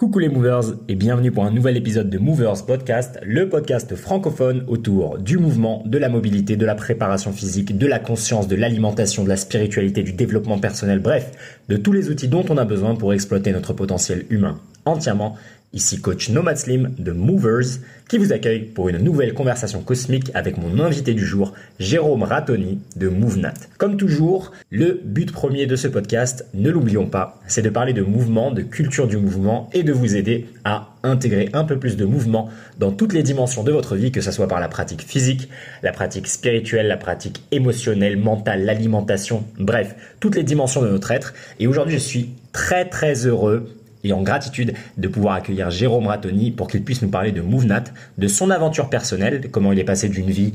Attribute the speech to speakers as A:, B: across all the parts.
A: Coucou les movers et bienvenue pour un nouvel épisode de Movers Podcast, le podcast francophone autour du mouvement, de la mobilité, de la préparation physique, de la conscience, de l'alimentation, de la spiritualité, du développement personnel, bref, de tous les outils dont on a besoin pour exploiter notre potentiel humain entièrement Ici coach Nomad Slim de Movers qui vous accueille pour une nouvelle conversation cosmique avec mon invité du jour, Jérôme Ratoni de MoveNat. Comme toujours, le but premier de ce podcast, ne l'oublions pas, c'est de parler de mouvement, de culture du mouvement et de vous aider à intégrer un peu plus de mouvement dans toutes les dimensions de votre vie, que ce soit par la pratique physique, la pratique spirituelle, la pratique émotionnelle, mentale, l'alimentation, bref, toutes les dimensions de notre être. Et aujourd'hui, je suis très très heureux et en gratitude de pouvoir accueillir Jérôme Ratoni pour qu'il puisse nous parler de MoveNat, de son aventure personnelle, comment il est passé d'une vie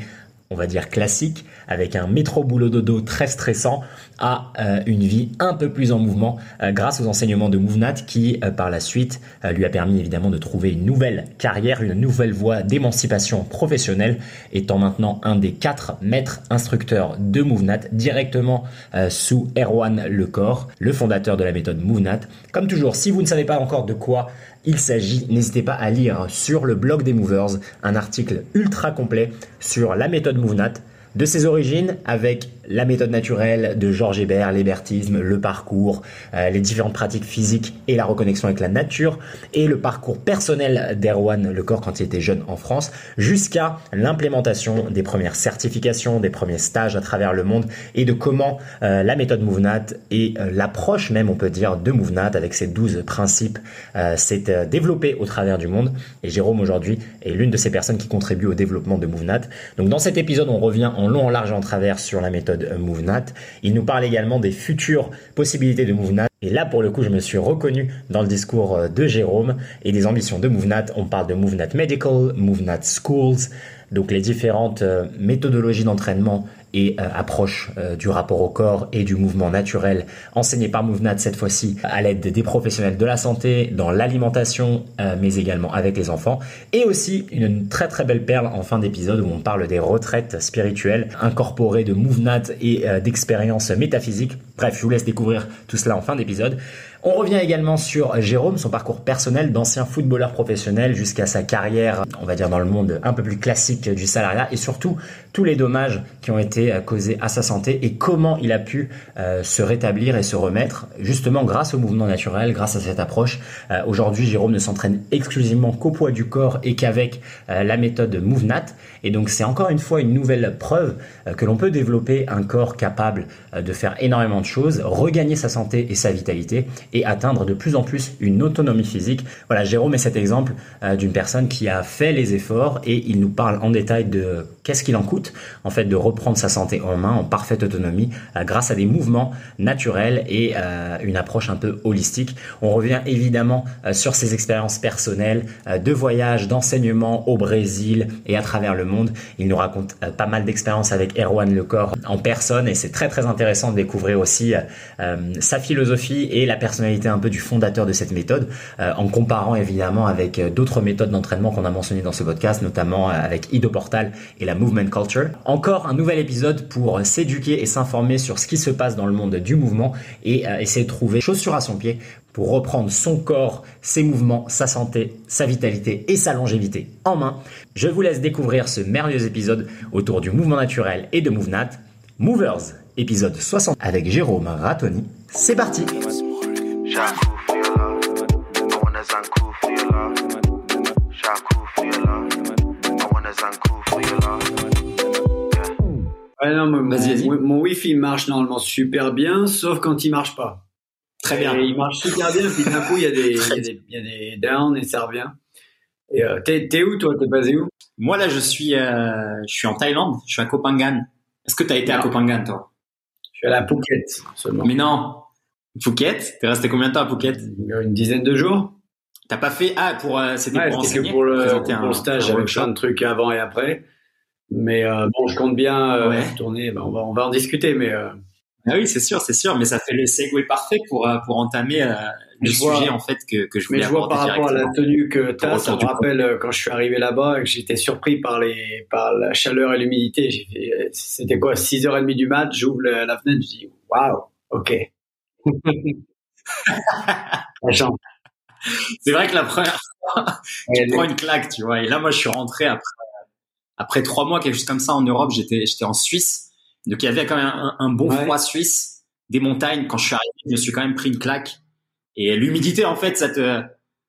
A: on va dire classique, avec un métro boulot dodo très stressant, à euh, une vie un peu plus en mouvement euh, grâce aux enseignements de MoveNat qui euh, par la suite lui a permis évidemment de trouver une nouvelle carrière, une nouvelle voie d'émancipation professionnelle, étant maintenant un des quatre maîtres instructeurs de MoveNat directement sous Erwan Lecor, le fondateur de la méthode MoveNat. Comme toujours, si vous ne savez pas encore de quoi il s'agit, n'hésitez pas à lire sur le blog des Movers un article ultra complet sur la méthode MoveNat, de ses origines avec la méthode naturelle de Georges Hébert, l'hébertisme, le parcours, euh, les différentes pratiques physiques et la reconnexion avec la nature, et le parcours personnel d'Erwan Le Corps quand il était jeune en France, jusqu'à l'implémentation des premières certifications, des premiers stages à travers le monde, et de comment euh, la méthode MoveNat et euh, l'approche même, on peut dire, de MoveNat avec ses 12 principes s'est développée au travers du monde. Et Jérôme aujourd'hui est l'une de ces personnes qui contribuent au développement de MoveNat. Donc dans cet épisode, on revient en long, en large en travers sur la méthode MoveNat. Il nous parle également des futures possibilités de MoveNat. Et là, pour le coup, je me suis reconnu dans le discours de Jérôme et des ambitions de MoveNat. On parle de MoveNat Medical, MoveNat Schools, donc les différentes euh, méthodologies d'entraînement et euh, approche euh, du rapport au corps et du mouvement naturel enseigné par MoveNat cette fois-ci à l'aide des professionnels de la santé, dans l'alimentation, euh, mais également avec les enfants. Et aussi une très très belle perle en fin d'épisode où on parle des retraites spirituelles incorporées de MoveNat et d'expériences métaphysiques. Bref, je vous laisse découvrir tout cela en fin d'épisode. On revient également sur Jérôme, son parcours personnel d'ancien footballeur professionnel jusqu'à sa carrière, on va dire dans le monde un peu plus classique du salariat et surtout tous les dommages qui ont été euh, causés à sa santé et comment il a pu euh, se rétablir et se remettre justement grâce au mouvement naturel, grâce à cette approche. Euh, aujourd'hui, Jérôme ne s'entraîne exclusivement qu'au poids du corps et qu'avec la méthode MoveNat et donc c'est encore une fois une nouvelle preuve que l'on peut développer un corps capable de faire énormément de choses, regagner sa santé et sa vitalité et atteindre de plus en plus une autonomie physique. Voilà, Jérôme est cet exemple euh, d'une personne qui a fait les efforts et il nous parle en détail de qu'est-ce qu'il en coûte en fait de reprendre sa santé en main en parfaite autonomie euh, grâce à des mouvements naturels et euh, une approche un peu holistique. On revient évidemment sur ses expériences personnelles de voyage, d'enseignement au Brésil et à travers le monde. Il nous raconte pas mal d'expériences avec Erwan Lecor en personne et c'est très très intéressant de découvrir aussi sa philosophie et la personnalité un peu du fondateur de cette méthode, euh, en comparant évidemment avec euh, d'autres méthodes d'entraînement qu'on a mentionnées dans ce podcast, notamment euh, avec Ido Portal et la Movement Culture. Encore un nouvel épisode pour s'éduquer et s'informer sur ce qui se passe dans le monde du mouvement et essayer de trouver chaussure à son pied pour reprendre son corps, ses mouvements, sa santé, sa vitalité et sa longévité en main. Je vous laisse découvrir ce merveilleux épisode autour du mouvement naturel et de MoveNat. Movers, épisode 60 avec Jérôme Ratoni. C'est parti!
B: Mon, Wi-Fi marche normalement super bien, sauf quand il marche pas.
A: Très bien.
B: il marche super bien, puis d'un coup, il y, a des, il, y a des, downs et ça revient. Et euh, t'es, où, toi? T'es basé où?
C: Moi, là, je suis, euh, je suis en Thaïlande. Je suis à Koh Phangan. Est-ce que tu as été à Koh Phangan, toi?
B: Je suis à la Phuket seulement.
C: Mais non, Phuket? T'es resté combien de temps à Phuket?
B: Une dizaine de jours.
C: T'as pas fait ah pour euh, c'était
B: pour
C: enseigner,
B: pour le, pour le stage avec plein de trucs avant et après. Mais euh, bon, je compte bien euh, tourner. Ben, on va on va en discuter, mais. Euh...
C: Ah oui, c'est sûr, c'est sûr, mais ça fait le segue parfait pour euh, pour entamer euh, le sujet en fait que que je voulais
B: Mais je vois par rapport à la tenue que tu as, ça me rappelle quand je suis arrivé là-bas et que j'étais surpris par les par la chaleur et l'humidité. C'était quoi 6h30 du mat, j'ouvre la, fenêtre, je dis waouh, OK.
C: c'est vrai que la première fois, tu prends une claque, tu vois. Et là, moi, je suis rentré après, après trois mois, quelque chose comme ça, en Europe. J'étais, j'étais en Suisse. Donc, il y avait quand même un, bon froid suisse, des montagnes. Quand je suis arrivé, je me suis quand même pris une claque. Et l'humidité, en fait, ça te,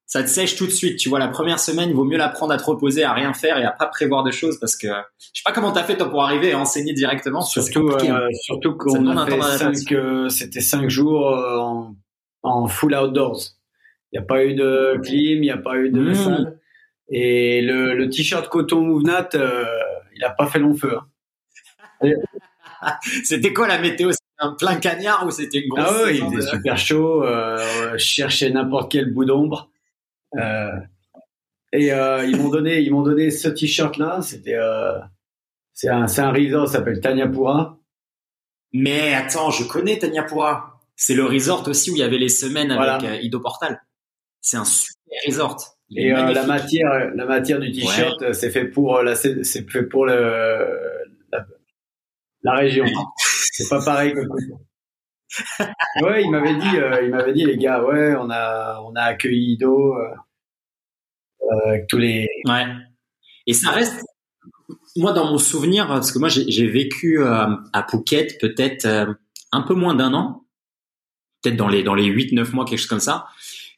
C: ça te sèche tout de suite. Tu vois, la première semaine, il vaut mieux l'apprendre à te reposer, à rien faire et à pas prévoir de choses parce que je sais pas comment t'as fait toi pour arriver à enseigner directement.
B: Surtout, euh, hein. surtout qu'on a fait cinq, euh, c'était cinq jours euh, en, en, full outdoors. Il n'y a pas eu de clim, il n'y a pas eu de mmh. salle. Et le, le t-shirt coton Mouvenat, il a pas fait long feu.
C: Hein. c'était quoi la météo? Un plein cagnard ou c'était une grosse
B: Ah oui, il était super chaud. Euh, je cherchais n'importe quel bout d'ombre. Euh, et euh, ils m'ont donné, ils m'ont donné ce t-shirt là. C'était, euh, c'est un, c'est un resort, s'appelle Tanyapura.
C: Mais attends, je connais Tanyapura. C'est le resort aussi où il y fait les semaines avec Ido Portal. C'est un super resort.
B: Et la matière, la matière du t-shirt, c'est fait pour la, c'est fait pour le, la, la région. c'est pas pareil que ouais, il m'avait dit, il m'avait dit les gars, ouais, on a, on a accueilli Ido. Euh, avec tous les.
C: Ouais. Et ça reste, moi dans mon souvenir, parce que moi j'ai vécu euh, à Phuket peut-être euh, un peu moins d'un an, peut-être dans les dans les 8-9 mois, quelque chose comme ça.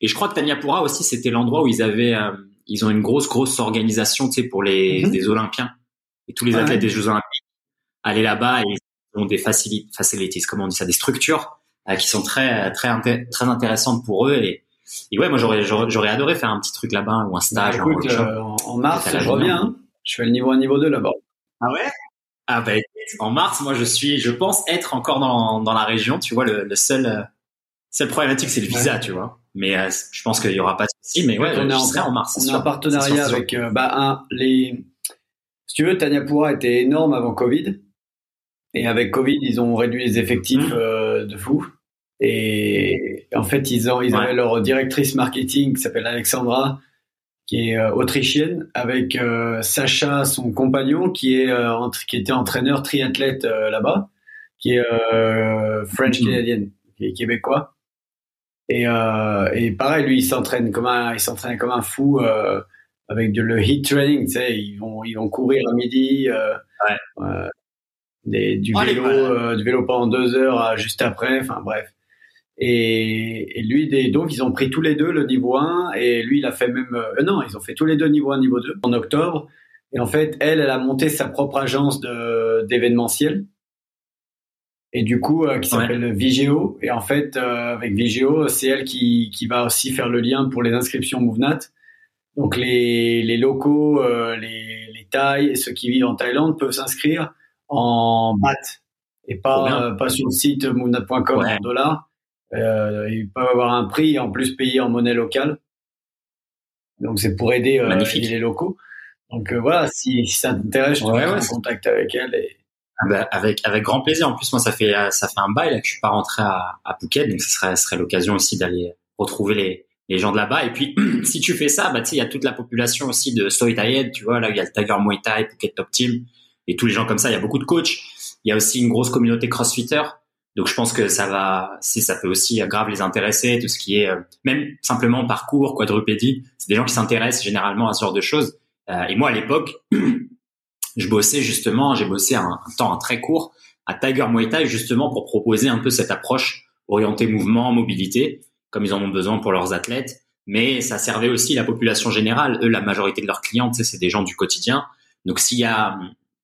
C: Et je crois que Tanyapura aussi, c'était l'endroit où ils avaient, ils ont une grosse grosse organisation, tu sais, pour les, mm Olympiens et tous les ah athlètes des Jeux Olympiques. Aller là-bas et ils ont des facilities, comment on dit ça, des structures qui sont très très très intéressantes pour eux et et ouais, moi j'aurais j'aurais adoré faire un petit truc là-bas ou un stage.
B: Bah, écoute, euh, en mars, je reviens. Hein. Je fais le niveau 1, niveau 2 là-bas.
C: Ah ouais? Ah bah en mars, moi je suis, je pense être encore dans, dans la région. Tu vois, le, le seul euh, seule problématique c'est le visa, tu vois. Mais euh, je pense qu'il y aura pas de souci. Mais ouais, on est en, mars.
B: On est en partenariat avec bah un les. Si tu veux, Tanyapura était énorme avant Covid. Et avec Covid, ils ont réduit les effectifs mmh. de fou. Et en fait, ils ont, ils avaient leur directrice marketing qui s'appelle Alexandra, qui est euh, autrichienne, avec euh, Sacha, son compagnon, qui est euh, qui était entraîneur triathlète là-bas, qui est French Canadian, qui est québécois. Et, et pareil, lui, il s'entraîne comme un, il s'entraîne comme un fou avec de, le heat training. Tu sais, ils vont, ils vont courir à midi. Ouais. Des, du oh, vélo, du vélo pendant deux heures juste après. Enfin bref. Et, et lui, des, donc, ils ont pris tous les deux le niveau 1, et lui, il a fait même, euh, non, ils ont fait tous les deux niveau 1, niveau 2 en octobre. Et en fait, elle, elle a monté sa propre agence de, d'événementiel. Et du coup, euh, qui s'appelle Vigéo. Et en fait, euh, avec Vigéo, c'est elle qui, qui va aussi faire le lien pour les inscriptions MoveNat. Donc, les, les locaux, les, les Thaïs, ceux qui vivent en Thaïlande peuvent s'inscrire en BAT et pas, pas sur le site movenat.com en dollars euh, ils peuvent avoir un prix en plus payé en monnaie locale. Donc c'est pour aider, euh, les locaux. Donc euh, voilà, si, si ça t'intéresse, je te ouais, en contact avec elle. Et...
C: Ah bah, avec avec grand plaisir. En plus, moi, ça fait ça fait un bail là, que je suis pas rentré à, à Phuket, donc ce serait ce serait l'occasion aussi d'aller retrouver les les gens de là-bas. Et puis, si tu fais ça, bah, tu sais, il y a toute la population aussi de Soi Thai, tu vois, là, il y a le Tiger Muay Thai, Phuket Top Team, et tous les gens comme ça. Il y a beaucoup de coachs. Il y a aussi une grosse communauté crossfitter. Donc je pense que ça va, si ça peut aussi grave les intéresser, tout ce qui est euh, même simplement parcours, quadrupédie, c'est des gens qui s'intéressent généralement à ce genre de choses. Euh, et moi à l'époque, je bossais justement, j'ai bossé un, temps très court à Tiger Muay justement pour proposer un peu cette approche orientée mouvement, mobilité, comme ils en ont besoin pour leurs athlètes. Mais ça servait aussi la population générale. Eux, la majorité de leurs clients, c'est des gens du quotidien. Donc s'il y a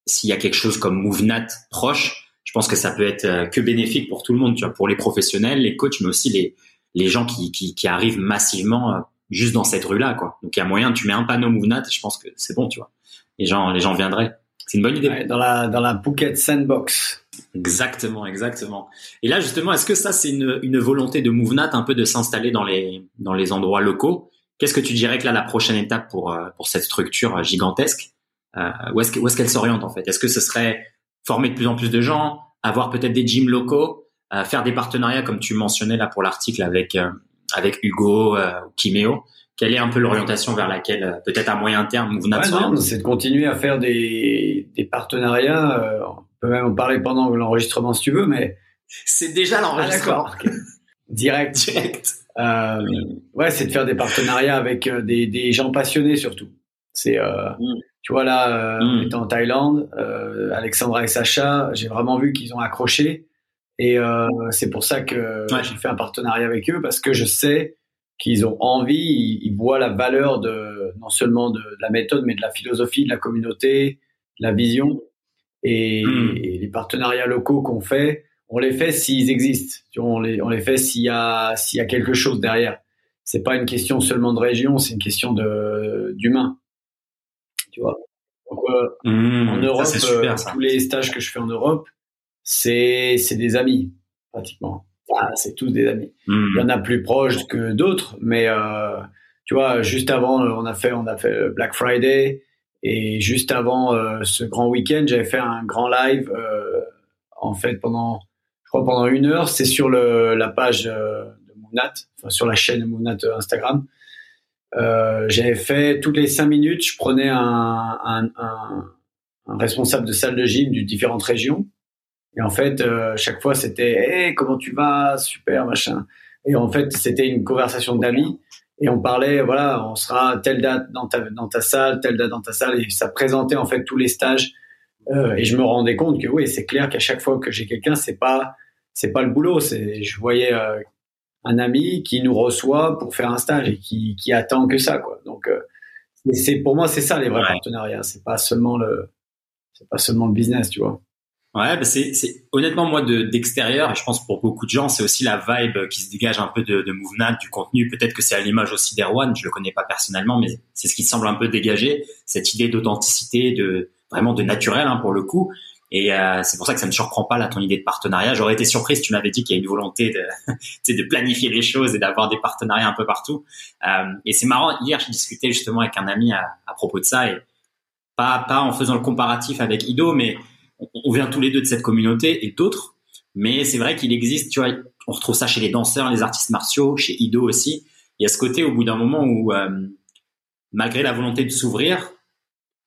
C: s'il y a quelque chose comme MoveNat proche, je pense que ça peut être euh, que bénéfique pour tout le monde, tu vois, pour les professionnels, les coachs, mais aussi les, les gens qui, qui, qui arrivent massivement euh, juste dans cette rue-là, quoi. Donc il y a moyen, tu mets un panneau MoveNat, je pense que c'est bon, tu vois. Les gens, les gens viendraient. C'est une bonne idée.
B: dans la dans la Phuket Sandbox.
C: Exactement, exactement. Et là justement, est-ce que ça c'est une, une volonté de MoveNat un peu de s'installer dans les dans les endroits locaux? Qu'est-ce que tu dirais que là la prochaine étape pour euh, pour cette structure gigantesque? Euh, Où est-ce où est-ce qu'elle s'oriente en fait? Est-ce que ce serait former de plus en plus de gens, avoir peut-être des gyms locaux, euh, faire des partenariats comme tu mentionnais là pour l'article avec euh, avec Hugo euh, Kimeo? Quelle est un peu l'orientation vers laquelle euh, peut-être à moyen terme vous
B: ouais, C'est de continuer à faire des, des partenariats. on peut même en parler pendant l'enregistrement si tu veux, mais
C: c'est déjà l'enregistrement.
B: Ah, Direct. Direct. Euh, ouais, c'est de faire des partenariats avec euh, des, des gens passionnés surtout. C'est, euh, mm. tu vois là, euh, mm. étant en Thaïlande, euh, Alexandra et Sacha, j'ai vraiment vu qu'ils ont accroché et euh, c'est pour ça que j'ai fait un partenariat avec eux parce que je sais qu'ils ont envie, ils, voient la valeur de non seulement de, la méthode, mais de la philosophie, de la communauté, de la vision. Et, hmm. les partenariats locaux qu'on fait, on les fait s'ils existent. On les, on les fait s'il y a s'il y a quelque chose derrière. C'est pas une question seulement de région, c'est une question de d'humain. Tu vois. Donc, euh, hmm, en Europe, euh, tous les stages que je fais en Europe, c'est c'est des amis pratiquement. Ah, c'est tous des amis. Hmm. Il y en a plus proches que d'autres, mais euh, tu vois, juste avant, on a fait, on a fait Black Friday, et juste avant euh, ce grand week-end, j'avais fait un grand live, euh, en fait, pendant, je crois pendant une heure. C'est sur le, la page euh, de Moonat, enfin sur la chaîne Moonat Instagram. Euh, j'avais fait toutes les cinq minutes, je prenais un, un, un, un responsable de salle de gym d'une différentes régions et en fait, euh, chaque fois, c'était hey, comment tu vas? Super, machin. Et en fait, c'était une conversation d'amis. Et on parlait, voilà, on sera telle date dans ta, dans ta salle, telle date dans ta salle. Et ça présentait en fait tous les stages. Euh, et je me rendais compte que oui, c'est clair qu'à chaque fois que j'ai quelqu'un, c'est pas c'est pas le boulot. C'est je voyais euh, un ami qui nous reçoit pour faire un stage et qui, qui attend que ça, quoi. Donc euh, c'est pour moi c'est ça les vrais partenariats. C'est pas seulement le c'est pas seulement le business, tu vois.
C: Ouais, bah c'est, honnêtement moi de d'extérieur et je pense pour beaucoup de gens c'est aussi la vibe qui se dégage un peu de, de du contenu. Peut-être que c'est à l'image aussi d'Erwan, je le connais pas personnellement, mais c'est ce qui semble un peu dégager cette idée d'authenticité, de vraiment de naturel hein, pour le coup. Et euh, c'est pour ça que ça me surprend pas là ton idée de partenariat. J'aurais été surprise si tu m'avais dit qu'il y a une volonté de de planifier les choses et d'avoir des partenariats un peu partout. Euh, et c'est marrant. Hier, je discutais justement avec un ami à, à propos de ça et pas pas en faisant le comparatif avec Ido, mais on vient tous les deux de cette communauté et d'autres, mais c'est vrai qu'il existe, tu vois, on retrouve ça chez les danseurs, les artistes martiaux, chez Ido aussi. Il y a ce côté au bout d'un moment où, euh, malgré la volonté de s'ouvrir,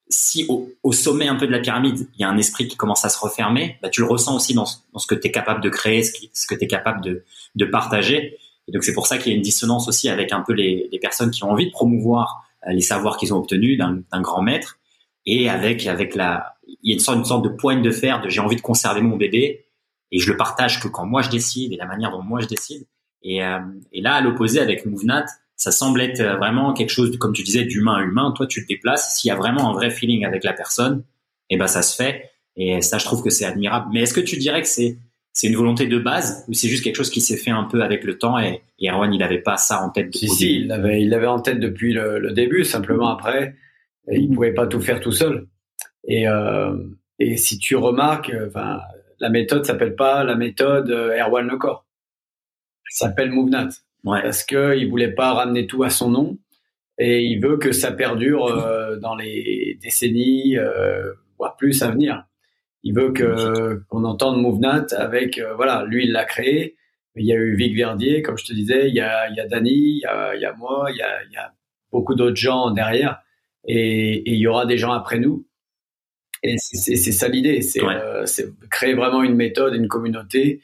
C: si au, sommet un peu de la pyramide, il y a un esprit qui commence à se refermer, bah, tu le ressens aussi dans, ce que tu es capable de créer, ce, que tu es capable de, partager. Et donc c'est pour ça qu'il y a une dissonance aussi avec un peu les, les personnes qui ont envie de promouvoir euh, les savoirs qu'ils ont obtenus d'un grand maître et avec avec la il y a une sorte, une sorte de poigne de fer de j'ai envie de conserver mon bébé et je le partage que quand moi je décide et la manière dont moi je décide. Et, euh, et là, à l'opposé avec Movenat, ça semble être vraiment quelque chose, de, comme tu disais, d'humain à humain. Toi, tu te déplaces. S'il y a vraiment un vrai feeling avec la personne, et eh ben ça se fait. Et ça, je trouve que c'est admirable. Mais est-ce que tu dirais que c'est c'est une volonté de base ou c'est juste quelque chose qui s'est fait un peu avec le temps et, et Erwan, il n'avait pas ça en tête
B: Si, si, il l'avait, il l'avait en tête depuis le, le, début. Simplement après, il pouvait pas tout faire tout seul. Et, euh, et si tu remarques, euh, enfin, la méthode s'appelle pas la méthode euh, Erwan Lecor. Elle s'appelle MoveNat. Ouais. Parce que il voulait pas ramener tout à son nom et il veut que ça perdure euh, dans les décennies, euh, voire plus à venir. Il veut que qu'on entende MoveNat avec, voilà, lui il l'a créé. Il y a eu Vic Verdier, comme je te disais, il y a, il y a Dany, il y a, il y a moi, il y a, il y a beaucoup d'autres gens derrière, et, il y aura des gens après nous. Et c'est ça l'idée, euh, c'est créer vraiment une méthode, une communauté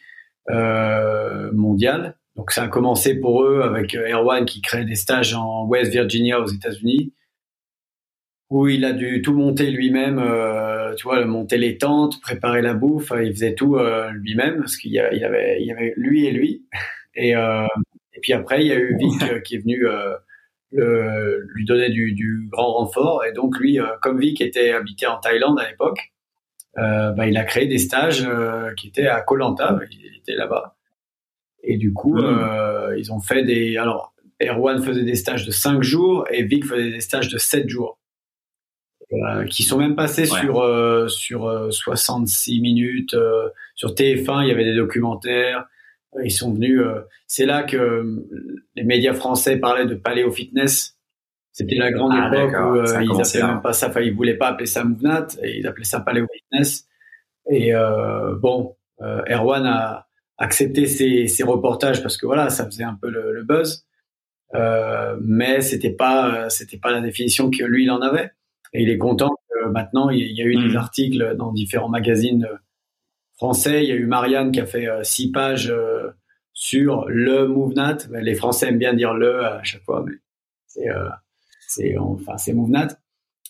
B: euh, mondiale. Donc ça a commencé pour eux avec euh, Erwan qui crée des stages en West Virginia aux États-Unis, où il a dû tout monter lui-même, euh, tu vois, monter les tentes, préparer la bouffe, il faisait tout lui-même parce qu'il y, avait, il y avait lui et lui. Et, et puis après il y a eu Vic qui est venu le, lui donner du, du, grand renfort. Et donc lui, euh, comme Vic était habité en Thaïlande à l'époque, euh, bah, il a créé des stages euh, qui étaient à Koh Lanta, il était là-bas. Et du coup, mmh. euh, ils ont fait des... Alors, Erwan faisait des stages de 5 jours et Vic faisait des stages de 7 jours. Euh, qui sont même passés sur sur 66 minutes sur TF1 il y avait des documentaires ils sont venus. Euh, c'est là que euh, les médias français parlaient de paléo fitness. C'était la grande ah, époque où euh, ils appelaient même pas ça. Enfin, ils voulaient pas appeler ça Mouvnat et ils appelaient ça paléo fitness. Et bon, Erwan a accepté ces, ces, reportages parce que voilà, ça faisait un peu le, le buzz. mais c'était pas c'était pas la définition que lui il en avait. Et il est content que maintenant il y a eu des mmh. articles dans différents magazines français. Il y a eu Marianne qui a fait euh, six pages euh, sur le MoveNat. Les Français aiment bien dire le à chaque fois, mais c'est c'est enfin c'est MoveNat.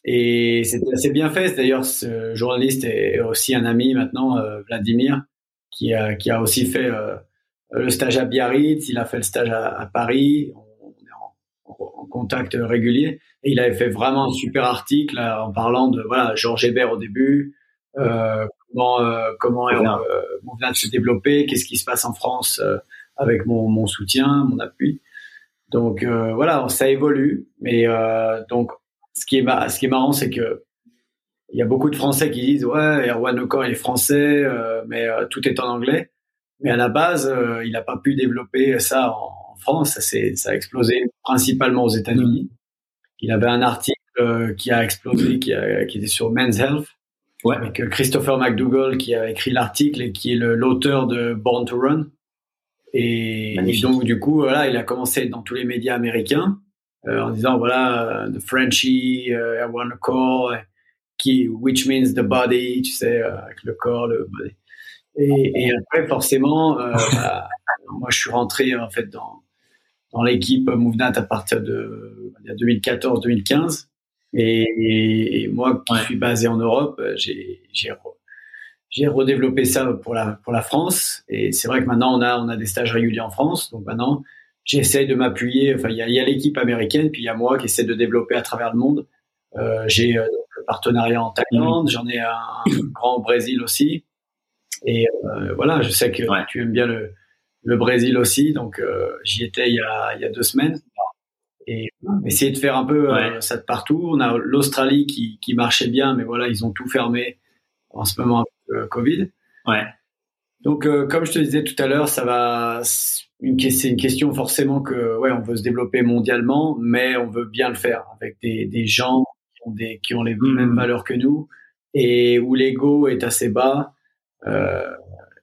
B: Et c'était assez bien fait. D'ailleurs, ce journaliste est aussi un ami maintenant, Vladimir, qui a qui a aussi fait le stage à Biarritz. Il a fait le stage à, Paris. On, est en, contact régulier. Et il avait fait vraiment un super article en parlant de voilà Georges Hébert au début, euh, comment euh, comment euh, on vient de se développer, qu'est-ce qui se passe en France euh, avec mon, mon soutien, mon appui. Donc euh, voilà, ça évolue. Mais donc ce qui est ce qui est marrant, c'est que il y a beaucoup de Français qui disent ouais Erwan Ocor est français, mais tout est en anglais. Mais à la base, il n'a pas pu développer ça en, France. Ça, ça a explosé principalement aux États-Unis. Il avait un article qui a explosé, qui, a, qui était sur Men's Health, ouais. avec euh, Christopher McDougall qui a écrit l'article et qui est l'auteur de Born to Run. Et, donc du coup, voilà, il a commencé dans tous les médias américains euh, en disant voilà, the Frenchie, uh, I want a core, qui, which means the body, tu sais, euh, avec le corps, le body. Et, et après, forcément, euh, bah, moi, je suis rentré en fait dans dans l'équipe MoveNat à partir de 2014-2015. Et, moi, qui suis basé en Europe, j'ai j'ai redéveloppé ça pour la pour la France. Et c'est vrai que maintenant on a on a des stages réguliers en France. Donc maintenant, j'essaie de m'appuyer. Enfin, il y a, y a l'équipe américaine, puis il y a moi qui essaie de développer à travers le monde. Euh, j'ai euh, le partenariat en Thaïlande, j'en ai un, grand au Brésil aussi. Et euh, voilà, je sais que tu aimes bien le, le Brésil aussi, donc euh, j'y étais il y, a, il y a deux semaines et essayer de faire un peu euh, ça de partout. On a l'Australie qui, qui marchait bien, mais voilà, ils ont tout fermé en ce moment avec le Covid.
C: Ouais.
B: Donc, euh, comme je te disais tout à l'heure, ça va. c'est une question forcément que, ouais, on veut se développer mondialement, mais on veut bien le faire avec des, des gens qui ont, des, qui ont les mmh. mêmes valeurs que nous et où l'ego est assez bas. Euh,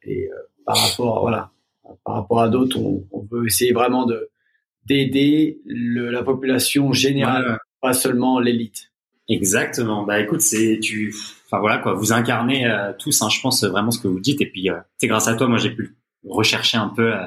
B: et par rapport, voilà, par rapport à d'autres, on, on veut essayer vraiment de d'aider la population générale, pas seulement l'élite.
C: Exactement. Bah écoute, c'est tu, enfin voilà quoi, vous incarnez euh, tous, hein, je pense vraiment ce que vous dites. Et puis euh, c'est grâce à toi, moi j'ai pu rechercher un peu, euh,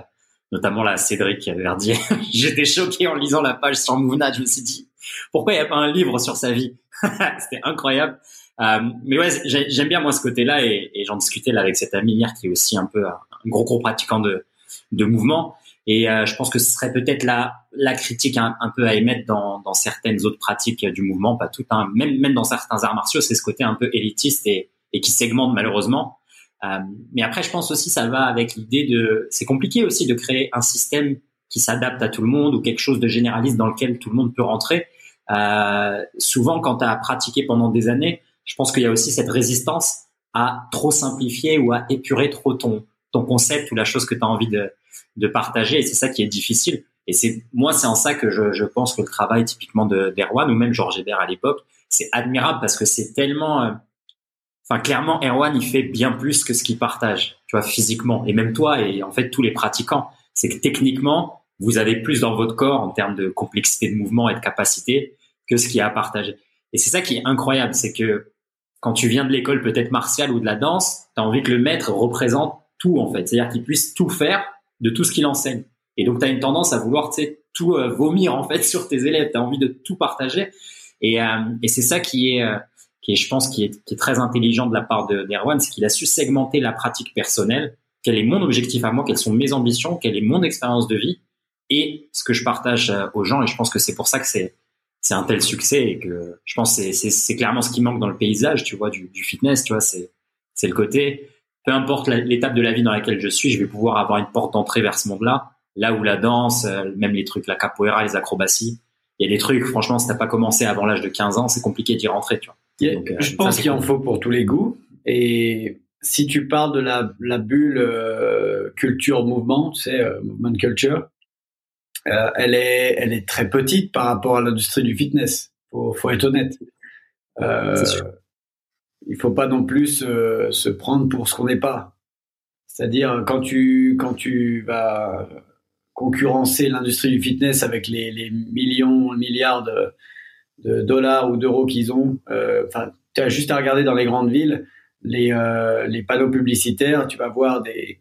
C: notamment la Cédric Verdier. J'étais choqué en lisant la page sur Mouvnat. Je me suis dit pourquoi il n'y a pas un livre sur sa vie? C'était incroyable. mais ouais, j'aime bien moi ce côté-là et, et j'en discutais là avec cet ami hier qui est aussi un peu un, gros gros pratiquant de de mouvement. Et euh, je pense que ce serait peut-être la, la critique un, peu à émettre dans, dans, certaines autres pratiques du mouvement, pas tout, hein. même, même dans certains arts martiaux, c'est ce côté un peu élitiste et, et qui segmente malheureusement. Euh, mais après, je pense aussi ça va avec l'idée de, c'est compliqué aussi de créer un système qui s'adapte à tout le monde ou quelque chose de généraliste dans lequel tout le monde peut rentrer. Euh, souvent, quand tu as pratiqué pendant des années, je pense qu'il y a aussi cette résistance à trop simplifier ou à épurer trop ton, ton concept ou la chose que tu as envie de, de partager. Et c'est ça qui est difficile. Et c'est moi, c'est en ça que je, je, pense que le travail typiquement de d'Erwan ou même Georges Hébert à l'époque, c'est admirable parce que c'est tellement, euh, enfin clairement, Erwan il fait bien plus que ce qu'il partage, tu vois, physiquement. Et même toi et en fait tous les pratiquants, c'est que techniquement vous avez plus dans votre corps en termes de complexité de mouvement et de capacité que ce qu'il y a à partager. Et c'est ça qui est incroyable, c'est que quand tu viens de l'école peut-être martiale ou de la danse, tu as envie que le maître représente tout en fait, c'est-à-dire qu'il puisse tout faire de tout ce qu'il enseigne. Et donc, tu as une tendance à vouloir tout euh, vomir en fait sur tes élèves. Tu as envie de tout partager. Et, euh, et c'est ça qui est, euh, qui est, je pense, qui est, qui est très intelligent de la part de d'Erwan, c'est qu'il a su segmenter la pratique personnelle. Quel est mon objectif à moi? Quelles sont mes ambitions? Quelle est mon expérience de vie? Et ce que je partage aux gens. Et je pense que c'est pour ça que c'est c'est un tel succès et que je pense que c'est clairement ce qui manque dans le paysage, tu vois, du, du fitness, tu vois, c'est c'est le côté peu importe l'étape de la vie dans laquelle je suis, je vais pouvoir avoir une porte d'entrée vers ce monde-là. Là où la danse, euh, même les trucs, la capoeira, les acrobaties, il y a des trucs, franchement, si t'as pas commencé avant l'âge de 15 ans, c'est compliqué d'y rentrer, tu vois.
B: Euh, je pense qu'il en faut pour tous les goûts. Et si tu parles de la, la bulle euh, culture mouvement, tu sais, movement culture, elle est, elle est très petite par rapport à l'industrie du fitness. Faut, faut être honnête. Euh, sûr il faut pas non plus se, se prendre pour ce qu'on n'est pas. C'est-à-dire quand tu quand tu vas concurrencer l'industrie du fitness avec les, millions, milliards de, dollars ou d'euros qu'ils ont, euh, enfin, tu as juste à regarder dans les grandes villes les, euh, les panneaux publicitaires, tu vas voir des,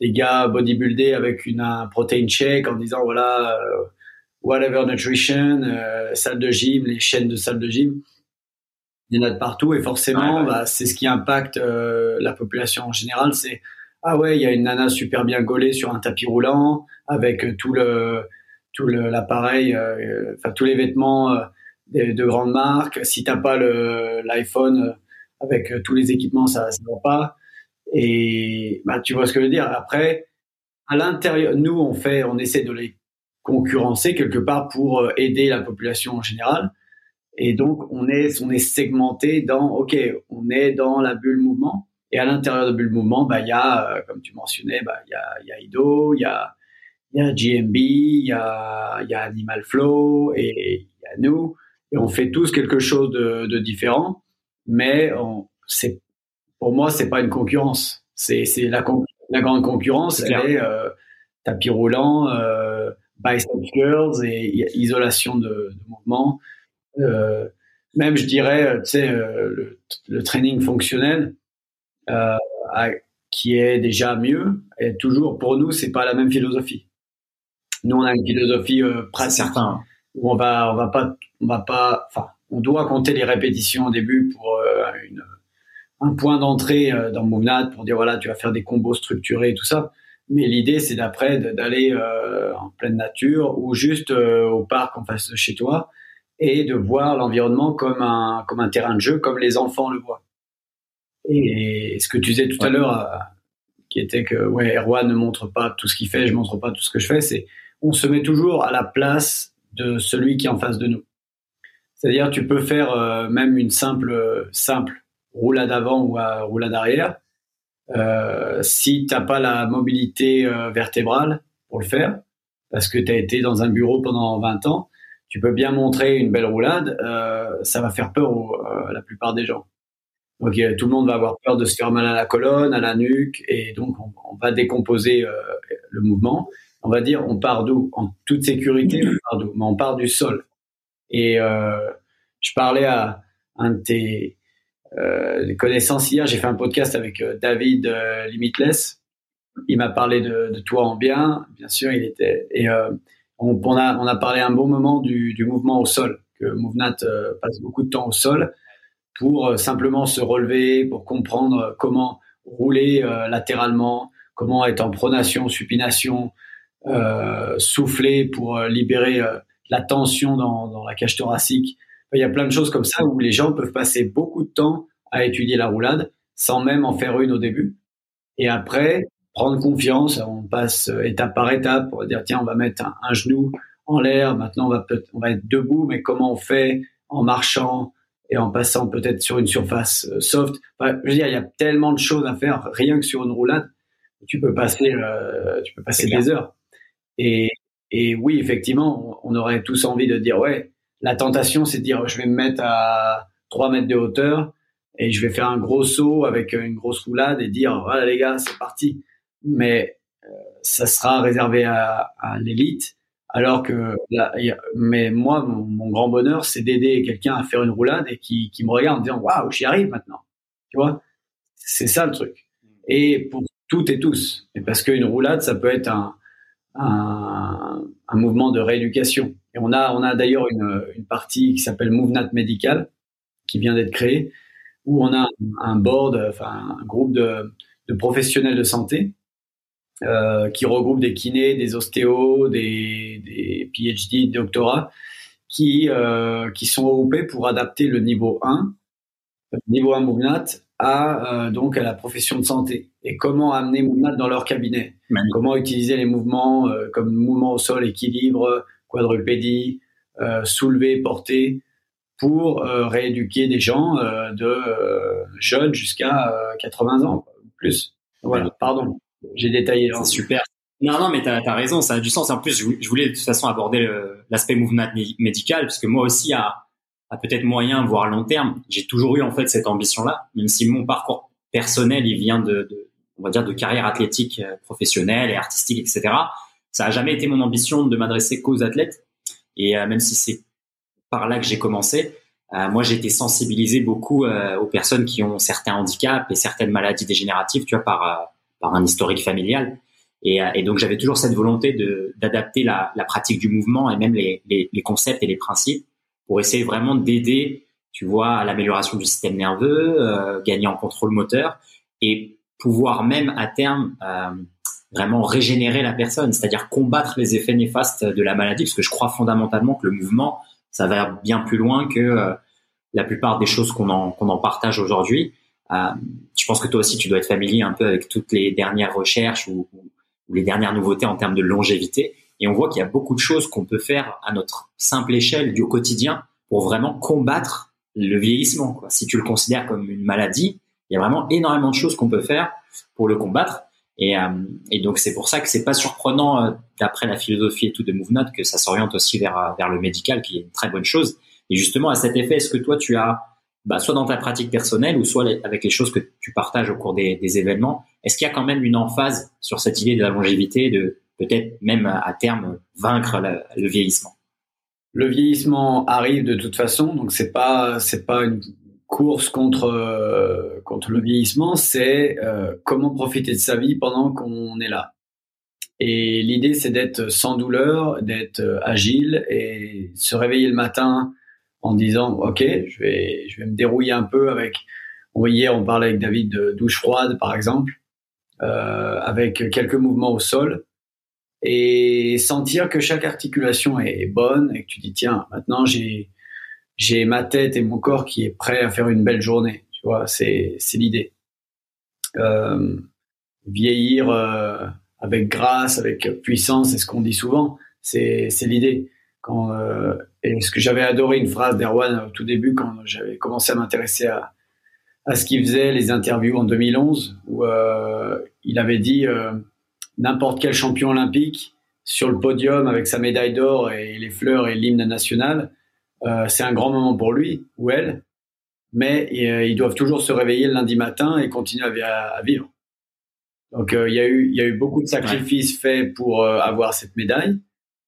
B: des gars bodybuildés avec une, un protein shake en disant voilà, euh, whatever nutrition, euh, salle de gym, les chaînes de salles de gym. Il y en a de partout et forcément, Bah, c'est ce qui impacte euh, la population en général. C'est ah ouais, il y a une nana super bien gaulée sur un tapis roulant avec tout le tout l'appareil, enfin tous les vêtements de, de grandes marques. Si t'as pas le l'iPhone avec tous les équipements, ça ça va pas. Et bah, tu vois ce que je veux dire. Après, à l'intérieur, nous, on fait, on essaie de les concurrencer quelque part pour euh, aider la population en général. Et donc, on est, on est segmenté dans, OK, on est dans la bulle mouvement. Et à l'intérieur de bulle mouvement, bah, il y a, euh, comme tu mentionnais, bah, il y a, il y a IDO, il y a, il y a GMB, il y a, il y a Animal Flow et il y a nous. Et on fait tous quelque chose de, de différent, mais c'est pour moi, c'est pas une concurrence. C'est la, la grande concurrence, elle est euh, tapis roulant, euh, bicep curls et isolation de, de mouvement. Euh, même, je dirais, tu sais, euh, le, training fonctionnel, euh, qui est déjà mieux, et toujours pour nous, c'est pas la même philosophie. Nous, on a une philosophie pratique certain. où on va, on va pas, on va pas, enfin, on doit compter les répétitions au début pour une un point d'entrée euh, dans MoveNat pour dire voilà, tu vas faire des combos structurés et tout ça. Mais l'idée, c'est d'après d'aller euh, en pleine nature ou juste euh, au parc en face de chez toi et de voir l'environnement comme un, comme un terrain de jeu, comme les enfants le voient. Et, ce que tu disais tout à l'heure, qui était que ouais, Erwan ne montre pas tout ce qu'il fait, je montre pas tout ce que je fais, c'est on se met toujours à la place de celui qui est en face de nous. C'est-à-dire, tu peux faire même une simple, simple roulade avant ou à roulade arrière. Euh, si t'as pas la mobilité euh, vertébrale pour le faire, parce que tu as été dans un bureau pendant 20 ans, tu peux bien montrer une belle roulade, euh, ça va faire peur à la plupart des gens. Donc tout le monde va avoir peur de se faire mal à la colonne, à la nuque, et donc on, va décomposer le mouvement. On va dire on part d'où? En toute sécurité, on part d'où? Mais on part du sol. Et je parlais à un de tes euh, connaissances hier. J'ai fait un podcast avec euh, David euh, Limitless. Il m'a parlé de, toi en bien, bien sûr. Il était on, on, a on a parlé un bon moment du, du mouvement au sol. Que Movenat passe beaucoup de temps au sol pour simplement se relever, pour comprendre comment rouler latéralement, comment être en pronation, supination, euh, souffler pour libérer la tension dans, dans, la cage thoracique. Il y a plein de choses comme ça où les gens peuvent passer beaucoup de temps à étudier la roulade sans même en faire une au début. Et après, prendre confiance, on passe étape par étape pour dire tiens, on va mettre un, genou en l'air, maintenant on va on va être debout, mais comment on fait en marchant et en passant peut-être sur une surface euh, soft? je veux dire, il y a tellement de choses à faire rien que sur une roulade. Tu peux passer, euh, tu peux passer des heures. Et, et oui, effectivement, on aurait tous envie de dire ouais, la tentation, c'est de dire, je vais me mettre à 3 mètres de hauteur et je vais faire un gros saut avec une grosse roulade et dire, voilà les gars, c'est parti. Mais euh, ça sera réservé à, l'élite. Alors que, mais moi, mon, grand bonheur, c'est d'aider quelqu'un à faire une roulade et qui, qui me regarde en disant, waouh, j'y arrive maintenant. Tu vois, c'est ça le truc. Et pour toutes et tous. Et parce qu'une roulade, ça peut être un, un, un mouvement de rééducation. Et on a, on a d'ailleurs une, une partie qui s'appelle MoveNat Medical, qui vient d'être créée, où on a un board, enfin un groupe de, de professionnels de santé euh, qui regroupe des kinés, des ostéos, des, des PhD, des doctorats, qui, euh, qui sont regroupés pour adapter le niveau 1, le niveau 1 MoveNat, à, euh, donc à la profession de santé. Et comment amener MoveNat dans leur cabinet, comment utiliser les mouvements comme mouvement au sol, équilibre, quadrupédie, soulever, porter, pour rééduquer des gens de jeunes jusqu'à 80 ans, ou plus. Voilà, pardon, j'ai détaillé.
C: Super. Non, non, mais tu as, raison, ça a du sens. En plus, je voulais de toute façon aborder l'aspect mouvement médical, parce que moi aussi, à, à peut-être moyen, voire long terme, j'ai toujours eu en fait cette ambition-là, même si mon parcours personnel, il vient de, de on va dire, de carrière athlétique professionnelle et artistique, etc. Ça a jamais été mon ambition de m'adresser qu'aux athlètes. Et même si c'est par là que j'ai commencé. Euh, moi, j'ai été sensibilisé beaucoup euh, aux personnes qui ont certains handicaps et certaines maladies dégénératives, tu vois, par, euh, par un historique familial. Et, et donc j'avais toujours cette volonté d'adapter la, pratique du mouvement et même les, concepts et les principes pour essayer vraiment d'aider, tu vois, à l'amélioration du système nerveux, euh, gagner en contrôle moteur et pouvoir même à terme euh, vraiment régénérer la personne, c'est-à-dire combattre les effets néfastes de la maladie, parce que je crois fondamentalement que le mouvement, ça va bien plus loin que euh, la plupart des choses qu'on en, qu'on en partage aujourd'hui. Euh, je pense que toi aussi, tu dois être familier un peu avec toutes les dernières recherches ou, les dernières nouveautés en termes de longévité. Et on voit qu'il y a beaucoup de choses qu'on peut faire à notre simple échelle du quotidien pour vraiment combattre le vieillissement. Quoi. Si tu le considères comme une maladie, il y a vraiment énormément de choses qu'on peut faire pour le combattre. Et, euh, donc c'est pour ça que c'est pas surprenant, euh, d'après la philosophie et tout de MoveNote, que ça s'oriente aussi vers vers le médical, qui est une très bonne chose. Et justement à cet effet, est-ce que toi tu as bah, soit dans ta pratique personnelle ou soit avec les choses que tu partages au cours des, événements, est-ce qu'il y a quand même une emphase sur cette idée de la longévité, de peut-être même à terme vaincre le vieillissement?
B: Le vieillissement arrive de toute façon, donc c'est pas c'est pas une course contre euh, contre le vieillissement, c'est euh, comment profiter de sa vie pendant qu'on est là. Et l'idée c'est d'être sans douleur, d'être euh, agile et se réveiller le matin en disant ok je vais je vais me dérouiller un peu avec hier on parlait avec David de douche froide par exemple euh, avec quelques mouvements au sol. Et sentir que chaque articulation est bonne et que tu dis tiens maintenant j'ai j'ai ma tête et mon corps qui est prêt à faire une belle journée. Tu vois c'est c'est l'idée. Euh, vieillir euh, avec grâce avec puissance c'est ce qu'on dit souvent. C'est c'est l'idée quand euh, et ce que j'avais adoré une phrase d'Erwan au tout début quand j'avais commencé à m'intéresser à, à ce qu'il faisait, les interviews en 2011, où euh, il avait dit euh, n'importe quel champion olympique sur le podium avec sa médaille d'or et les fleurs et l'hymne national, c'est un grand moment pour lui ou elle, mais ils doivent toujours se réveiller le lundi matin et continuer à, à vivre. Donc il y a eu il y a eu beaucoup de sacrifices faits pour avoir cette médaille.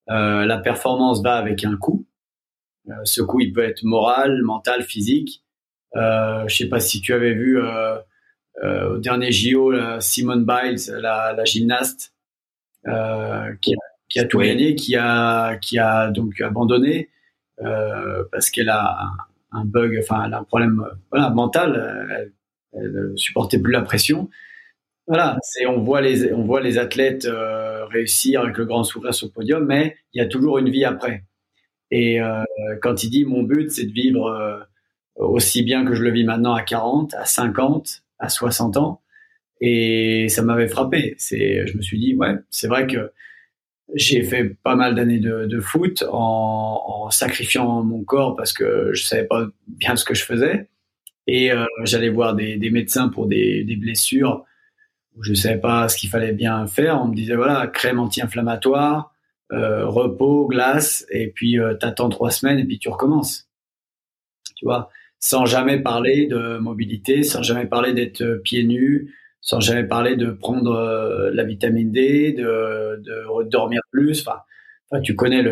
B: La performance va avec un coût. Euh, ce coup, il peut être moral, mental, physique. Euh, je sais pas si tu avais vu euh, euh, au dernier JO Simone Biles, la, la gymnaste, euh, qui, a, qui a tout gagné, qui a qui a donc abandonné euh, parce qu'elle a un, un, bug, enfin elle a un problème voilà mental. Elle, elle supportait plus la pression. Voilà, c'est on voit les on voit les athlètes euh, réussir avec le grand sourire sur le podium, mais il y a toujours une vie après. Et euh, quand il dit mon but, c'est de vivre euh, aussi bien que je le vis maintenant à 40, à 50, à 60 ans. Et ça m'avait frappé. C'est, je me suis dit, ouais, c'est vrai que j'ai fait pas mal d'années de, foot en, en, sacrifiant mon corps parce que je savais pas bien ce que je faisais. Et euh, j'allais voir des, des, médecins pour des, des blessures je savais pas ce qu'il fallait bien faire. On me disait voilà crème anti-inflammatoire, euh, repos, glace, et puis euh, t'attends trois semaines et puis tu recommences. Tu vois, sans jamais parler de mobilité, sans jamais parler d'être pieds nus, sans jamais parler de prendre euh, la vitamine D, de, de dormir plus. Enfin, tu connais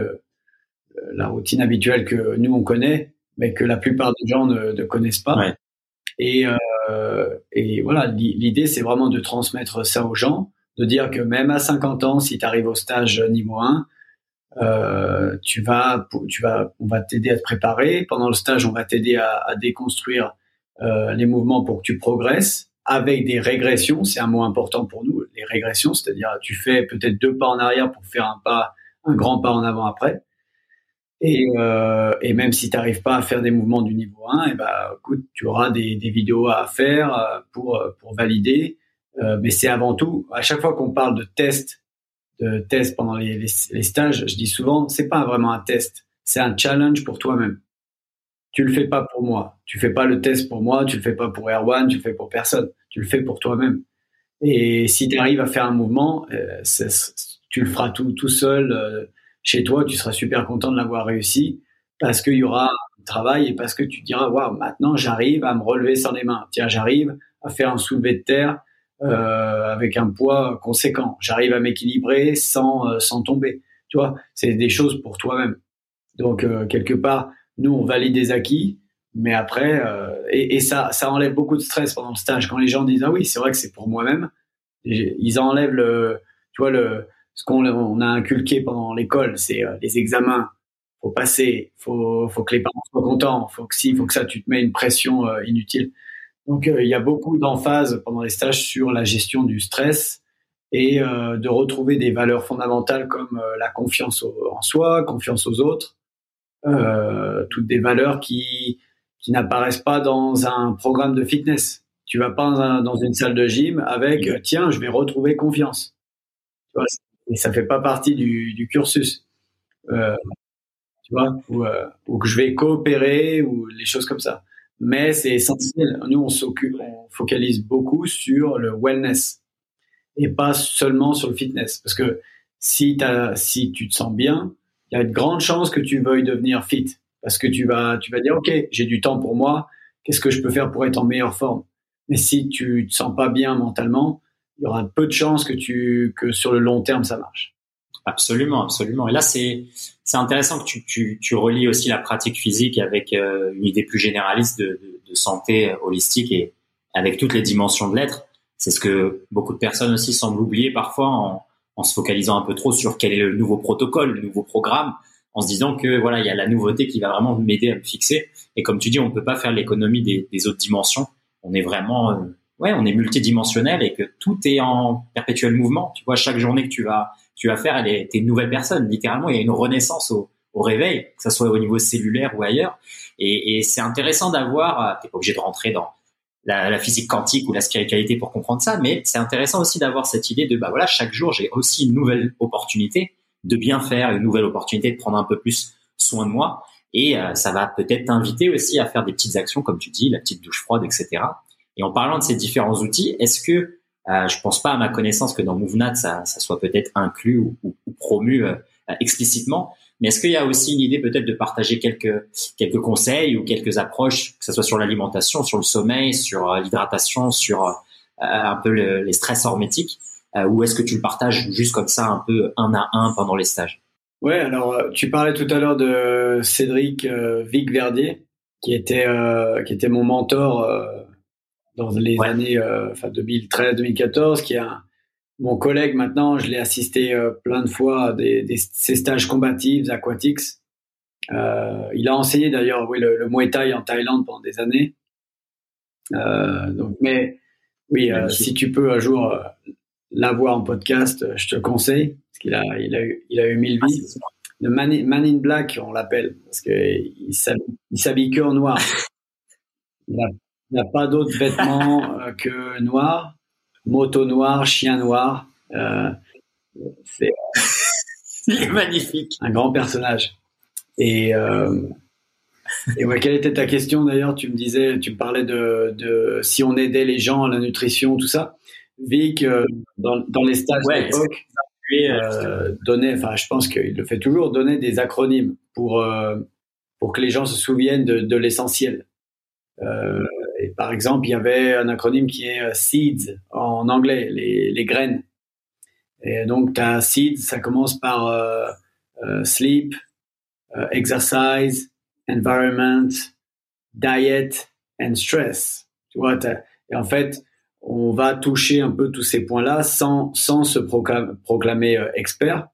B: la routine habituelle que nous on connaît, mais que la plupart des gens ne, ne connaissent pas. Et, euh, et voilà, l'idée c'est vraiment de transmettre ça aux gens de dire que même à 50 ans, si tu arrives au stage niveau 1, euh, tu vas, tu vas, on va t'aider à te préparer. Pendant le stage, on va t'aider à, à, déconstruire euh, les mouvements pour que tu progresses avec des régressions. C'est un mot important pour nous, les régressions, c'est-à-dire tu fais peut-être deux pas en arrière pour faire un pas, un grand pas en avant après. Et, euh, et même si tu n'arrives pas à faire des mouvements du niveau 1, et ben, écoute, tu auras des, vidéos à faire euh, pour, pour valider euh, mais c'est avant tout, à chaque fois qu'on parle de test, de test pendant les, stages, je dis souvent, c'est pas vraiment un test, c'est un challenge pour toi-même. Tu le fais pas pour moi, tu fais pas le test pour moi, tu le fais pas pour Erwan, tu le fais pour personne, tu le fais pour toi-même. Et si tu arrives à faire un mouvement, euh, tu le feras tout, tout seul euh, chez toi, tu seras super content de l'avoir réussi parce qu'il y aura un travail et parce que tu diras, waouh, maintenant j'arrive à me relever sans les mains. Tiens, j'arrive à faire un soulevé de terre euh, avec un poids conséquent. J'arrive à m'équilibrer sans euh, sans tomber. Tu vois, c'est des choses pour toi-même. Donc euh, quelque part, nous on valide des acquis, mais après euh, et, et, ça ça enlève beaucoup de stress pendant le stage quand les gens disent ah oui c'est vrai que c'est pour moi-même. Ils enlèvent le tu vois, le, ce qu'on on a inculqué pendant l'école, c'est euh, les examens. Faut passer, faut, faut que les parents soient contents, faut que si, faut que ça, tu te mets une pression euh, inutile. Donc, il y a beaucoup d'emphase pendant les stages sur la gestion du stress et de retrouver des valeurs fondamentales comme la confiance en soi, confiance aux autres, toutes des valeurs qui, qui n'apparaissent pas dans un programme de fitness. Tu vas pas dans une salle de gym avec tiens, je vais retrouver confiance. Tu vois, et ça fait pas partie du, du cursus. Euh, tu vois, ou, euh, ou, que je vais coopérer ou les choses comme ça. Mais c'est essentiel. Nous, on s'occupe, on focalise beaucoup sur le wellness et pas seulement sur le fitness. Parce que si, as, si tu te sens bien, il y a de grandes chances que tu veuilles devenir fit parce que tu vas, tu vas dire, OK, j'ai du temps pour moi, qu'est-ce que je peux faire pour être en meilleure forme? Mais si tu te sens pas bien mentalement, il y aura peu de chances que, tu, que sur le long terme, ça marche.
C: Absolument, absolument. Et là, c'est intéressant que tu, tu, tu relis aussi la pratique physique avec euh, une idée plus généraliste de, de, de, santé holistique et avec toutes les dimensions de l'être. C'est ce que beaucoup de personnes aussi semblent oublier parfois en, en se focalisant un peu trop sur quel est le nouveau protocole, le nouveau programme, en se disant que voilà, il y a la nouveauté qui va vraiment m'aider à me fixer. Et comme tu dis, on peut pas faire l'économie des, des, autres dimensions. On est vraiment, euh, ouais, on est multidimensionnel et que tout est en perpétuel mouvement. Tu vois, chaque journée que tu vas, tu vas faire, elle est, t'es une nouvelle personne. Littéralement, il y a une renaissance au, au réveil, que ça soit au niveau cellulaire ou ailleurs. Et, et c'est intéressant d'avoir, euh, t'es pas obligé de rentrer dans la, la, physique quantique ou la spiritualité pour comprendre ça, mais c'est intéressant aussi d'avoir cette idée de, bah voilà, chaque jour, j'ai aussi une nouvelle opportunité de bien faire, une nouvelle opportunité de prendre un peu plus soin de moi. Et euh, ça va peut-être t'inviter aussi à faire des petites actions, comme tu dis, la petite douche froide, etc. Et en parlant de ces différents outils, est-ce que euh, je pense pas à ma connaissance que dans MoveNat ça, ça soit peut-être inclus ou, ou, promu euh, explicitement, mais est-ce qu'il y a aussi une idée peut-être de partager quelques quelques conseils ou quelques approches, que ce soit sur l'alimentation, sur le sommeil, sur euh, l'hydratation, sur un peu le, les stress hormétiques, euh, ou est-ce que tu le partages juste comme ça, un peu un à un pendant les stages?
B: Ouais, alors euh, tu parlais tout à l'heure de Cédric euh, Vic Verdier, qui était qui était mon mentor dans les années enfin 2013-2014, qui est mon collègue maintenant. Je l'ai assisté plein de fois à des, des, ces stages combatifs, aquatics. Euh, il a enseigné d'ailleurs oui, le, le, Muay Thai en Thaïlande pendant des années. Euh, donc, mais oui, euh, si tu peux un jour l'avoir en podcast, euh, je te conseille, parce qu'il a, il a, eu, il a eu mille vies. Le man, in Black, on l'appelle, parce qu'il s'habille que en noir. Il n'a pas d'autres vêtements euh, que noir. Moto noir, chien noir. Euh,
C: c'est magnifique.
B: Un grand personnage. Et, euh, et ouais, quelle était ta question d'ailleurs? Tu me disais, tu me parlais de, de si on aidait les gens à la nutrition, tout ça. Vic, euh, dans, dans, les stages ouais, d'époque, euh, donnait, enfin, je pense qu'il le fait toujours, donner des acronymes pour pour que les gens se souviennent de, de l'essentiel. Euh, par exemple, il y avait un acronyme qui est euh, SEEDS en anglais, les, les graines. Et donc, tu as SEEDS, ça commence par euh, sleep, exercise, environment, diet and stress. Tu vois, et en fait, on va toucher un peu tous ces points-là sans, sans se proclamer, euh, expert.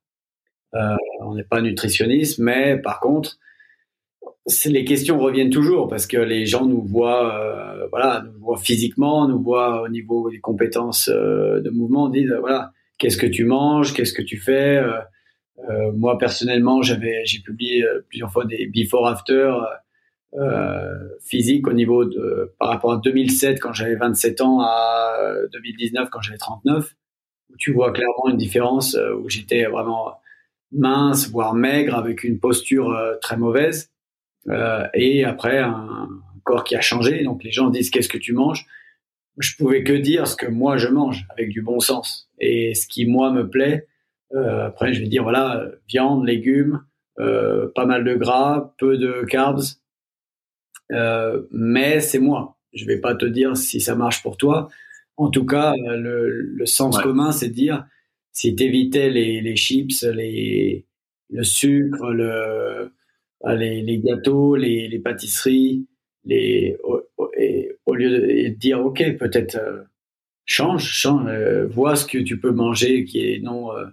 B: Euh, on n'est pas nutritionniste, mais par contre, les questions reviennent toujours parce que les gens nous voient, euh, voilà, nous voient physiquement, nous voient au niveau des compétences euh, de mouvement, disent voilà, qu'est-ce que tu manges, qu'est-ce que tu fais. Euh, moi personnellement, j'avais, j'ai publié plusieurs fois des before after euh, physique au niveau de par rapport à 2007 quand j'avais 27 ans à 2019 quand j'avais 39 où tu vois clairement une différence euh, où j'étais vraiment mince voire maigre avec une posture euh, très mauvaise euh, et après un corps qui a changé donc les gens disent qu'est-ce que tu manges? Je pouvais que dire ce que moi je mange avec du bon sens et ce qui moi me plaît euh, après je vais dire voilà viande légumes pas mal de gras peu de carbs euh, mais c'est moi. Je vais pas te dire si ça marche pour toi. En tout cas, le, le sens ouais. commun, c'est de dire si tu évitais les, les chips, les, le sucre, le, les, les gâteaux, les, pâtisseries, les, au, et, au lieu de dire, OK, peut-être euh, change, change, euh, vois ce que tu peux manger qui est non euh,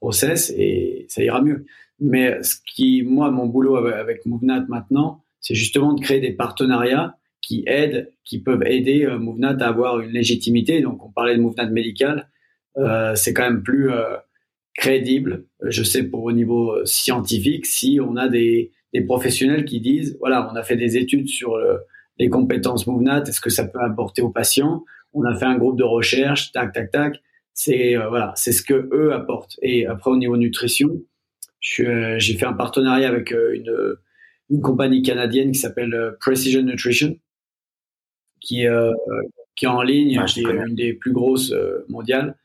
B: process et ça ira mieux. Mais ce qui, moi, mon boulot avec, avec Movenat maintenant, c'est justement de créer des partenariats qui aident, qui peuvent aider euh, Movenat à avoir une légitimité. Donc, on parlait de Movenat médical, euh, c'est quand même plus euh, crédible, je sais pour au niveau euh, scientifique, si on a des, des professionnels qui disent, voilà, on a fait des études sur le, les compétences Movenat, est-ce que ça peut apporter aux patients? On a fait un groupe de recherche, tac, tac, tac. C'est euh, voilà, c'est ce que eux apportent. Et après au niveau nutrition, j'ai fait un partenariat avec une, une compagnie canadienne qui s'appelle Precision Nutrition, qui, euh, qui est en ligne, qui est une des plus grosses mondiales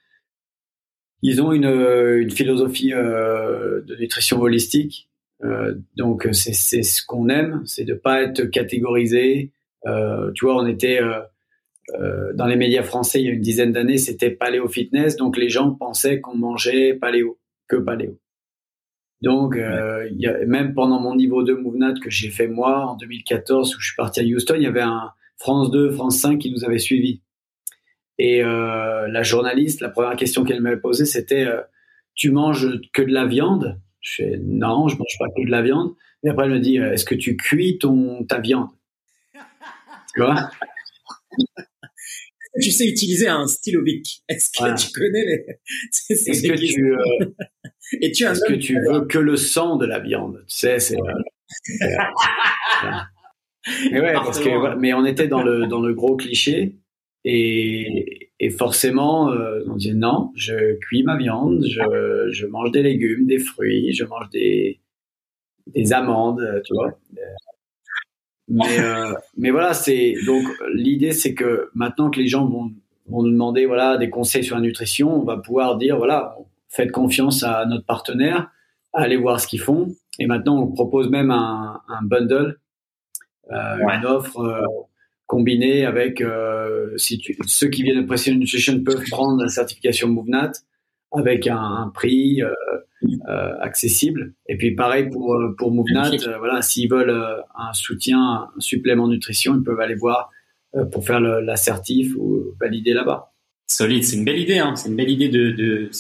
B: ils ont une, euh, une philosophie euh, de nutrition holistique. Euh, donc c'est c'est ce qu'on aime, c'est de pas être catégorisé. Euh, tu vois, on était euh, dans les médias français il y a une dizaine d'années, c'était paléo fitness, donc les gens pensaient qu'on mangeait paléo, que paléo. Donc, euh, il y a, même pendant mon niveau 2 Movenat que j'ai fait moi en 2014, où je suis parti à Houston, il y avait un France 2, France 5 qui nous avait suivis. Et euh, la journaliste, la première question qu'elle m'avait posée, c'était euh, Tu manges que de la viande? Je fais Non, je mange pas que de la viande. Et après, elle me dit euh, Est-ce que tu cuis ton, ta viande? Tu vois?
C: Tu sais utiliser un stylo bic Est-ce que voilà. tu connais les
B: Est-ce que tu euh, Et tu Est-ce que tu veux que le sang de la viande? Tu sais, c'est. mais ouais, parce que, mais on était dans le dans le gros cliché et, et forcément, euh, on dit non, je cuis ma viande, je, je, mange des légumes, des fruits, je mange des, des amandes, tu vois. Mais, euh, mais voilà, c'est donc l'idée, c'est que maintenant que les gens vont, vont nous demander voilà des conseils sur la nutrition, on va pouvoir dire voilà, faites confiance à notre partenaire, allez voir ce qu'ils font. Et maintenant, on propose même un, un bundle, euh, ouais. une offre euh, combiné avec euh, si tu, ceux qui viennent de Precision Nutrition peuvent prendre la certification MoveNat avec un, un prix euh, euh, accessible. Et puis pareil pour pour MoveNat, voilà, s'ils veulent un soutien, un supplément nutrition, ils peuvent aller voir pour faire l'assertif ou valider là-bas.
C: Solide, c'est une belle idée. Hein. C'est une belle idée de, de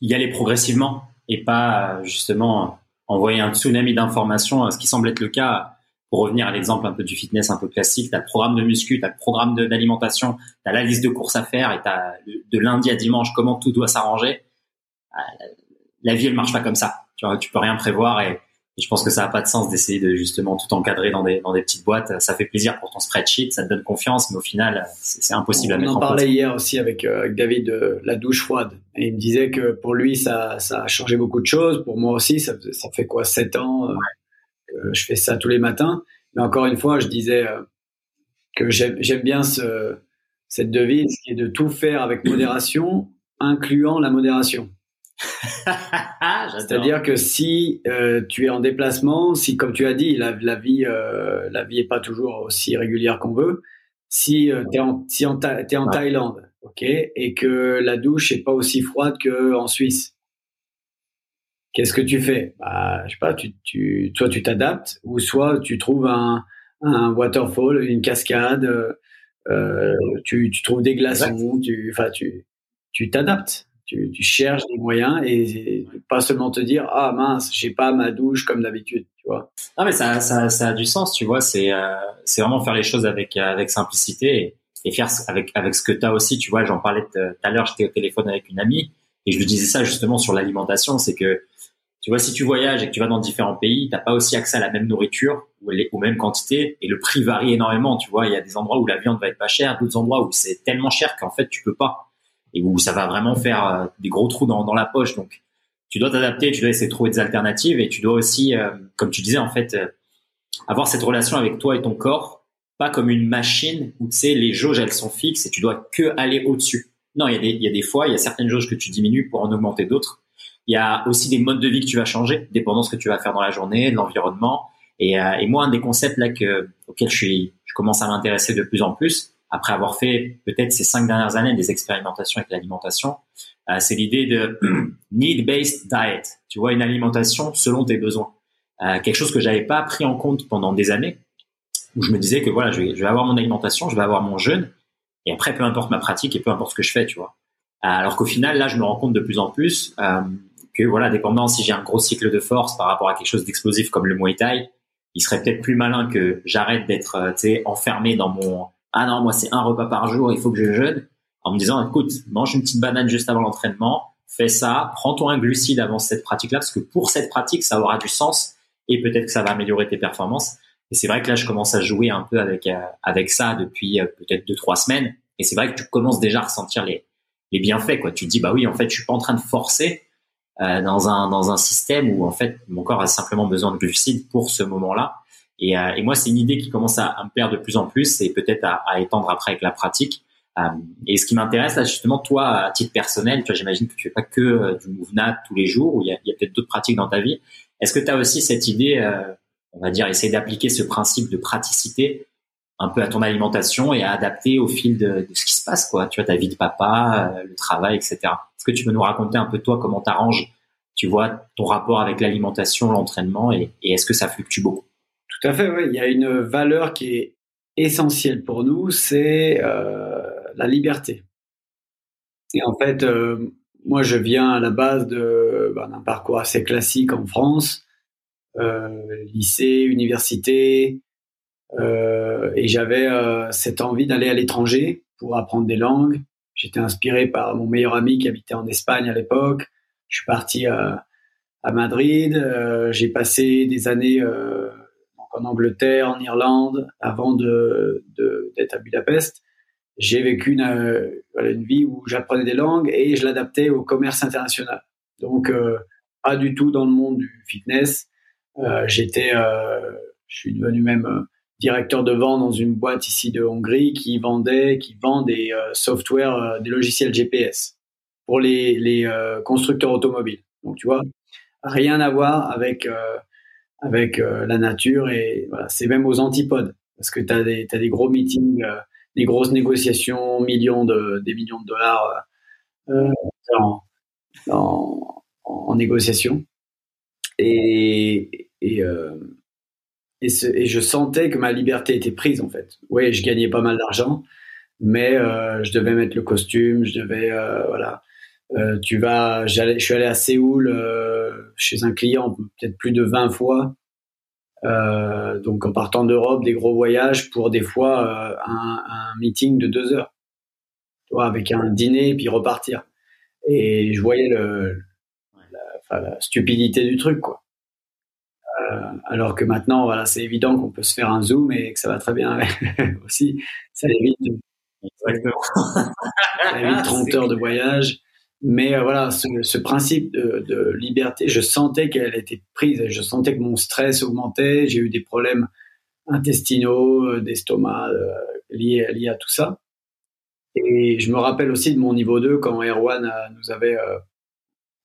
C: y aller progressivement et pas justement envoyer un tsunami d'informations, ce qui semble être le cas pour revenir à l'exemple un peu du fitness un peu classique, tu as le programme de muscu, tu as le programme d'alimentation, tu as la liste de courses à faire et tu as de lundi à dimanche comment tout doit s'arranger. Euh, la vie, elle marche pas comme ça. Tu vois, tu peux rien prévoir et, et je pense que ça n'a pas de sens d'essayer de justement tout encadrer dans des, dans des petites boîtes. Ça fait plaisir pour ton spreadsheet, ça te donne confiance, mais au final, c'est impossible
B: On
C: à mettre
B: en
C: en place.
B: On parlait hier aussi avec, euh, avec David de la douche froide. Et il me disait que pour lui, ça, ça a changé beaucoup de choses. Pour moi aussi, ça, ça fait quoi, sept ans euh, je fais ça tous les matins. Mais encore une fois, je disais euh, que j'aime bien ce, cette devise qui est de tout faire avec modération, incluant la modération. C'est-à-dire que si euh, tu es en déplacement, si comme tu as dit, la, la vie, euh, la vie est pas toujours aussi régulière qu'on veut. Si euh, tu es en, si en, es en Thaïlande, ok, et que la douche est pas aussi froide qu'en Suisse, qu'est-ce que tu fais? Bah, Je sais pas, tu, tu, soit tu t'adaptes, ou soit tu trouves un, un waterfall, une cascade, euh, tu, tu trouves des glaçons, tu, enfin, tu, tu t'adaptes. Tu, tu, cherches des moyens et, et, pas seulement te dire ah mince j'ai pas ma douche comme d'habitude tu vois.
C: Non mais ça, ça, ça a du sens tu vois c'est euh, c'est vraiment faire les choses avec avec simplicité et, et faire avec avec ce que tu as aussi tu vois. J'en parlais tout à l'heure j'étais au téléphone avec une amie et je lui disais ça justement sur l'alimentation c'est que tu vois, si tu voyages et que tu vas dans différents pays, t'as pas aussi accès à la même nourriture ou les, aux mêmes quantités et le prix varie énormément. Tu vois, il y a des endroits où la viande va être pas chère, d'autres endroits où c'est tellement cher qu'en fait tu peux pas et où ça va vraiment faire euh, des gros trous dans, la poche. Donc, tu dois t'adapter, tu dois essayer de trouver des alternatives et tu dois aussi, euh, comme tu disais en fait, euh, avoir cette relation avec toi et ton corps, pas comme une machine où tu sais les jauges elles sont fixes et tu dois que aller au-dessus. Non, il y a des, il y a des fois, il y a certaines jauges que tu diminues pour en augmenter d'autres. Il y a aussi des modes de vie que tu vas changer, dépendant de ce que tu vas faire dans la journée, de l'environnement. Et, euh, et, moi, un des concepts là que, auquel je, suis, je commence à m'intéresser de plus en plus, après avoir fait peut-être ces cinq dernières années des expérimentations avec l'alimentation, euh, c'est l'idée de need-based diet. Tu vois, une alimentation selon tes besoins. Euh, quelque chose que j'avais pas pris en compte pendant des années, où je me disais que voilà, je vais, je vais avoir mon alimentation, je vais avoir mon jeûne, Et après, peu importe ma pratique et peu importe ce que je fais, tu vois. Alors qu'au final, là, je me rends compte de plus en plus que, voilà, dépendant si j'ai un gros cycle de force par rapport à quelque chose d'explosif comme le Muay Thai, il serait peut-être plus malin que j'arrête d'être, sais, enfermé dans mon ah non, moi c'est un repas par jour, il faut que je jeûne, en me disant écoute, mange une petite banane juste avant l'entraînement, fais ça, prends-toi un glucide avant cette pratique-là, parce que pour cette pratique, ça aura du sens et peut-être que ça va améliorer tes performances. Et c'est vrai que là, je commence à jouer un peu avec euh, avec ça depuis euh, peut-être deux trois semaines. Et c'est vrai que tu commences déjà à ressentir les les bienfaits. Quoi. Tu te dis bah oui, en fait, je suis pas en train de forcer euh, dans un dans un système où en fait mon corps a simplement besoin de glucides pour ce moment-là. Et, euh, et moi, c'est une idée qui commence à, à, me plaire de plus en plus et peut-être à, à, étendre après avec la pratique. Euh, et ce qui m'intéresse là, justement, toi, à titre personnel, tu j'imagine que tu fais pas que euh, du MoveNat tous les jours, ou il y a, y a peut-être d'autres pratiques dans ta vie. Est-ce que tu as aussi cette idée, on va dire, essayer d'appliquer ce principe de praticité un peu à ton alimentation et à adapter au fil de, ce qui se passe, quoi. Tu vois, ta vie de papa, le travail, etc. Est-ce que tu peux nous raconter un peu toi comment t'arranges, tu vois, ton rapport avec l'alimentation, l'entraînement, et, est-ce que ça fluctue beaucoup?
B: Tout à fait, oui. Il y a une valeur qui est essentielle pour nous, c'est euh, la liberté. Et en fait, euh, moi, je viens à la base de ben, d'un parcours assez classique en France, euh, lycée, université, euh, et j'avais euh, cette envie d'aller à l'étranger pour apprendre des langues. J'étais inspiré par mon meilleur ami qui habitait en Espagne à l'époque. Je suis parti à, à Madrid. Euh, j'ai passé des années en Angleterre, en Irlande, avant de, d'être à Budapest. J'ai vécu une, une, vie où j'apprenais des langues et je l'adaptais au commerce international. Donc, euh, pas du tout dans le monde du fitness. Euh, j'étais, euh, je suis devenu même euh, directeur de vente dans une boîte ici de Hongrie qui vendait, qui vend des euh, euh, des logiciels GPS pour les, les constructeurs automobiles. Donc, tu vois, rien à voir avec euh, la nature et c'est même aux antipodes parce que tu as des, gros meetings, euh, des grosses négociations, millions de, des millions de dollars euh, en, en, négociation. Et, euh, et, ce, et, je sentais que ma liberté était prise en fait. Oui, je gagnais pas mal d'argent, mais euh, je devais mettre le costume, je devais voilà. tu vas, je suis allé à Séoul chez un client peut-être plus de 20 fois. Euh, donc en partant d'Europe, des gros voyages pour des fois euh, un, un, meeting de deux heures, tu vois, avec un dîner et puis repartir. Et je voyais le, la, la stupidité du truc, quoi. Euh, alors que maintenant, voilà, c'est évident qu'on peut se faire un zoom et que ça va très bien aussi. Ça évite, ça évite 30 heures de voyage. Mais euh, voilà, ce, ce principe de, de, liberté, je sentais qu'elle était prise. Je sentais que mon stress augmentait. J'ai eu des problèmes intestinaux, euh, d'estomac euh, liés, liés à tout ça. Et je me rappelle aussi de mon niveau 2 quand Erwan nous avait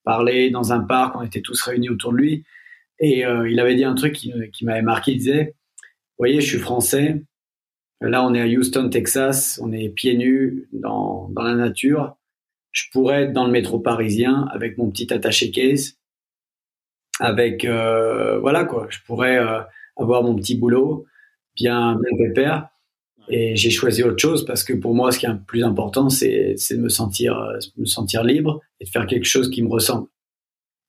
B: parlé dans un parc, on était tous réunis autour de lui. Et il avait dit un truc qui, m'avait marqué. Il disait, voyez, je suis français. Là, on est à Houston, Texas. On est pieds nus dans, dans la nature je pourrais être dans le métro parisien avec mon petit attaché case, avec euh, voilà quoi, je pourrais euh, avoir mon petit boulot bien bien pépère. Et j'ai choisi autre chose parce que pour moi, ce qui est le plus important, c'est de me sentir euh, me sentir libre et de faire quelque chose qui me ressemble.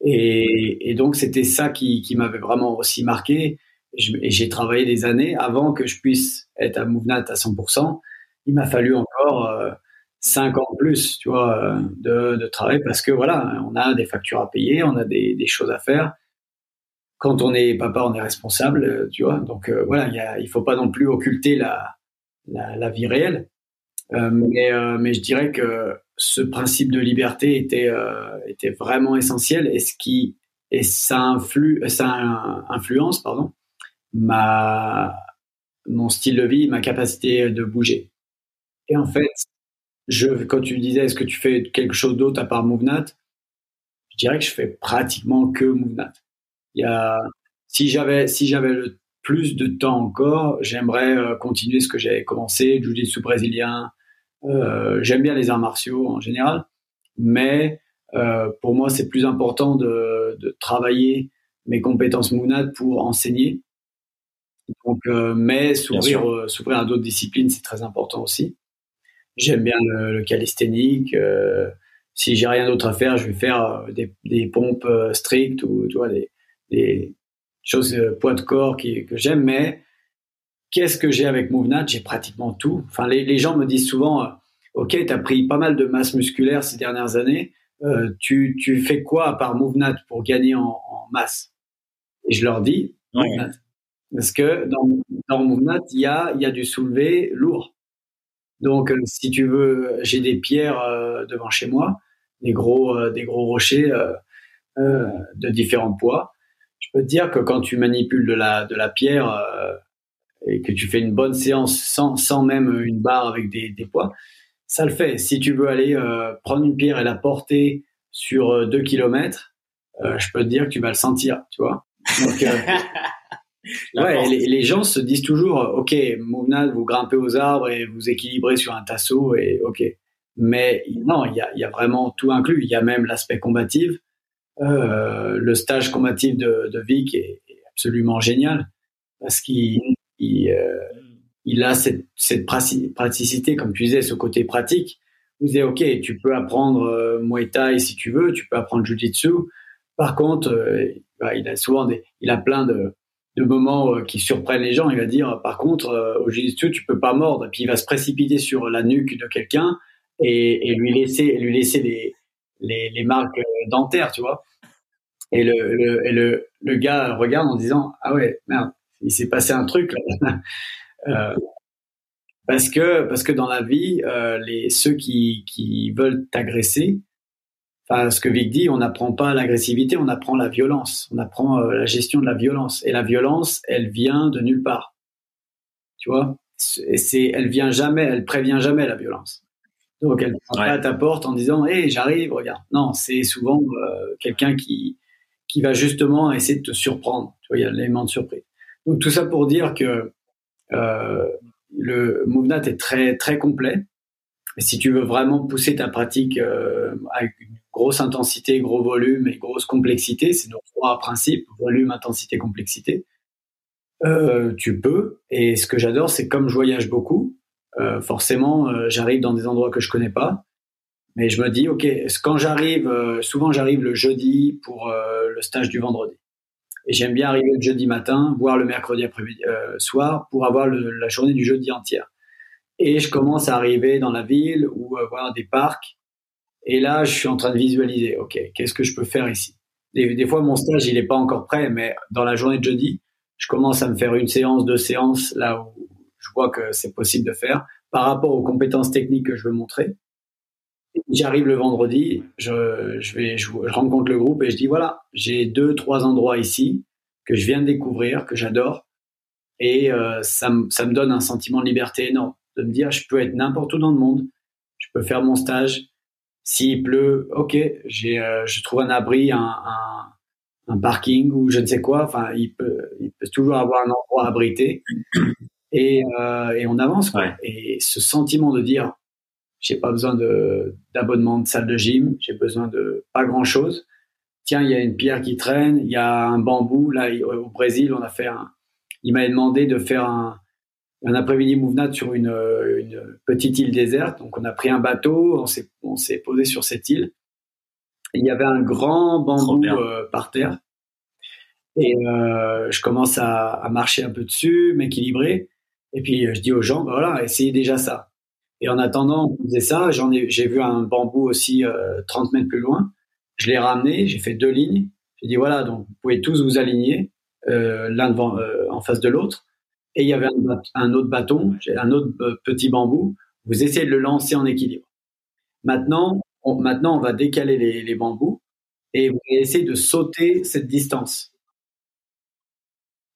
B: Et, et donc c'était ça qui, qui m'avait vraiment aussi marqué. Et j'ai travaillé des années avant que je puisse être à Mouvnat à 100%. Il m'a fallu encore euh, cinq ans plus, tu vois, euh, de, de, travail parce que voilà, on a des factures à payer, on a des, des choses à faire. Quand on est papa, on est responsable, euh, tu vois. Donc euh, voilà, y a, il faut pas non plus occulter la, la, la vie réelle. Euh, mais, mais je dirais que ce principe de liberté était, était vraiment essentiel et ce qui et ça influe, ça influence, pardon, ma mon style de vie, ma capacité de bouger. Et en fait, je, quand tu disais est-ce que tu fais quelque chose d'autre à part MoveNat, je dirais que je fais pratiquement que MoveNat. Il y a, si j'avais, si j'avais le plus de temps encore, j'aimerais euh, continuer ce que j'avais commencé, jiu-jitsu brésilien. Euh, j'aime bien les arts martiaux en général, mais euh, pour moi c'est plus important de, de, travailler mes compétences MoveNat pour enseigner. Donc, euh, mais s'ouvrir, s'ouvrir à d'autres disciplines, c'est très important aussi. J'aime bien le, le calisthénique. Euh, si j'ai rien d'autre à faire, je vais faire des, des pompes strictes ou tu vois des, des choses poids de corps qui, que j'aime. Mais qu'est-ce que j'ai avec MoveNat J'ai pratiquement tout. Enfin, les, les, gens me disent souvent, ok, tu as pris pas mal de masse musculaire ces dernières années. Euh, tu, tu fais quoi à part MoveNat pour gagner en, en masse? Et je leur dis, ouais. Parce que dans, dans MoveNat, il y a, y a du soulevé lourd. Donc, euh, si tu veux, j'ai des pierres euh, devant chez moi, des gros, euh, des gros rochers de différents poids. Je peux te dire que quand tu manipules de la, de la pierre et que tu fais une bonne séance sans, sans même une barre avec des, des poids, ça le fait. Si tu veux aller prendre une pierre et la porter sur deux kilomètres, je peux te dire que tu vas le sentir, tu vois. Donc, Ouais, les, les, gens se disent toujours, ok, Mouvnad, vous grimpez aux arbres et vous équilibrez sur un tasseau et ok. Mais non, il y a, y a, vraiment tout inclus. Il y a même l'aspect combatif. Euh, le stage combatif de, de Vic est, absolument génial parce qu'il il, euh, il, a cette, praticité, comme tu disais, ce côté pratique. Vous dites, ok, tu peux apprendre euh, Muay Thai si tu veux, tu peux apprendre Jiu-Jitsu. Par contre, euh, bah, il a souvent des, il a plein de moments euh, qui surprennent les gens. Il va dire, par contre, au jiu tu peux pas mordre. Puis il va se précipiter sur la nuque de quelqu'un et, lui laisser, lui laisser les, marques dentaires, tu vois. Et le gars regarde en disant, ah ouais, merde, il s'est passé un truc là. euh, parce que parce que dans la vie, euh, les ceux qui qui veulent t'agresser, Enfin, ce que Vic dit, on n'apprend pas l'agressivité, on apprend la violence, on apprend euh, la gestion de la violence. Et la violence, elle vient de nulle part. Tu vois? C'est, elle vient jamais, elle prévient jamais la violence. Donc elle ne pas à ta porte en disant, hé, j'arrive, regarde. Non, c'est souvent euh, quelqu'un qui qui va justement essayer de te surprendre. Tu vois, il y a l'élément de surprise. Tout ça pour dire que euh, le MoveNat est très très complet. Et si tu veux vraiment pousser ta pratique euh, avec une grosse intensité, gros volume et grosse complexité, c'est nos trois principes, volume, intensité, complexité, euh, tu peux. Et ce que j'adore, c'est comme je voyage beaucoup, euh, forcément, j'arrive dans des endroits que je connais pas. Mais je me dis, OK, quand j'arrive, souvent j'arrive le jeudi pour le stage du vendredi. Et j'aime bien arriver le jeudi matin, voire le mercredi après soir, pour avoir la journée du jeudi entière. Et je commence à arriver dans la ville ou voir des parcs et là, je suis en train de visualiser, OK, qu'est-ce que je peux faire ici? Des, des, fois, mon stage, il n'est pas encore prêt, mais dans la journée de jeudi, je commence à me faire une séance, deux séances, là où je vois que c'est possible de faire, par rapport aux compétences techniques que je veux montrer. J'arrive le vendredi, je, je vais, je, je, rencontre le groupe et je dis voilà, j'ai deux, trois endroits ici que je viens de découvrir, que j'adore, et euh, ça, ça me donne un sentiment de liberté énorme, de me dire je peux être n'importe où dans le monde, je peux faire mon stage, s'il pleut, ok, j'ai, euh, je trouve un abri, un, un, un, parking ou je ne sais quoi. Enfin, il peut, il peut toujours avoir un endroit abrité et, euh, et on avance. Quoi. Ouais. Et ce sentiment de dire, j'ai pas besoin d'abonnement de salle de gym, j'ai besoin de pas grand chose. Tiens, il y a une pierre qui traîne, il y a un bambou. Là, au Brésil, on a fait un. Il m'avait demandé de faire un, un après-midi mouvenat sur une, une, petite île déserte. Donc on a pris un bateau, on s'est, on s'est posé sur cette île. il y avait un grand bambou euh, par terre. Et euh, je commence à, à, marcher un peu dessus, m'équilibrer. Et puis je dis aux gens, bah voilà, essayez déjà ça. Et en attendant on faisait ça, j'en ai, j'ai vu un bambou aussi euh, 30 mètres plus loin. Je l'ai ramené, j'ai fait deux lignes. J'ai dit voilà, donc vous pouvez tous vous aligner euh, l'un devant, euh, en face de l'autre et il y avait un, autre bâton, un autre euh, petit bambou. Vous essayez de le lancer en équilibre. Maintenant, on, maintenant, on va décaler les, les bambous et vous allez essayer de sauter cette distance.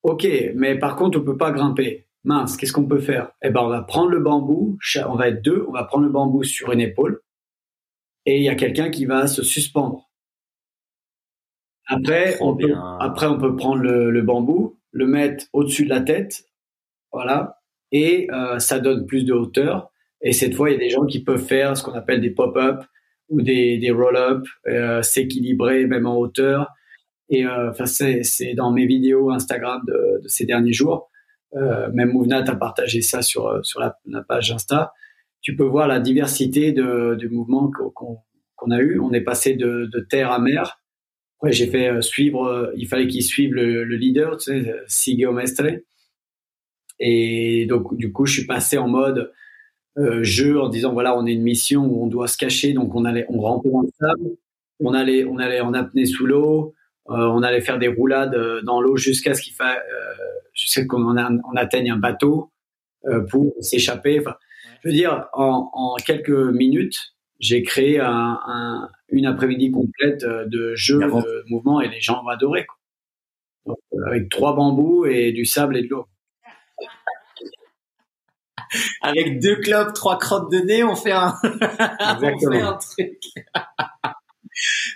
B: Ok, mais par contre, on peut pas grimper. Mince, qu'est-ce qu'on peut faire? Eh ben, on va prendre le bambou. On va être deux. On va prendre le bambou sur une épaule et il y a quelqu'un qui va se suspendre. Après, on peut, après, on peut prendre le, le bambou, le mettre au-dessus de la tête voilà, et euh, ça donne plus de hauteur. Et cette fois, il y a des gens qui peuvent faire ce qu'on appelle des pop-up ou des, des roll-up, euh, s'équilibrer même en hauteur. Et euh, enfin, c'est, c'est dans mes vidéos Instagram de, de ces derniers jours. Euh, même Mouvnat a partagé ça sur sur la, page Insta. tu peux voir la diversité de, du mouvement qu'on a eu. On est passé de, de terre à mer. J'ai fait suivre, il fallait qu'il suive le, le, leader, tu sais, Mestre. Et donc, du coup, je suis passé en mode euh, jeu en disant voilà, on est une mission où on doit se cacher, donc on allait, on dans le sable, on allait, on allait en apnée sous l'eau, euh, on allait faire des roulades euh, dans l'eau jusqu'à ce qu'il euh, jusqu'à qu'on on atteigne un bateau euh, pour s'échapper. Enfin, je veux dire, en, en quelques minutes, j'ai créé un, un, une après-midi complète de jeux, de mouvements, et les gens ont adoré. Quoi. Donc, avec trois bambous et du sable et de l'eau.
C: Avec deux clopes, trois crottes de nez, on fait un, on fait un truc.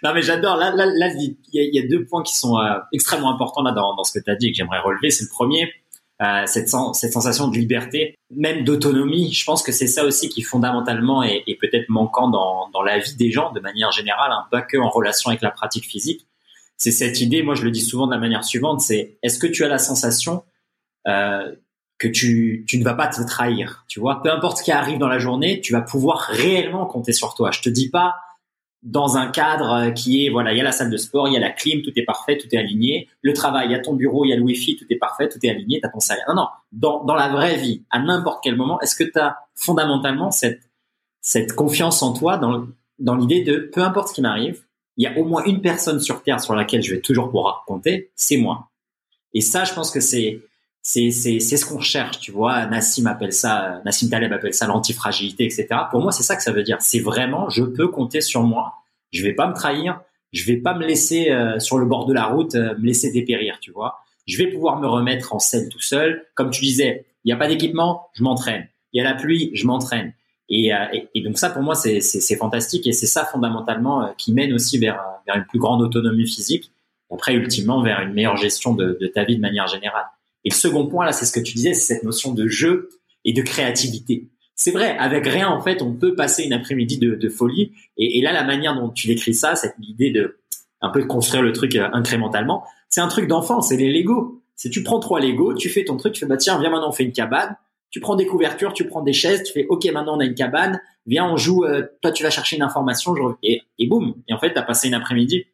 C: non mais j'adore. Là, là, là, il y, a, deux points qui sont euh, extrêmement importants là dans, ce que tu as dit et que j'aimerais relever. C'est le premier, euh, cette, sensation de liberté, même d'autonomie. Je pense que c'est ça aussi qui fondamentalement est, est peut-être manquant dans, dans la vie des gens de manière générale, hein, pas que en relation avec la pratique physique. C'est cette idée. Moi, je le dis souvent de la manière suivante. C'est est-ce que tu as la sensation euh, que tu, tu ne vas pas te trahir, tu vois. Peu importe ce qui arrive dans la journée, tu vas pouvoir réellement compter sur toi. Je te dis pas dans un cadre euh, qui est, voilà, il y a la salle de sport, il y a la clim, tout est parfait, tout est aligné. Le travail, il y a ton bureau, il y a le wifi, tout est parfait, tout est aligné, t'as ton salaire. Non, non. Dans, dans la vraie vie, à n'importe quel moment, est-ce que tu as fondamentalement cette, cette confiance en toi dans, dans l'idée de peu importe ce qui m'arrive, il y a au moins une personne sur Terre sur laquelle je vais toujours pouvoir compter, c'est moi. Et ça, je pense que c'est, c'est c'est c'est ce qu'on cherche, tu vois. Nassim appelle ça, Nassim Taleb appelle ça l'antifragilité, etc. Pour moi, c'est ça que ça veut dire. C'est vraiment, je peux compter sur moi. Je vais pas me trahir. Je vais pas me laisser euh, sur le bord de la route, euh, me laisser dépérir, tu vois. Je vais pouvoir me remettre en scène tout seul. Comme tu disais, il n'y a pas d'équipement, je m'entraîne. Il y a la pluie, je m'entraîne. Et, euh, et, donc ça, pour moi, c'est c'est fantastique et c'est ça fondamentalement qui mène aussi vers vers une plus grande autonomie physique. Après, ultimement, vers une meilleure gestion de, de ta vie de manière générale. Et le second point, là, c'est ce que tu disais, c'est cette notion de jeu et de créativité. C'est vrai, avec rien, en fait, on peut passer une après-midi de, folie. Et, là, la manière dont tu décris ça, cette idée de un peu de construire le truc euh, incrémentalement, c'est un truc d'enfant, c'est les Lego. C'est tu prends trois Lego, tu fais ton truc, tu fais bah tiens, viens maintenant on fait une cabane. Tu prends des couvertures, tu prends des chaises, tu fais ok maintenant on a une cabane, viens on joue. Euh, toi tu vas chercher une information, et, et boum. Et en fait t'as passé une après-midi.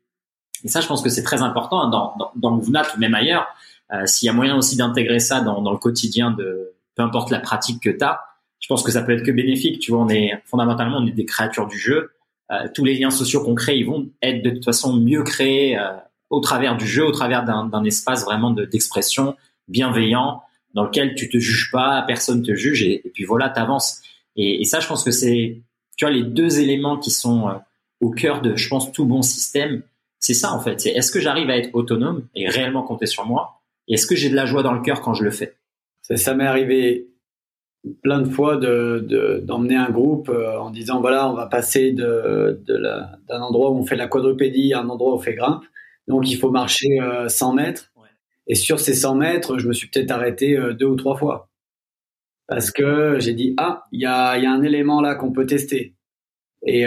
C: Et ça je pense que c'est très important hein, dans, dans, dans ou même ailleurs euh, s'il y a moyen aussi d'intégrer ça dans, dans, le quotidien de peu importe la pratique que tu as, je pense que ça peut être que bénéfique. Tu vois, on est fondamentalement on est des créatures du jeu. Euh, tous les liens sociaux qu'on crée, ils vont être de toute façon mieux créés euh, au travers du jeu, au travers d'un espace vraiment d'expression bienveillant dans lequel tu te juges pas, personne te juge et, puis voilà, t'avances. Et, et ça, je pense que c'est, tu vois, les deux éléments qui sont euh, au cœur de, je pense, tout bon système. C'est ça en fait. C'est est-ce que j'arrive à être autonome et réellement compter sur moi est-ce que j'ai de la joie dans le cœur quand je le fais?
B: Ça, ça m'est arrivé plein de fois de, d'emmener un groupe euh, en disant voilà, on va passer de, d'un endroit où on fait la quadrupédie à un endroit où on fait grimpe. Donc il faut marcher 100 euh, mètres. Et sur ces 100 mètres, je me suis peut-être arrêté euh, deux ou trois fois. Parce que j'ai dit ah, il y a, y a un élément là qu'on peut tester. Et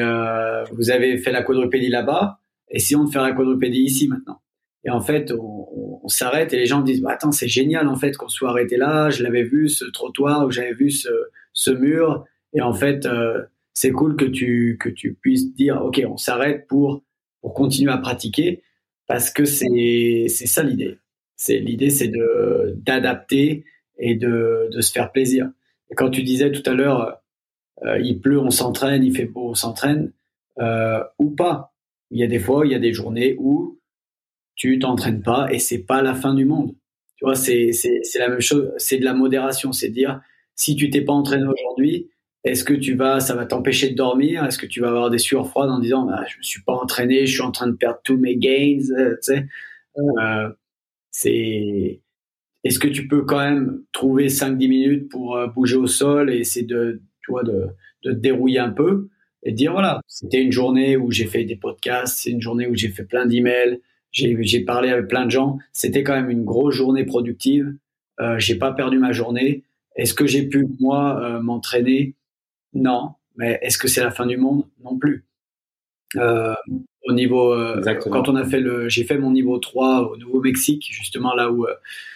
B: vous avez fait la quadrupédie là-bas, essayons de faire la quadrupédie ici maintenant? Et en fait, on, s'arrête et les gens disent bah, Attends, c'est génial en fait qu'on soit arrêté là. Je l'avais vu, ce trottoir, ou j'avais vu ce, ce, mur. Et en fait, euh, c'est cool que tu, que tu puisses dire Ok, on s'arrête pour, pour continuer à pratiquer parce que c'est ça l'idée. C'est L'idée, c'est d'adapter et de, de se faire plaisir. Et quand tu disais tout à l'heure, euh, il pleut, on s'entraîne, il fait beau, on s'entraîne, euh, ou pas. Il y a des fois, il y a des journées où tu t'entraînes pas et c'est pas la fin du monde. Tu vois, c'est c'est c'est la même chose, c'est de la modération, c'est dire si tu t'es pas entraîné aujourd'hui, est-ce que tu vas ça va t'empêcher de dormir? Est-ce que tu vas avoir des sueurs froides en disant bah, je me suis pas entraîné, je suis en train de perdre tous mes gains, euh, tu sais? Euh, c'est est-ce que tu peux quand même trouver 5-10 minutes pour euh, bouger au sol et essayer de, tu vois, de, de te dérouiller un peu et dire voilà, c'était une journée où j'ai fait des podcasts, c'est une journée où j'ai fait plein d'emails, j'ai parlé avec plein de gens. C'était quand même une grosse journée productive. Euh, j'ai pas perdu ma journée. Est-ce que j'ai pu moi euh, m'entraîner? Non. Mais est-ce que c'est la fin du monde? Non plus. Euh, au niveau euh, quand on a fait le, j'ai fait mon niveau 3 au Nouveau-Mexique, justement là où euh,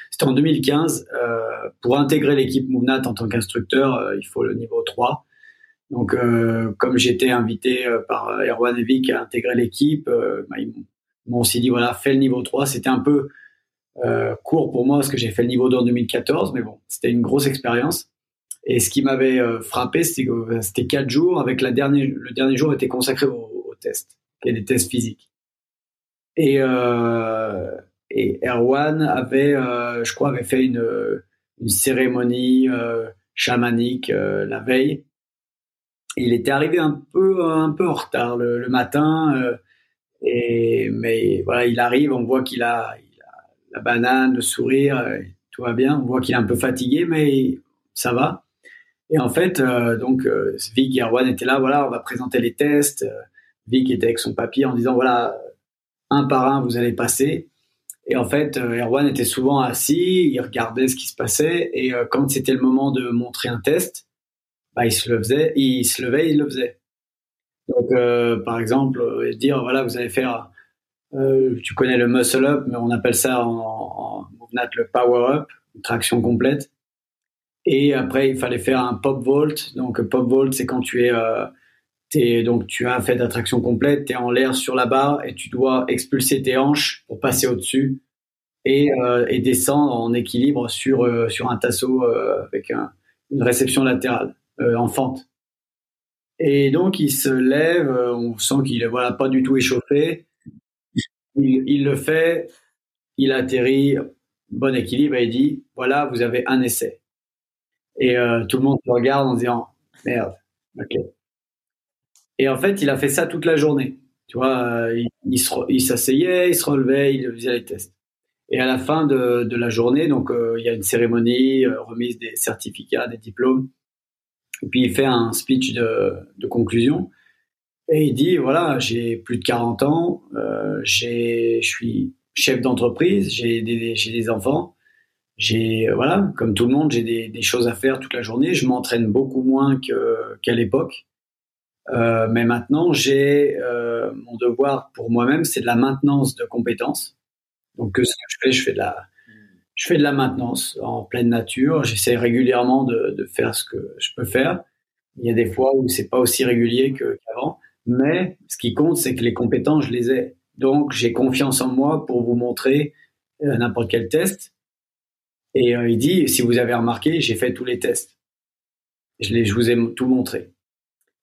B: c'était en 2015. pour intégrer l'équipe Mouvnat en tant qu'instructeur, il faut le niveau 3. Donc, euh, comme j'étais invité euh, par Erwan et Vic à intégrer l'équipe, euh, bah, ils m'ont aussi dit voilà, fais le niveau 3. C'était un peu court pour moi parce que j'ai fait le niveau 2 en 2014, mais bon, c'était une grosse expérience. Et ce qui m'avait frappé, c'était que c'était quatre jours. Avec la dernière, le dernier jour était consacré aux, aux tests, qui des tests physiques. Et, et Erwan avait, je crois, avait fait une, une cérémonie chamanique la veille il était arrivé un peu un peu en retard le, matin, euh, et mais voilà, il arrive, on voit qu'il a, la banane, le sourire, euh, tout va bien. On voit qu'il est un peu fatigué, mais ça va. Et en fait, euh, donc Vic et Erwan étaient là, voilà, on va présenter les tests. Vic était avec son papier en disant voilà, un par un, vous allez passer. Et en fait, Erwan était souvent assis, il regardait ce qui se passait, et quand c'était le moment de montrer un test, bah, il se le faisait, il se levait, il le faisait. Donc, euh, par exemple, euh, dire voilà, vous allez faire, euh, tu connais le muscle up, mais on appelle ça en, en mouvement le power up, une traction complète. Et après, il fallait faire un pop vault. Donc, pop vault, c'est quand tu es, es, donc tu as fait ta traction complète, tu es en l'air sur la barre et tu dois expulser tes hanches pour passer au-dessus et, et, descendre en équilibre sur, sur un tasseau avec une réception latérale. Euh, en fente. Et donc il se lève, euh, on sent qu'il est voilà pas du tout échauffé. Il, le fait, il atterrit, bon équilibre, et il dit voilà, vous avez un essai. Et euh, tout le monde se regarde en disant merde, ok. Et en fait, il a fait ça toute la journée. Tu vois, il, s'asseyait, il se relevait, il faisait les tests. Et à la fin de, de la journée, donc il y a une cérémonie, remise des certificats, des diplômes. Et puis il fait un speech de, conclusion et il dit voilà j'ai plus de 40 ans, euh, je suis chef d'entreprise, j'ai des des enfants, j'ai voilà comme tout le monde j'ai des, choses à faire toute la journée, je m'entraîne beaucoup moins que qu'à l'époque. Euh, mais maintenant, j'ai euh, mon devoir pour moi-même, c'est de la maintenance de compétences. Donc, ce que je fais, je fais de la, je fais de la maintenance en pleine nature. J'essaie régulièrement de, de, faire ce que je peux faire. Il y a des fois où c'est pas aussi régulier qu'avant, mais ce qui compte, c'est que les compétences, je les ai. Donc, j'ai confiance en moi pour vous montrer euh, n'importe quel test. Et euh, il dit, si vous avez remarqué, j'ai fait tous les tests. Je, les, je vous ai tout montré.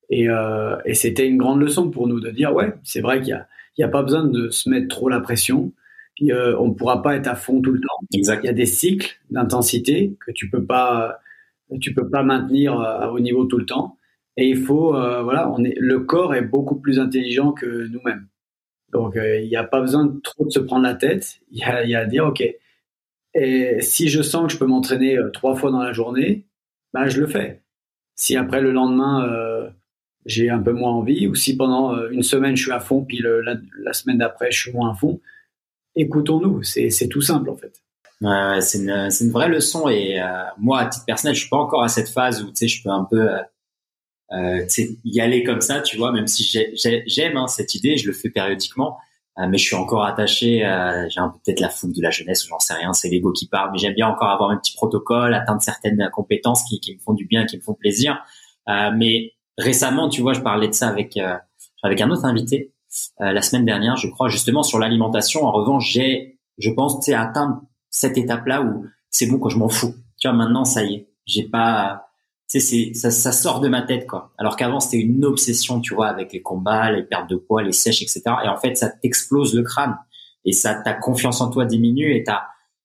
B: Et, euh, et c'était une grande leçon pour nous de dire, ouais, c'est vrai qu'il n'y a, a pas besoin de se mettre trop la pression. Euh, on ne pourra pas être à fond tout le temps.
C: Exact.
B: Il y a des cycles d'intensité que tu peux pas, tu peux pas maintenir à haut niveau tout le temps. Et il faut, euh, voilà, on est, le corps est beaucoup plus intelligent que nous-mêmes. Donc, euh, il n'y a pas besoin de trop de se prendre la tête. Il y a, y a à dire, ok, et si je sens que je peux m'entraîner trois fois dans la journée, bah, je le fais. Si après le lendemain, j'ai un peu moins envie, ou si pendant une semaine je suis à fond, puis la, la, semaine d'après je suis moins à fond, écoutons-nous. C'est tout simple en fait.
C: C'est une, vraie leçon et euh, moi, à titre personnel, je suis pas encore à cette phase où je peux un peu euh, euh y aller comme ça, tu vois, même si j'aime hein, cette idée, je le fais périodiquement, mais je suis encore attaché. J'ai peut-être la fougue de la jeunesse, j'en sais rien, c'est l'ego qui parle, mais j'aime bien encore avoir un petit protocole, atteindre certaines compétences qui, qui me font du bien, qui me font plaisir. mais récemment, tu vois, je parlais de ça avec avec un autre invité euh, la semaine dernière, je crois, justement sur l'alimentation. En revanche, j'ai, je pense, atteint cette étape-là où c'est bon, quoi, je m'en fous. Tu vois, maintenant, ça y est, j'ai pas, tu sais, ça, ça sort de ma tête, quoi. Alors qu'avant, c'était une obsession, tu vois, avec les combats, les pertes de poids, les sèches, etc. Et en fait, ça t'explose le crâne et ça, ta confiance en toi diminue et t'as,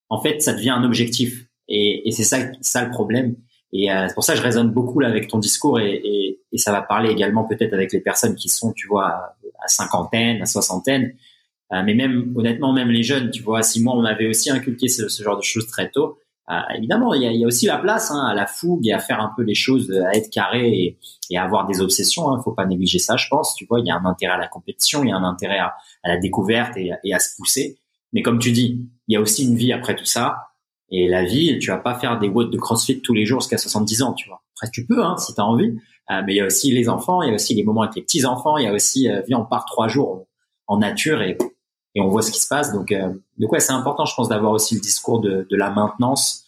C: en fait, ça devient un objectif. Et, et c'est ça, ça le problème. Et euh, c'est pour ça que je résonne beaucoup là avec ton discours et, et, et ça va parler également peut-être avec les personnes qui sont, tu vois, à cinquantaine, à soixantaine. Euh, mais même, honnêtement, même les jeunes, tu vois, si moi, on avait aussi inculqué ce, genre de choses très tôt, euh, évidemment, il y a, y a, aussi la place hein, à la fougue et à faire un peu les choses, à être carré et, et à avoir des obsessions. Hein, faut pas négliger ça, je pense. Tu vois, il y a un intérêt à la compétition, il y a un intérêt à, à la découverte et, et, à se pousser. Mais comme tu dis, il y a aussi une vie après tout ça. Et la vie, tu vas pas faire des watts de CrossFit tous les jours jusqu'à 70 ans, tu vois. Après, tu peux, hein, si tu as envie. Euh, mais il y a aussi les enfants, il y a aussi les moments avec les petits enfants, il y a aussi, euh, viens, on part trois jours en nature et, et on voit ce qui se passe. Donc, euh, de quoi c'est important, je pense, d'avoir aussi le discours de, de la maintenance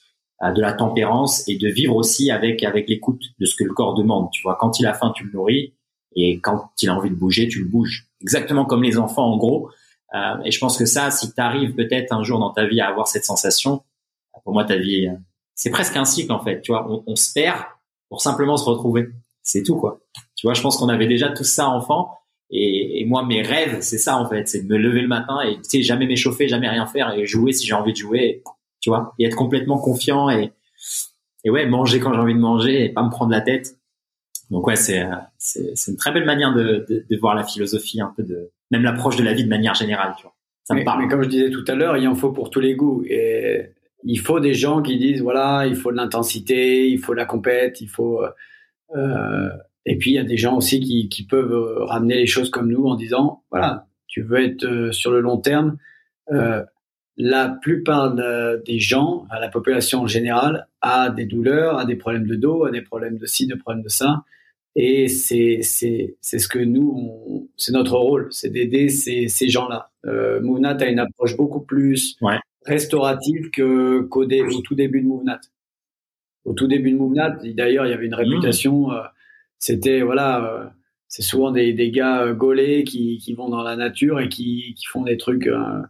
C: de la tempérance et de vivre aussi avec avec l'écoute de ce que le corps demande. Tu vois, quand il a faim, tu le nourris et quand il a envie de bouger, tu le bouges. Exactement comme les enfants en gros. Euh, et je pense que ça, si tu arrives peut-être un jour dans ta vie à avoir cette sensation, pour moi ta vie, c'est presque un cycle en fait. Tu vois, on, on se perd pour simplement se retrouver. C'est tout quoi. Tu vois, je pense qu'on avait déjà tout ça enfant. Et, et, moi, mes rêves, c'est ça en fait, c'est de me lever le matin et tu sais jamais m'échauffer, jamais rien faire et jouer si j'ai envie de jouer tu vois, et être complètement confiant et, et ouais, manger quand j'ai envie de manger et pas me prendre la tête. Donc ouais, c'est c'est, une très belle manière de, de, de, voir la philosophie, un peu de même l'approche de la vie de manière générale, tu vois.
B: Ça me parle. Mais comme je disais tout à l'heure, il en faut pour tous les goûts et il faut des gens qui disent voilà, il faut de l'intensité, il faut de la compète, il faut euh, et puis il y a des gens aussi qui, qui peuvent ramener les choses comme nous en disant voilà, tu veux être euh, sur le long terme, euh, la plupart des gens, à la population en général, a des douleurs, a des problèmes de dos, a des problèmes de ci, des problèmes de ça. Et c'est c'est c'est ce que nous, c'est notre rôle, c'est d'aider ces ces gens-là. Euh, Mouvnat a une approche beaucoup plus restaurative que qu'au au tout début de Mouvnat. Au tout début de Mouvnat, d'ailleurs, il y avait une réputation. Mmh. Euh, c'était voilà, euh, c'est souvent des des gars euh, gaulés qui qui vont dans la nature et qui qui font des trucs euh,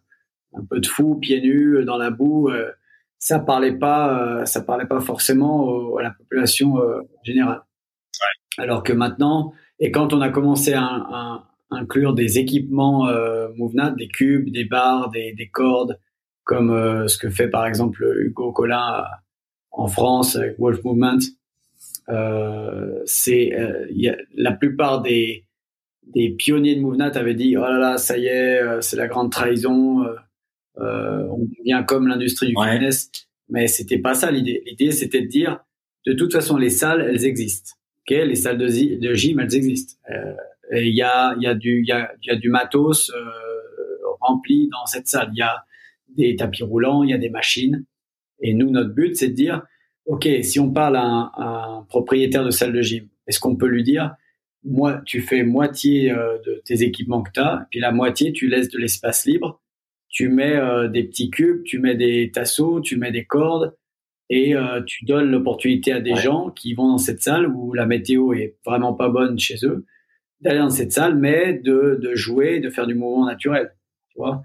B: un peu de fou, pieds nus, euh, dans la boue. Euh, ça parlait pas, euh, ça parlait pas forcément à la population générale. Alors que maintenant, et quand on a commencé à, inclure des équipements euh, des cubes, des barres, des, cordes, comme ce que fait par exemple Hugo Collin en France avec Wolf Movement. Euh, c'est la plupart des, des pionniers de Movnat avaient dit oh là là ça y est c'est la grande trahison euh, on devient comme l'industrie du fitness, mais c'était pas ça l'idée. L'idée c'était de dire, de toute façon les salles elles existent, ok Les salles de, de gym elles existent. Euh, il y a il y a du il y a, y a du matos euh, rempli dans cette salle. Il y a des tapis roulants, il y a des machines. Et nous notre but c'est de dire, ok si on parle à un, un propriétaire de salle de gym, est-ce qu'on peut lui dire moi, tu fais moitié euh, de tes équipements que tu as, puis la moitié, tu laisses de l'espace libre tu mets euh, des petits cubes, tu mets des tasseaux, tu mets des cordes et euh, tu donnes l'opportunité à des gens qui vont dans cette salle où la météo est vraiment pas bonne chez eux d'aller dans cette salle, mais de, de jouer, de faire du mouvement naturel. Tu vois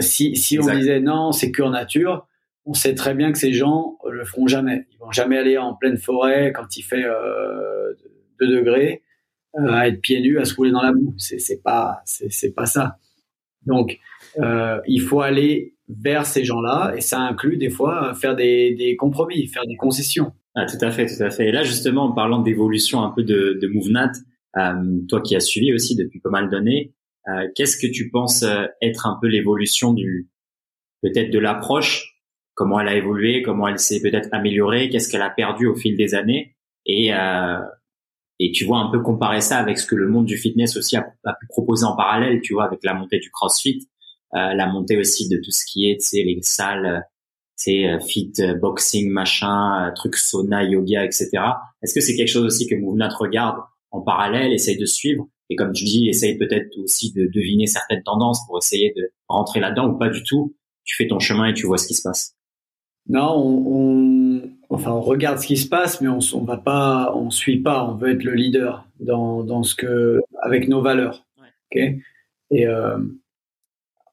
B: si, si on disait non, c'est que en nature, on sait très bien que ces gens le feront jamais. Ils vont jamais aller en pleine forêt quand il fait euh, 2 degrés à être pieds nus, à se rouler dans la boue. C'est, pas, c'est, pas ça. Donc, euh, il faut aller vers ces gens-là et ça inclut des fois faire des, des compromis, faire des concessions.
C: Ah, tout à fait, tout à fait. Et là, justement, en parlant d'évolution un peu de, de euh, toi qui as suivi aussi depuis pas mal d'années, euh, qu'est-ce que tu penses euh, être un peu l'évolution du peut-être de l'approche, comment elle a évolué, comment elle s'est peut-être améliorée, qu'est-ce qu'elle a perdu au fil des années et euh, et tu vois un peu comparer ça avec ce que le monde du fitness aussi a, a pu proposer en parallèle, tu vois, avec la montée du CrossFit, euh, la montée aussi de tout ce qui est, tu sais, les salles, c'est euh, fit, euh, boxing, machin, trucs sauna, yoga, etc. Est-ce que c'est quelque chose aussi que Mouvnat regarde en parallèle, essaye de suivre? Et comme tu dis, essaye peut-être aussi de deviner certaines tendances pour essayer de rentrer là-dedans ou pas du tout. Tu fais ton chemin et tu vois ce qui se passe.
B: Non, on, enfin, on regarde ce qui se passe, mais on, on va pas, on suit pas. On veut être le leader dans, dans ce que, avec nos valeurs. Ok? Et euh,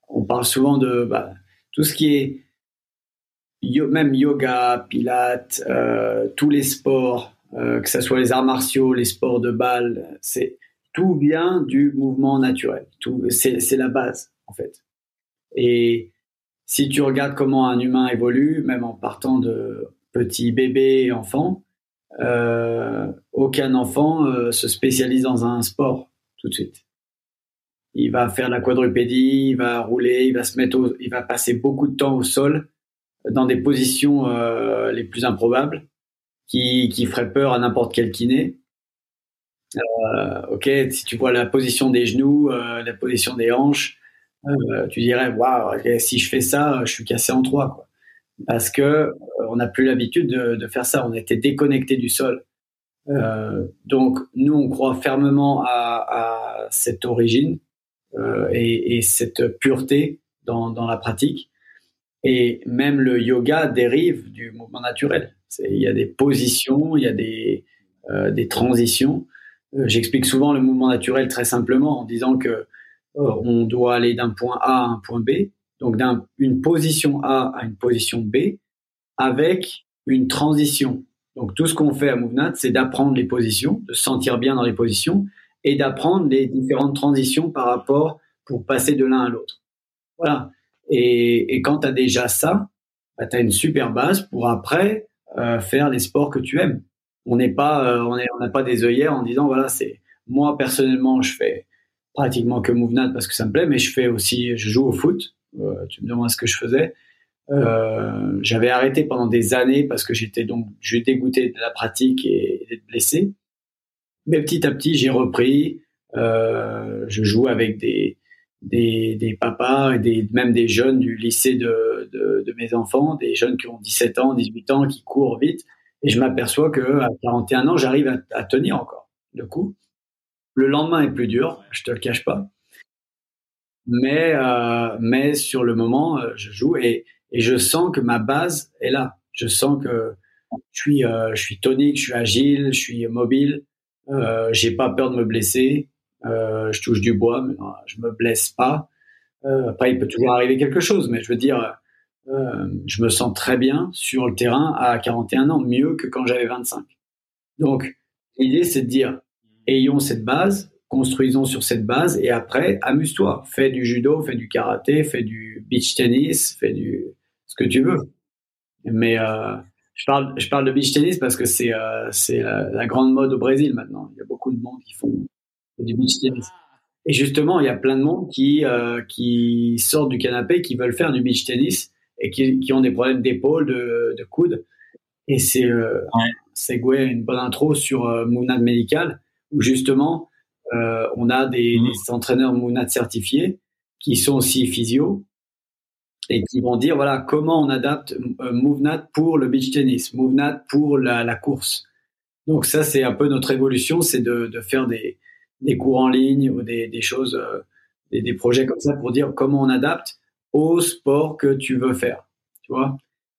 B: on parle souvent de bah, tout ce qui est même yoga, pilates, euh, tous les sports, euh, que ce soit les arts martiaux, les sports de balle, c'est tout vient du mouvement naturel. Tout, c'est, la base en fait. Et si tu regardes comment un humain évolue, même en partant de petits bébés et enfants, euh, aucun enfant se spécialise dans un sport tout de suite il va faire la quadrupédie, il va rouler, il va se mettre, il va passer beaucoup de temps au sol dans des positions euh, les plus improbables qui, qui feraient peur à n'importe quel kiné. Euh, ok, si tu vois la position des genoux, euh, la position des hanches, euh, tu dirais waouh, si je fais ça, je suis cassé en trois, quoi. Parce que euh, on n'a plus l'habitude de, de, faire ça, on était déconnecté du sol. donc nous, on croit fermement à, à cette origine euh, et, et, cette pureté dans, dans, la pratique. Et même le yoga dérive du mouvement naturel. Il y a des positions, il y a des, euh, des transitions. Euh, j'explique souvent le mouvement naturel très simplement en disant que euh, on doit aller d'un point A à un point B, donc d'une position A à une position B, avec une transition. Donc tout ce qu'on fait à MoveNat, c'est d'apprendre les positions, de se sentir bien dans les positions et d'apprendre les différentes transitions par rapport pour passer de l'un à l'autre. Voilà. Et, et quand tu as déjà ça, bah, tu as une super base pour après euh, faire les sports que tu aimes. On n'est pas, euh, on n'a pas des œillères en disant voilà, c'est moi personnellement, je fais pratiquement que MoveNat parce que ça me plaît, mais je fais aussi, je joue au foot. Euh, tu me demandes ce que je faisais. Euh, j'avais arrêté pendant des années parce que j'étais donc, je dégoûté de la pratique et, d'être blessé. Mais petit à petit, j'ai repris. Euh, je joue avec des, des, des, papas et des, même des jeunes du lycée de, de, de, mes enfants, des jeunes qui ont 17 ans, 18 ans, qui courent vite. Et je m'aperçois que à 41 ans, j'arrive à, à, tenir encore le coup. Le lendemain est plus dur, je te le cache pas. Mais, euh, mais sur le moment, euh, je joue et, et je sens que ma base est là. Je sens que je suis, euh, je suis tonique, je suis agile, je suis mobile. Euh, j'ai pas peur de me blesser. Je touche du bois, mais non, je me blesse pas. Après, il peut toujours arriver quelque chose, mais je veux dire, je me sens très bien sur le terrain à 41 ans, mieux que quand j'avais 25. Donc, l'idée, c'est de dire, ayons cette base, construisons sur cette base, et après, amuse-toi. Fais du judo, fais du karaté, fais du beach tennis, fais du ce que tu veux. Mais euh, je parle, je parle de beach tennis parce que c'est euh, c'est la, la, grande mode au Brésil maintenant. Il y a beaucoup de monde qui font du beach tennis. Et justement, il y a plein de monde qui euh, qui sortent du canapé, qui veulent faire du beach tennis et qui, qui ont des problèmes d'épaule, de, de coude. Et c'est euh, ouais. c'est une bonne intro sur euh, Moonad médical où justement euh, on a des, mmh. des entraîneurs Moonad certifiés qui sont aussi physio et qui vont dire voilà comment on adapte euh, MoveNat pour le beach tennis, MoveNat pour la, la course. Donc ça c'est un peu notre évolution, c'est de, de, faire des, des cours en ligne ou des, des choses, euh, des, des, projets comme ça pour dire comment on adapte au sport que tu veux faire, tu vois,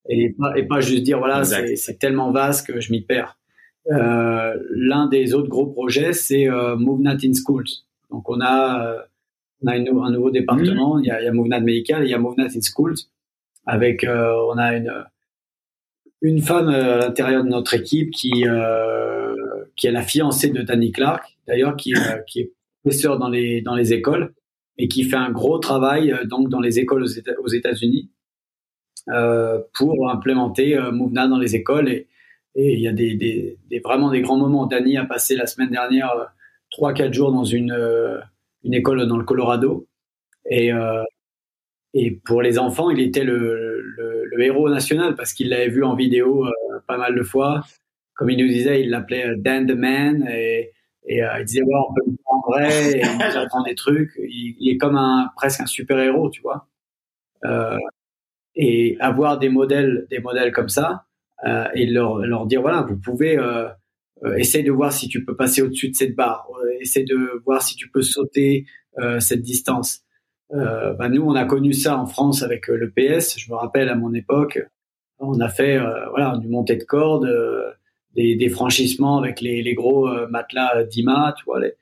B: et pas, et pas juste dire voilà c'est tellement vaste que je m'y perds. Euh, L'un des autres gros projets c'est euh, MoveNat in Schools. Donc on a euh, on a une, un nouveau département. Mmh. Il, y a, il y a MoveNat Medical, il y a MoveNat in Schools. Avec, euh, on a une, une femme à l'intérieur de notre équipe qui, qui est la fiancée de Danny Clark, d'ailleurs, qui, qui est professeur dans les, dans les écoles et qui fait un gros travail donc dans les écoles aux États-Unis euh, pour implémenter euh, MoveNat dans les écoles. Et, et il y a des, des, des, vraiment des grands moments. Danny a passé la semaine dernière trois, quatre jours dans une une école dans le Colorado. Et, euh, et pour les enfants, il était le, le, le héros national parce qu'il l'avait vu en vidéo euh, pas mal de fois. Comme il nous disait, il l'appelait Dan the Man et, et euh, il disait ouais, on peut le voir en vrai, et il apprend des trucs. Il, il, est comme un presque un super héros, tu vois. Euh, et avoir des modèles, des modèles comme ça, euh, et leur, leur dire voilà, vous pouvez euh, euh, essaye de voir si tu peux passer au-dessus de cette barre, euh, essaye de voir si tu peux sauter euh, cette distance. Bah nous, on a connu ça en France avec le PS. Je me rappelle à mon époque, on a fait voilà du montée de corde, des, des, franchissements avec les, les gros matelas d'IMA, tu vois. Les,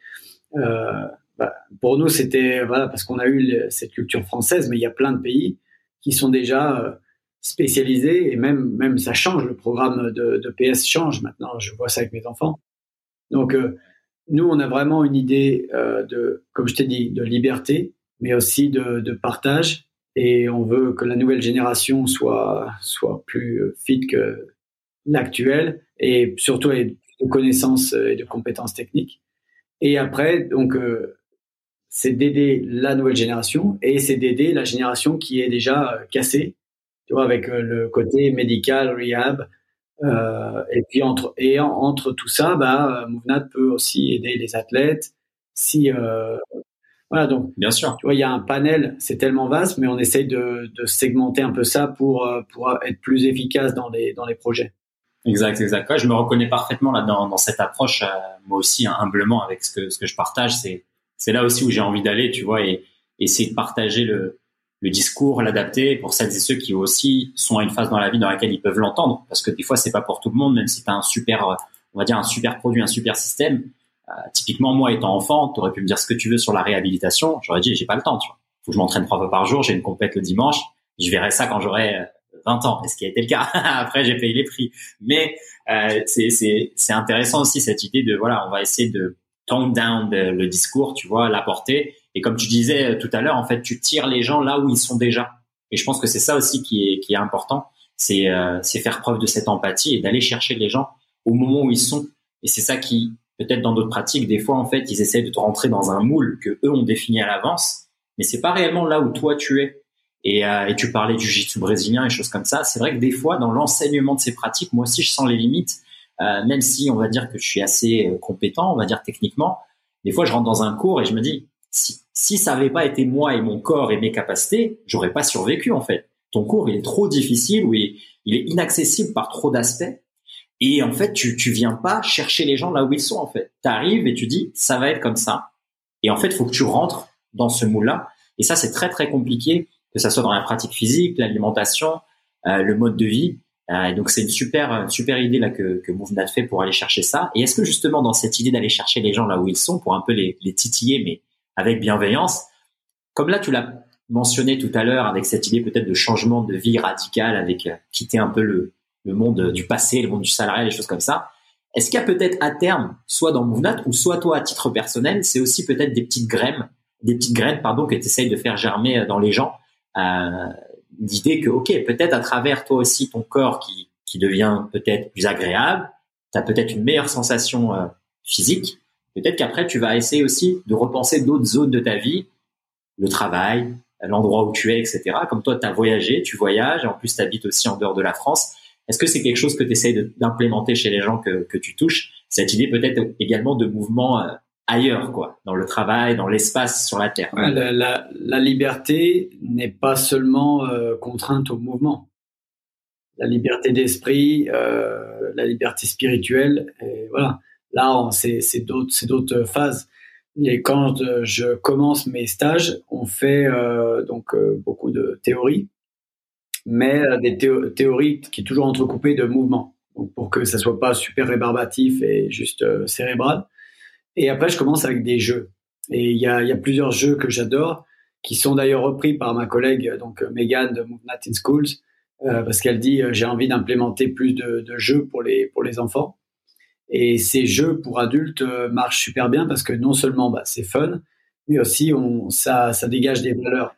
B: bah, pour nous, c'était voilà parce qu'on a eu cette culture française, mais il y a plein de pays qui sont déjà spécialisé et même même ça change. Le programme de, de PS change maintenant. Je vois ça avec mes enfants. Donc euh, nous on a vraiment une idée euh, de comme je t'ai dit de liberté mais aussi de, de, partage. Et on veut que la nouvelle génération soit soit plus fit que l'actuelle et surtout de connaissances et de compétences techniques. Et après donc euh, c'est d'aider la nouvelle génération et c'est d'aider la génération qui est déjà euh, cassée tu vois, avec euh, le côté médical, rehab. Euh, et puis entre et en, entre tout ça, bah, Mouvnat peut aussi aider les athlètes. Si euh, voilà, donc
C: bien sûr.
B: Tu vois, il y a un panel, c'est tellement vaste, mais on essaye de, de segmenter un peu ça pour euh, pour être plus efficace dans les dans les projets.
C: Exact, exact. Ouais, je me reconnais parfaitement là dans, dans cette approche, euh, moi aussi hein, humblement avec ce que ce que je partage. C'est c'est là aussi où j'ai envie d'aller, tu vois, et essayer de partager le le discours, l'adapter pour celles et ceux qui aussi sont à une phase dans la vie dans laquelle ils peuvent l'entendre, parce que des fois c'est pas pour tout le monde, même si tu as un super, on va dire un super produit, un super système. Euh, typiquement moi étant enfant, tu aurais pu me dire ce que tu veux sur la réhabilitation, j'aurais dit j'ai pas le temps, tu vois. Faut que je m'entraîne trois fois par jour, j'ai une compète le dimanche, je verrai ça quand j'aurai 20 ans, ce qui a été le cas. Après j'ai payé les prix, mais euh, c'est c'est intéressant aussi cette idée de voilà, on va essayer de tone down le discours, tu vois, l'apporter et comme tu disais euh, tout à l'heure, en fait, tu tires les gens là où ils sont déjà. Et je pense que c'est ça aussi qui est, qui est important, c'est euh, faire preuve de cette empathie et d'aller chercher les gens au moment où ils sont. Et c'est ça qui, peut-être dans d'autres pratiques, des fois, en fait, ils essaient de te rentrer dans un moule que eux ont défini à l'avance, mais c'est pas réellement là où toi tu es. Et, euh, et tu parlais du jiu-jitsu brésilien et choses comme ça. C'est vrai que des fois, dans l'enseignement de ces pratiques, moi aussi, je sens les limites. Euh, même si on va dire que je suis assez euh, compétent, on va dire techniquement, des fois, je rentre dans un cours et je me dis, si, si ça n'avait pas été moi et mon corps et mes capacités, j'aurais pas survécu en fait. Ton cours, il est trop difficile ou il, est inaccessible par trop d'aspects. Et en fait, tu, tu viens pas chercher les gens là où ils sont en fait. Tu arrives et tu dis, ça va être comme ça. Et en fait, il faut que tu rentres dans ce moule-là. Et ça, c'est très très compliqué, que ça soit dans la pratique physique, l'alimentation, euh, le mode de vie. Euh, donc c'est une super super idée là que, que Movement fait pour aller chercher ça. Et est-ce que justement dans cette idée d'aller chercher les gens là où ils sont pour un peu les, les titiller, mais avec bienveillance. Comme là, tu l'as mentionné tout à l'heure avec cette idée peut-être de changement de vie radical, avec euh, quitter un peu le, monde du passé, le monde du salarié, les choses comme ça. Est-ce qu'il y a peut-être à terme, soit dans Mouvnat ou soit toi à titre personnel, c'est aussi peut-être des petites graines, des petites graines pardon que tu essayes de faire germer euh, dans les gens, euh, d'idée que ok peut-être à travers toi aussi ton corps qui qui devient peut-être plus agréable, tu as peut-être une meilleure sensation euh, physique, Peut-être qu'après, tu vas essayer aussi de repenser d'autres zones de ta vie, le travail, l'endroit où tu es, etc. Comme toi, tu as voyagé, tu voyages, et en plus, tu habites aussi en dehors de la France. Est-ce que c'est quelque chose que tu essayes d'implémenter chez les gens que, que tu touches? Cette idée peut-être également de mouvement euh, ailleurs, quoi, dans le travail, dans l'espace, sur la Terre.
B: la, liberté n'est pas seulement euh, contrainte au mouvement. La liberté d'esprit, euh, la liberté spirituelle, et voilà. Là, c'est d'autres, d'autres phases. Et quand je commence mes stages, on fait euh, donc euh, beaucoup de théories, mais euh, des théories qui sont toujours entrecoupées de mouvements, pour que ça soit pas super rébarbatif et juste cérébral. Et après, je commence avec des jeux. Et il y a, y a, plusieurs jeux que j'adore, qui sont d'ailleurs repris par ma collègue donc Megan de Movement in Schools, parce qu'elle dit j'ai envie d'implémenter plus de, de, jeux pour les pour les enfants. Et ces jeux pour adultes euh, marchent super bien parce que non seulement bah, c'est fun, mais aussi on, ça, ça dégage des valeurs.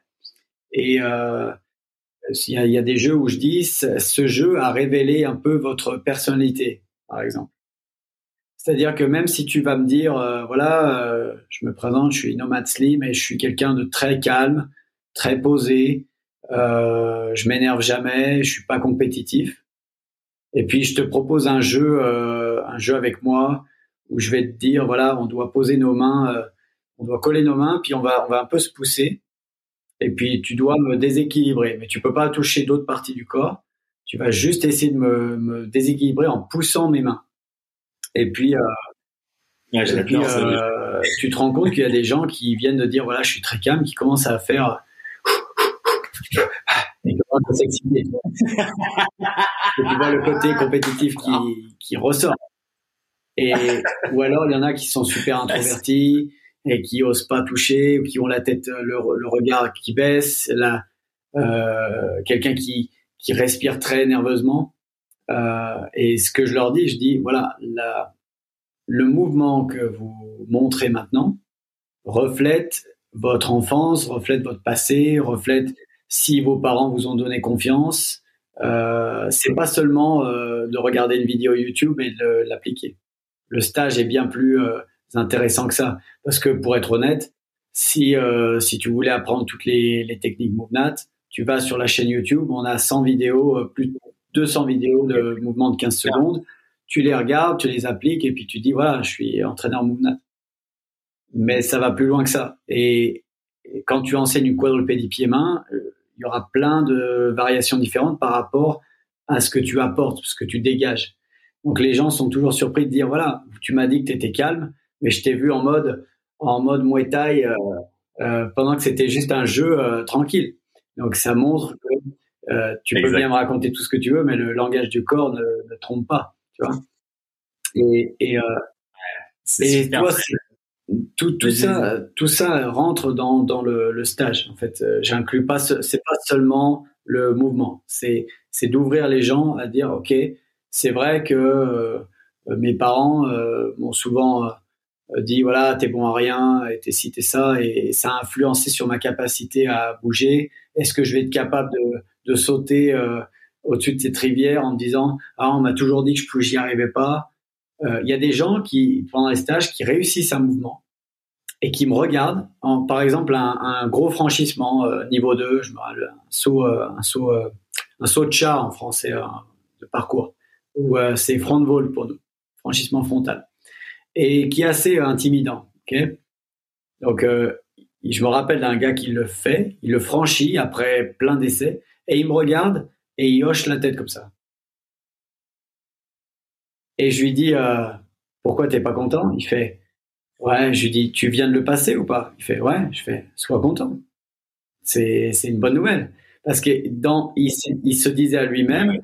B: Et euh, il y, a, y, a, des jeux où je dis ce jeu a révélé un peu votre personnalité, par exemple. C'est-à-dire que même si tu vas me dire, euh, voilà, euh, je me présente, je suis Nomad Slim et je suis quelqu'un de très calme, très posé, euh, je m'énerve jamais, je suis pas compétitif. Et puis je te propose un jeu, euh, un jeu avec moi où je vais te dire voilà, on doit poser nos mains, euh, on doit coller nos mains, puis on va, on va un peu se pousser. Et puis tu dois me déséquilibrer, mais tu peux pas toucher d'autres parties du corps. Tu vas juste essayer de me, me déséquilibrer en poussant mes mains. Et puis, euh, et puis euh, tu te rends compte qu'il y a des gens qui viennent de dire voilà, je suis très calme, qui commencent à faire et commencent à s'exciter. tu vois le côté compétitif qui, qui ressort. Et, ou alors, il y en a qui sont super introvertis et qui osent pas toucher ou qui ont la tête, le, le regard qui baisse, là, euh, quelqu'un qui, qui respire très nerveusement. Euh, et ce que je leur dis, je dis, voilà, la, le mouvement que vous montrez maintenant reflète votre enfance, reflète votre passé, reflète si vos parents vous ont donné confiance, euh, c'est pas seulement euh, de regarder une vidéo YouTube et de l'appliquer. Le stage est bien plus euh, intéressant que ça, parce que pour être honnête, si euh, si tu voulais apprendre toutes les, les techniques MoveNat, tu vas sur la chaîne YouTube, on a 100 vidéos, euh, plus de 200 vidéos de mouvements de 15 secondes. Tu les regardes, tu les appliques et puis tu dis voilà, je suis entraîneur MoveNat. Mais ça va plus loin que ça. Et, et quand tu enseignes une quadrupédie pied-main, il y aura plein de variations différentes par rapport à ce que tu apportes, ce que tu dégages. Donc les gens sont toujours surpris de dire voilà, tu m'as dit que tu étais calme, mais je t'ai vu en mode en mode Muay Thai euh, euh, pendant que c'était juste un jeu euh, tranquille. Donc ça montre que euh, tu peux bien me raconter tout ce que tu veux, mais le langage du corps ne, ne trompe pas, tu vois. Et, et, euh, et toi, tout, tout ça, tout ça rentre dans, dans le, le stage. En fait, euh, j'inclus pas, c'est pas seulement le mouvement, c'est c'est d'ouvrir les gens à dire, ok, c'est vrai que euh, mes parents euh, m'ont souvent euh, dit voilà t'es bon à rien et t'es ci t'es ça et ça a influencé sur ma capacité à bouger. Est-ce que je vais être capable de, de sauter euh, au-dessus de cette rivière en me disant ah on m'a toujours dit que je j'y arrivais pas? Il y a des gens qui pendant les stages qui réussissent un mouvement et qui me regardent. En, par exemple un, un gros franchissement niveau 2 je me un saut un saut un saut de chat en français de parcours ou c'est front vol pour nous franchissement frontal et qui est assez intimidant. ok? Donc, euh, je me rappelle d'un gars qui le fait, il le franchit après plein d'essais, et il me regarde et il hoche la tête comme ça. Et je lui dis, euh, pourquoi t'es pas content? Il fait, ouais, je lui dis, tu viens de le passer ou pas? Il fait, ouais, je fais, sois content. C'est, c'est une bonne nouvelle. Parce que dans, il se disait à lui-même,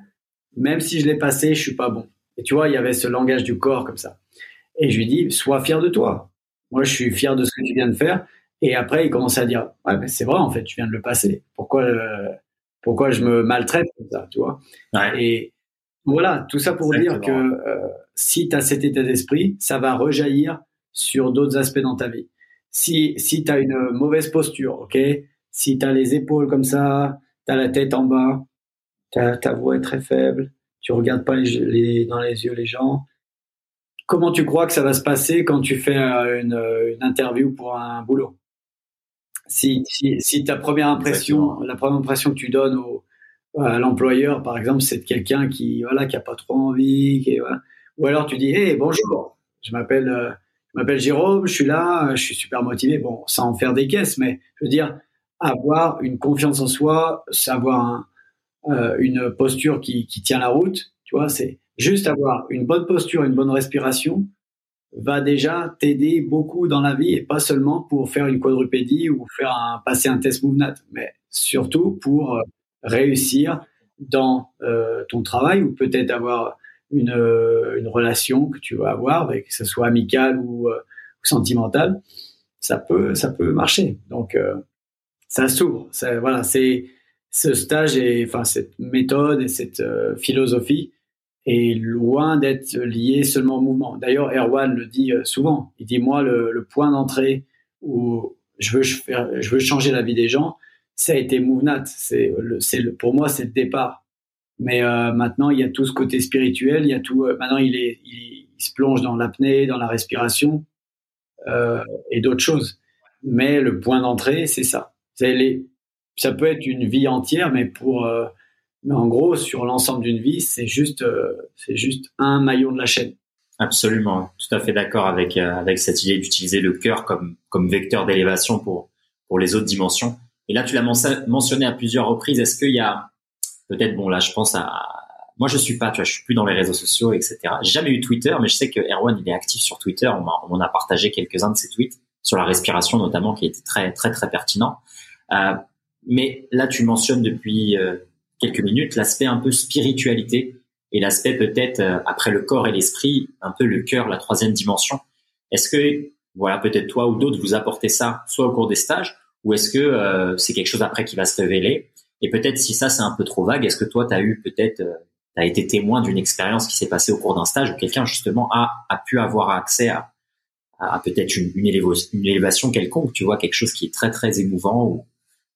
B: même si je l'ai passé, je suis pas bon. Et tu vois, il y avait ce langage du corps comme ça. Et je lui dis, sois fier de toi. Moi, je suis fier de ce que tu viens de faire. Et après, il commence à dire, ouais, mais c'est vrai, en fait, tu viens de le passer. Pourquoi, euh, pourquoi je me maltraite comme ça, tu vois? Et voilà, tout ça pour dire que euh, si tu as cet état d'esprit, ça va rejaillir sur d'autres aspects dans ta vie. Si, si tu as une mauvaise posture, ok? Si tu as les épaules comme ça, tu as la tête en bas, ta, ta voix est très faible, tu regardes pas les, dans les yeux les gens, comment tu crois que ça va se passer quand tu fais euh, une, une interview pour un boulot? Si, si, si, ta première impression, la première impression que tu donnes au, à l'employeur, par exemple, c'est de quelqu'un qui, voilà, qui a pas trop envie, qui, voilà. ou alors tu dis, hey, bonjour, je m'appelle, euh, je m'appelle Jérôme, je suis là, je suis super motivé. Bon, sans en faire des caisses, mais je veux dire, avoir une confiance en soi, savoir un, euh, une posture qui, qui tient la route, tu vois, c'est Juste avoir une bonne posture, une bonne respiration va déjà t'aider beaucoup dans la vie et pas seulement pour faire une quadrupédie ou faire un, passer un test MoveNat, mais surtout pour euh, réussir dans euh, ton travail ou peut-être avoir une, euh, une relation que tu vas avoir, que ce soit amicale ou, euh, sentimentale, ça peut ça peut marcher. Donc ça s'ouvre. Voilà, c'est ce stage et enfin cette méthode et cette philosophie est loin d'être lié seulement au mouvement. D'ailleurs, Erwan le dit euh, souvent. Il dit moi le, le point d'entrée où je veux faire, je veux changer la vie des gens, ça a été Movenat. C'est le, c'est le, pour moi c'est le départ. Mais euh, maintenant il y a tout ce côté spirituel, il y a tout. Euh, maintenant il est, il, se plonge dans l'apnée, dans la respiration euh, et d'autres choses. Mais le point d'entrée c'est ça. C'est les, ça peut être une vie entière, mais pour euh, mais en gros, sur l'ensemble d'une vie, c'est juste, euh, c'est juste un maillon de la chaîne.
C: Absolument, tout à fait d'accord avec euh, avec cette idée d'utiliser le cœur comme comme vecteur d'élévation pour pour les autres dimensions. Et là, tu l'as mentionné à plusieurs reprises. Est-ce qu'il y a peut-être bon là, je pense à moi, je suis pas, tu vois, je suis plus dans les réseaux sociaux, etc. J'ai jamais eu Twitter, mais je sais que Erwan il est actif sur Twitter. On m'en a partagé quelques-uns de ses tweets sur la respiration notamment, qui était très très très pertinent. Euh, mais là, tu mentionnes depuis euh, quelques minutes l'aspect un peu spiritualité et l'aspect peut-être euh, après le corps et l'esprit, un peu le cœur, la troisième dimension. Est-ce que voilà peut-être toi ou d'autres vous apportez ça soit au cours des stages ou est-ce que euh, c'est quelque chose après qui va se révéler? Et peut-être si ça c'est un peu trop vague, est-ce que toi tu as eu peut-être euh, été témoin d'une expérience qui s'est passée au cours d'un stage où quelqu'un justement a, a pu avoir accès à, à, peut-être une, une, une, élévation quelconque, tu vois, quelque chose qui est très très émouvant ou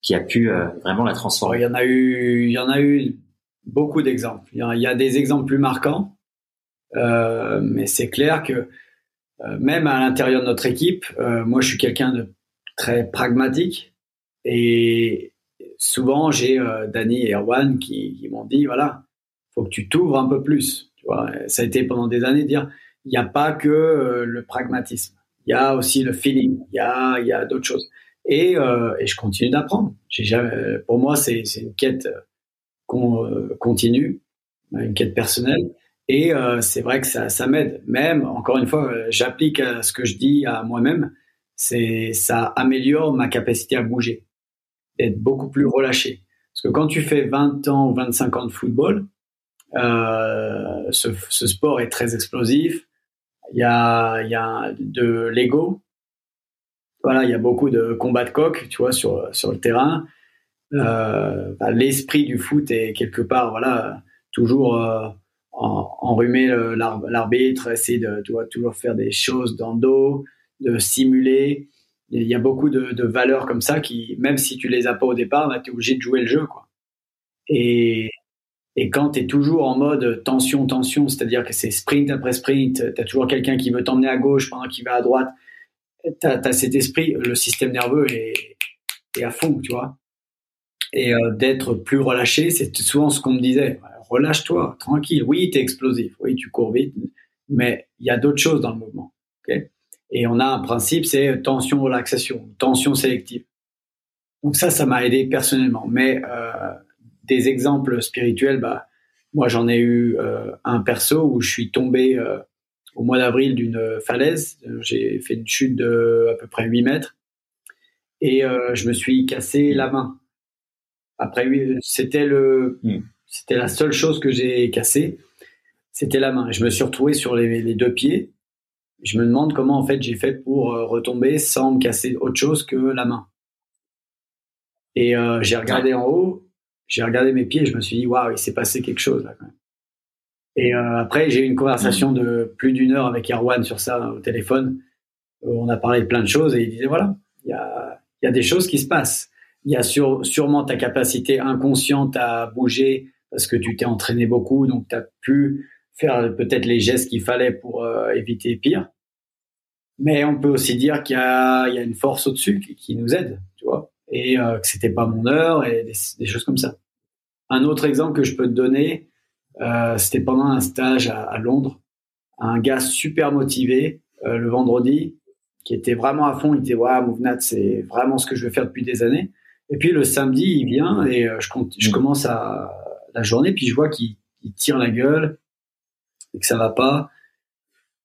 C: qui a pu euh, vraiment la transformer
B: Il y en a eu, il y en a eu beaucoup d'exemples. Il, y a des exemples plus marquants, euh, mais c'est clair que euh, même à l'intérieur de notre équipe, euh, moi je suis quelqu'un de très pragmatique et souvent j'ai euh, Danny et Erwan qui, qui m'ont dit voilà, faut que tu t'ouvres un peu plus. Tu vois, ça a été pendant des années de dire il n'y a pas que le pragmatisme, il y a aussi le feeling, il y a, il y a d'autres choses et, euh, et je continue d'apprendre. Pour moi, c'est une quête qu'on euh, continue, une quête personnelle. Et euh, c'est vrai que ça, m'aide. Même, encore une fois, euh, j'applique ce que je dis à moi-même. Ça améliore ma capacité à bouger. d'être beaucoup plus relâché. Parce que quand tu fais 20 ans ou 25 ans de football, euh, ce, sport est très explosif. Il y a de l'ego. Voilà, il y a beaucoup de combats de coq, tu vois, sur, sur le terrain. Euh, bah, L'esprit du foot est quelque part, voilà, toujours euh, enrhumer l'arbitre, essayer de tu vois, toujours faire des choses dans le dos, de simuler. Il y a beaucoup de, valeurs comme ça qui, même si tu les as pas au départ, bah, tu es obligé de jouer le jeu. Quoi. Et, et quand tu es toujours en mode tension, tension, c'est-à-dire que c'est sprint après sprint, tu as toujours quelqu'un qui veut t'emmener à gauche pendant qu'il va à droite, tu as, cet esprit, le système nerveux est, est à fond, tu vois. Et euh, d'être plus relâché, c'est souvent ce qu'on me disait. Relâche-toi, tranquille. Oui, tu es explosif, oui, tu cours vite, mais il y a d'autres choses dans le mouvement. Okay et on a un principe, c'est tension, relaxation, tension sélective. Donc ça, ça m'a aidé personnellement. Mais euh, des exemples spirituels, bah, moi j'en ai eu euh, un perso où je suis tombé euh, au mois d'avril d'une falaise. J'ai fait une chute de à peu près 8 mètres et euh, je me suis cassé la main. Après, c'était le, hmm. c'était la seule chose que j'ai cassée, c'était la main. Je me suis retrouvé sur les, les deux pieds je me demande comment en fait j'ai fait pour euh, retomber sans me casser autre chose que la main. Et euh, j'ai regardé en haut, j'ai regardé mes pieds, et je me suis dit waouh, il s'est passé quelque chose là quand même. Et euh, après j'ai eu une conversation de plus d'une heure avec Erwan sur ça au téléphone. On a parlé de plein de choses et il disait voilà, il y a, y a des choses qui se passent. Il y a sur, sûrement ta capacité inconsciente à bouger parce que tu t'es entraîné beaucoup, donc tu as pu faire peut-être les gestes qu'il fallait pour euh, éviter pire. Mais on peut aussi dire qu'il y, y a, une force au-dessus qui, nous aide, tu vois, et euh, que c'était pas mon heure et des, choses comme ça. Un autre exemple que je peux te donner, euh, c'était pendant un stage à, Londres, un gars super motivé euh, le vendredi, qui était vraiment à fond. Il était ouais, Mouvnat, c'est vraiment ce que je veux faire depuis des années. Et puis le samedi, il vient et je, je mmh. commence à la journée, puis je vois qu'il tire la gueule, et que ça va pas.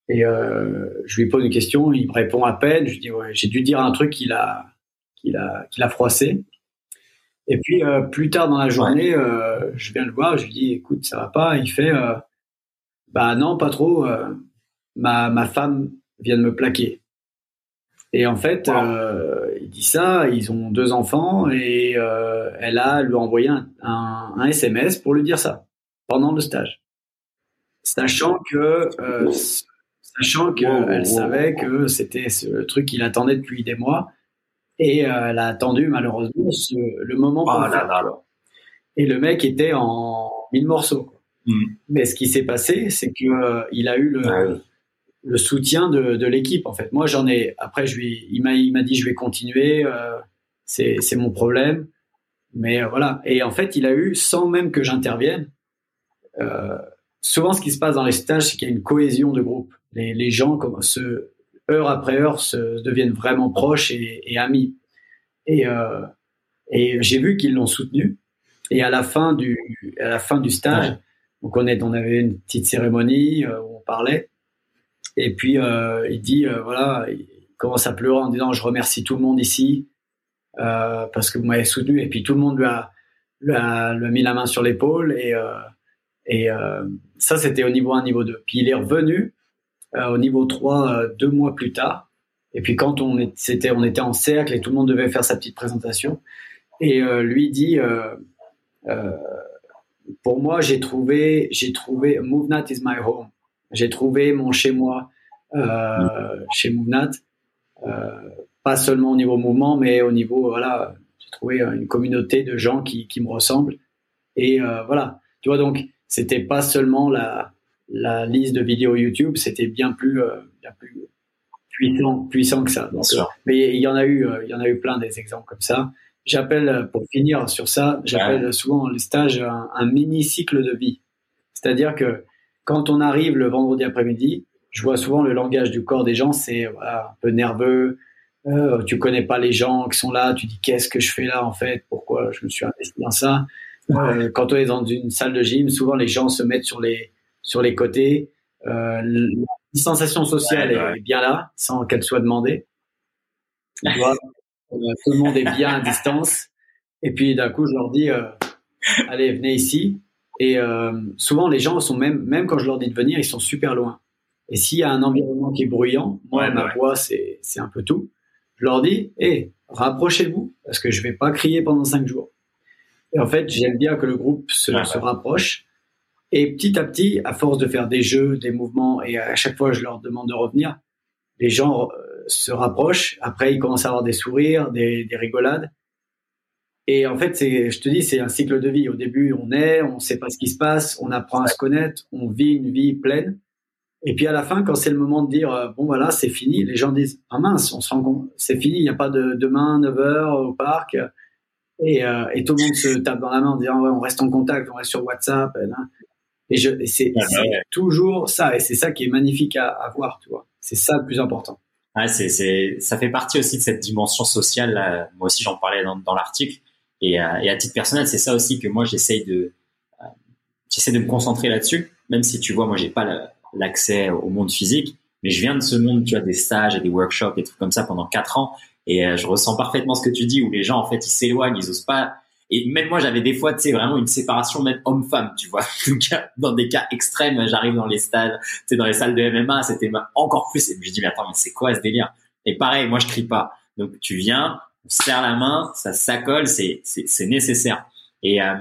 B: Et euh, je lui pose une question, il me répond à peine. Je dis ouais, j'ai dû dire un truc qu'il a, qu'il a, qu'il a froissé. Et puis euh, plus tard dans la journée, euh, je viens le voir, je lui dis écoute ça va pas. Il fait euh, bah non pas trop. Euh, ma ma femme vient de me plaquer. Et en fait, euh, il dit ça. Ils ont deux enfants et elle a lui envoyé un, un, un SMS pour lui dire ça pendant le stage sachant que euh, sachant qu'elle savait que c'était ce truc qu'il attendait depuis des mois et euh, elle a attendu malheureusement le moment ah Et le mec était en mille morceaux. Hmm. Mais ce qui s'est passé, c'est que euh, il a eu le, ah le soutien de, de l'équipe. En fait, moi j'en ai. Après, je lui, il m'a, il m'a dit je vais continuer. Euh, c'est, c'est mon problème. Mais voilà. Et en fait, il a eu sans même que j'intervienne. Euh, souvent, ce qui se passe dans les stages, c'est qu'il y a une cohésion de groupe. Les, les gens, comme se, heure après heure, se, deviennent vraiment proches et, et amis. Et, euh, et j'ai vu qu'ils l'ont soutenu. Et à la fin du, à la fin du stage, donc on, est, on avait une petite cérémonie euh, où on parlait. Et puis euh, il dit, euh, voilà, il commence à pleurer en disant, je remercie tout le monde ici euh, parce que vous m'avez soutenu. Et puis tout le monde lui a, lui a, lui a mis la main sur l'épaule et et euh, ça, c'était au niveau 1, niveau 2. Puis il est revenu au niveau 3 euh, deux mois plus tard. Et puis quand on, était, on était en cercle et tout le monde devait faire sa petite présentation, et lui dit, pour moi, j'ai trouvé, j'ai trouvé, Movenat is my home. J'ai trouvé mon chez moi chez Movenat, pas seulement au niveau mouvement, mais au niveau, voilà, j'ai trouvé une communauté de gens qui, qui me ressemblent. Et voilà, tu vois, donc c'était pas seulement la, la liste de vidéos YouTube, c'était bien plus, euh, bien plus puissant, puissant que ça. Euh, mais il y en a eu, euh, il y en a eu plein des exemples comme ça. J'appelle, pour finir sur ça, j'appelle souvent les stages un, mini cycle de vie. C'est-à-dire que quand on arrive le vendredi après-midi, je vois souvent le langage du corps des gens, c'est voilà, un peu nerveux. Euh, tu connais pas les gens qui sont là, tu dis qu'est-ce que je fais là en fait, pourquoi je me suis investi dans ça? Euh, quand on est dans une salle de gym, souvent les gens se mettent sur les sur les côtés. Euh, la sensation sociale est bien là, sans qu'elle soit demandée. Vois, euh, tout le monde est bien à distance. Et puis d'un coup, je leur dis, allez, venez ici. Et souvent, les gens sont même, même quand je leur dis de venir, ils sont super loin. Et s'il y a un environnement qui est bruyant, moi, ma voix, c'est, c'est un peu tout. Je leur dis, hé, rapprochez-vous, parce que je vais pas crier pendant cinq jours. Et en fait, j'aime bien que le groupe se, se rapproche. Et petit à petit, à force de faire des jeux, des mouvements, et à chaque fois je leur demande de revenir, les gens euh, se rapprochent. Après, ils commencent à avoir des sourires, des, des rigolades. Et en fait, je te dis, c'est un cycle de vie. Au début, on est, on sait pas ce qui se passe, on apprend à se connaître, on vit une vie pleine. Et puis à la fin, quand c'est le moment de dire euh, bon voilà, c'est fini, les gens disent ah mince, c'est fini, il n'y a pas de demain 9 h au parc. Et, euh, et, tout le monde se tape dans la main en disant ouais, on reste en contact, on reste sur WhatsApp. Je, c'est, toujours ça, et c'est ça qui est magnifique à, à voir, tu vois. C'est ça le plus important.
C: Ouais, c'est, c'est, ça fait partie aussi de cette dimension sociale. Là. Moi aussi, j'en parlais dans, dans l'article. Et, euh, et, à titre personnel, c'est ça aussi que moi j'essaye de, euh, j'essaie de me concentrer là-dessus. Même si tu vois, moi j'ai pas le, l'accès au monde physique. Mais je viens de ce monde, tu as des stages et des workshops, des trucs comme ça pendant quatre ans. Et euh, je ressens parfaitement ce que tu dis, où les gens, en fait, ils s'éloignent, ils osent pas. Et même moi, j'avais des fois, tu sais, vraiment une séparation même homme-femme, tu vois. dans des cas extrêmes, j'arrive dans les stades, tu sais, dans les salles de MMA, c'était encore plus. Et je dis, mais attends, mais c'est quoi ce délire? Et pareil, moi, je crie pas. Donc, tu viens, on serre la main, ça s'accole, c'est c'est nécessaire. Et euh,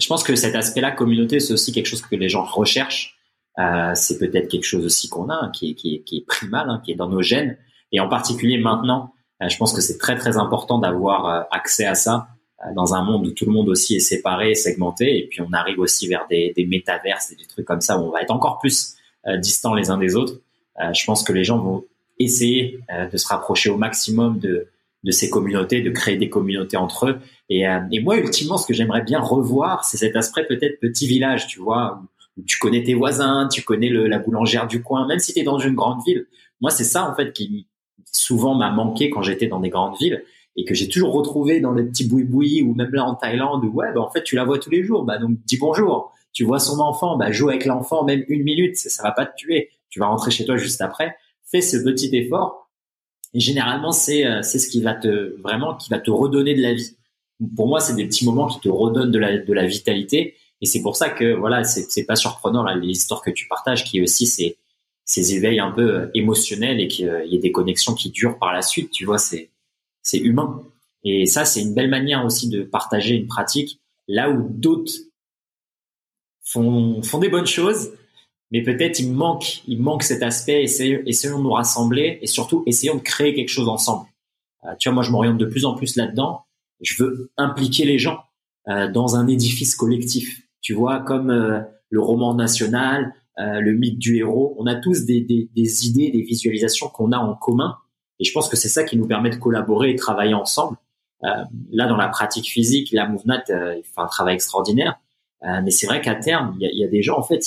C: je pense que cet aspect-là, communauté, c'est aussi quelque chose que les gens recherchent. Euh, c'est peut-être quelque chose aussi qu'on a, hein, qui, est, qui, est, qui est primal, hein, qui est dans nos gènes. Et en particulier maintenant, euh, je pense que c'est très très important d'avoir euh, accès à ça dans un monde où tout le monde aussi est séparé, segmenté, et puis on arrive aussi vers des, des métaverses et des trucs comme ça où on va être encore plus distants les uns des autres. je pense que les gens vont essayer de se rapprocher au maximum de, de ces communautés, de créer des communautés entre eux. Et, et moi, ultimement, ce que j'aimerais bien revoir, c'est cet aspect peut-être petit village, tu vois, tu connais tes voisins, tu connais le, la boulangère du coin, même si tu es dans une grande ville. Moi, c'est ça en fait qui souvent m'a manqué quand j'étais dans des grandes villes et que j'ai toujours retrouvé dans les petits boui-boui ou même là en Thaïlande où ouais, bah, en fait tu la vois tous les jours, bah donc dis bonjour. Tu vois son enfant, bah joue avec l'enfant même une minute, ça, ça va pas te tuer. Tu vas rentrer chez toi juste après. Fais ce petit effort. Et généralement c'est euh, c'est ce qui va te vraiment qui va te redonner de la vie. Pour moi, c'est des petits moments qui te redonnent de la de la vitalité et c'est pour ça que voilà, c'est pas surprenant là, l'histoire que tu partages, qui aussi ces, ces éveils un peu euh, émotionnels et qu'il y ait des connexions qui durent par la suite. Tu vois, c'est c'est humain. Et ça, c'est une belle manière aussi de partager une pratique là où d'autres font, font des bonnes choses, mais peut-être il manque, il manque cet aspect. Essayons, de nous rassembler et surtout essayons de créer quelque chose ensemble. Euh, tu vois, moi, je m'oriente de plus en plus là-dedans. Je veux impliquer les gens euh, dans un édifice collectif. Tu vois, comme euh, le roman national, le mythe du héros, on a tous des, des idées, des visualisations qu'on a en commun. Et je pense que c'est ça qui nous permet de collaborer et travailler ensemble. Euh, là, dans la pratique physique, la MoveNat il fait un travail extraordinaire. mais c'est vrai qu'à terme, il y a, y a, des gens, en fait,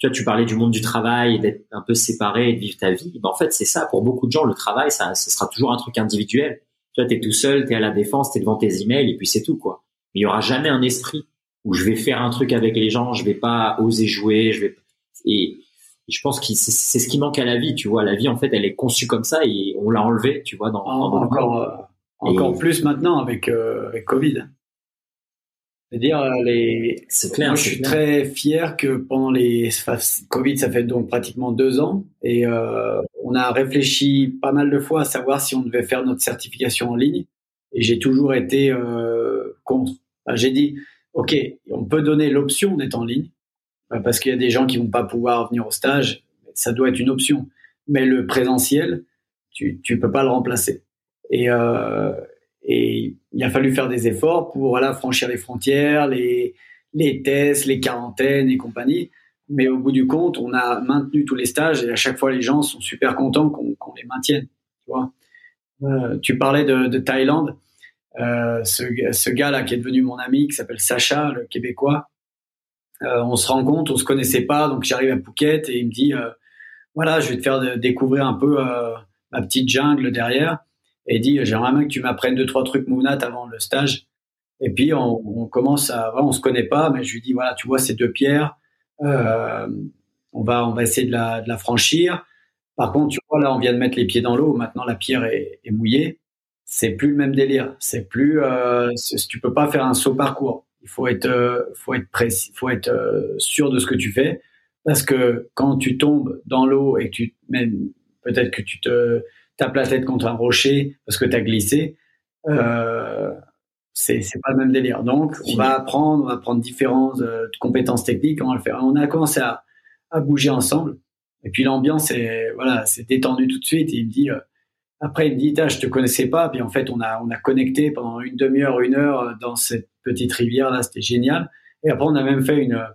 C: tu vois, tu parlais du monde du travail, d'être un peu séparé, de vivre ta vie. Ben, en fait, c'est ça. Pour beaucoup de gens, le travail, ça, ce sera toujours un truc individuel. Tu vois, t'es tout seul, t'es à la défense, t'es devant tes emails, et puis c'est tout, quoi. Mais il y aura jamais un esprit où je vais faire un truc avec les gens, je vais pas oser jouer, je vais et je pense que c'est ce qui manque à la vie, tu vois. La vie, en fait, elle est conçue comme ça et on l'a enlevée, tu vois, dans,
B: encore, euh, encore plus maintenant avec, euh, avec Covid. C'est-à-dire euh, les.
C: Clair.
B: Moi, je suis très fier que pendant les Covid, ça fait donc pratiquement deux ans, et euh, on a réfléchi pas mal de fois à savoir si on devait faire notre certification en ligne, et j'ai toujours été contre. j'ai dit, OK, on peut donner l'option d'être en ligne, parce qu'il y a des gens qui vont pas pouvoir venir au stage, ça doit être une option. Mais le présentiel, tu tu peux pas le remplacer. Et euh, et il a fallu faire des efforts pour voilà franchir les frontières, les les tests, les quarantaines et compagnie. Mais au bout du compte, on a maintenu tous les stages et à chaque fois les gens sont super contents qu'on les maintienne. Tu vois. Euh, tu parlais de, de Thaïlande. Euh, ce, ce gars-là qui est devenu mon ami, qui s'appelle Sacha, le Québécois, euh, on se rend compte, on se connaissait pas, donc j'arrive à Phuket et il me dit, euh, voilà, je vais te faire découvrir un peu euh, ma petite jungle derrière. Et il dit, j'aimerais bien que tu m'apprennes deux trois trucs Mounat avant le stage. Et puis on, on commence à, voilà, on se connaît pas, mais je lui dis, voilà, tu vois ces deux pierres, on va on va essayer de la, de la franchir. Par contre, tu vois là, on vient de mettre les pieds dans l'eau, maintenant la pierre est, est mouillée c'est plus le même délire. C'est plus, euh, tu peux pas faire un saut parcours. Il faut être, euh, faut être précis, faut être euh, sûr de ce que tu fais, parce que quand tu tombes dans l'eau et que tu, même peut-être que tu te tapes la tête contre un rocher parce que tu as glissé, euh, c'est pas le même délire. Donc on va apprendre, on va apprendre différentes euh, compétences techniques, on va le faire. On a commencé à, à bouger ensemble, et puis l'ambiance est voilà, c'est détendu tout de suite. Et il me dit après, il me dit, je te connaissais pas. Puis en fait, on a, on a connecté pendant une demi-heure, une heure dans cette petite rivière là. C'était génial. Et après, on a même fait une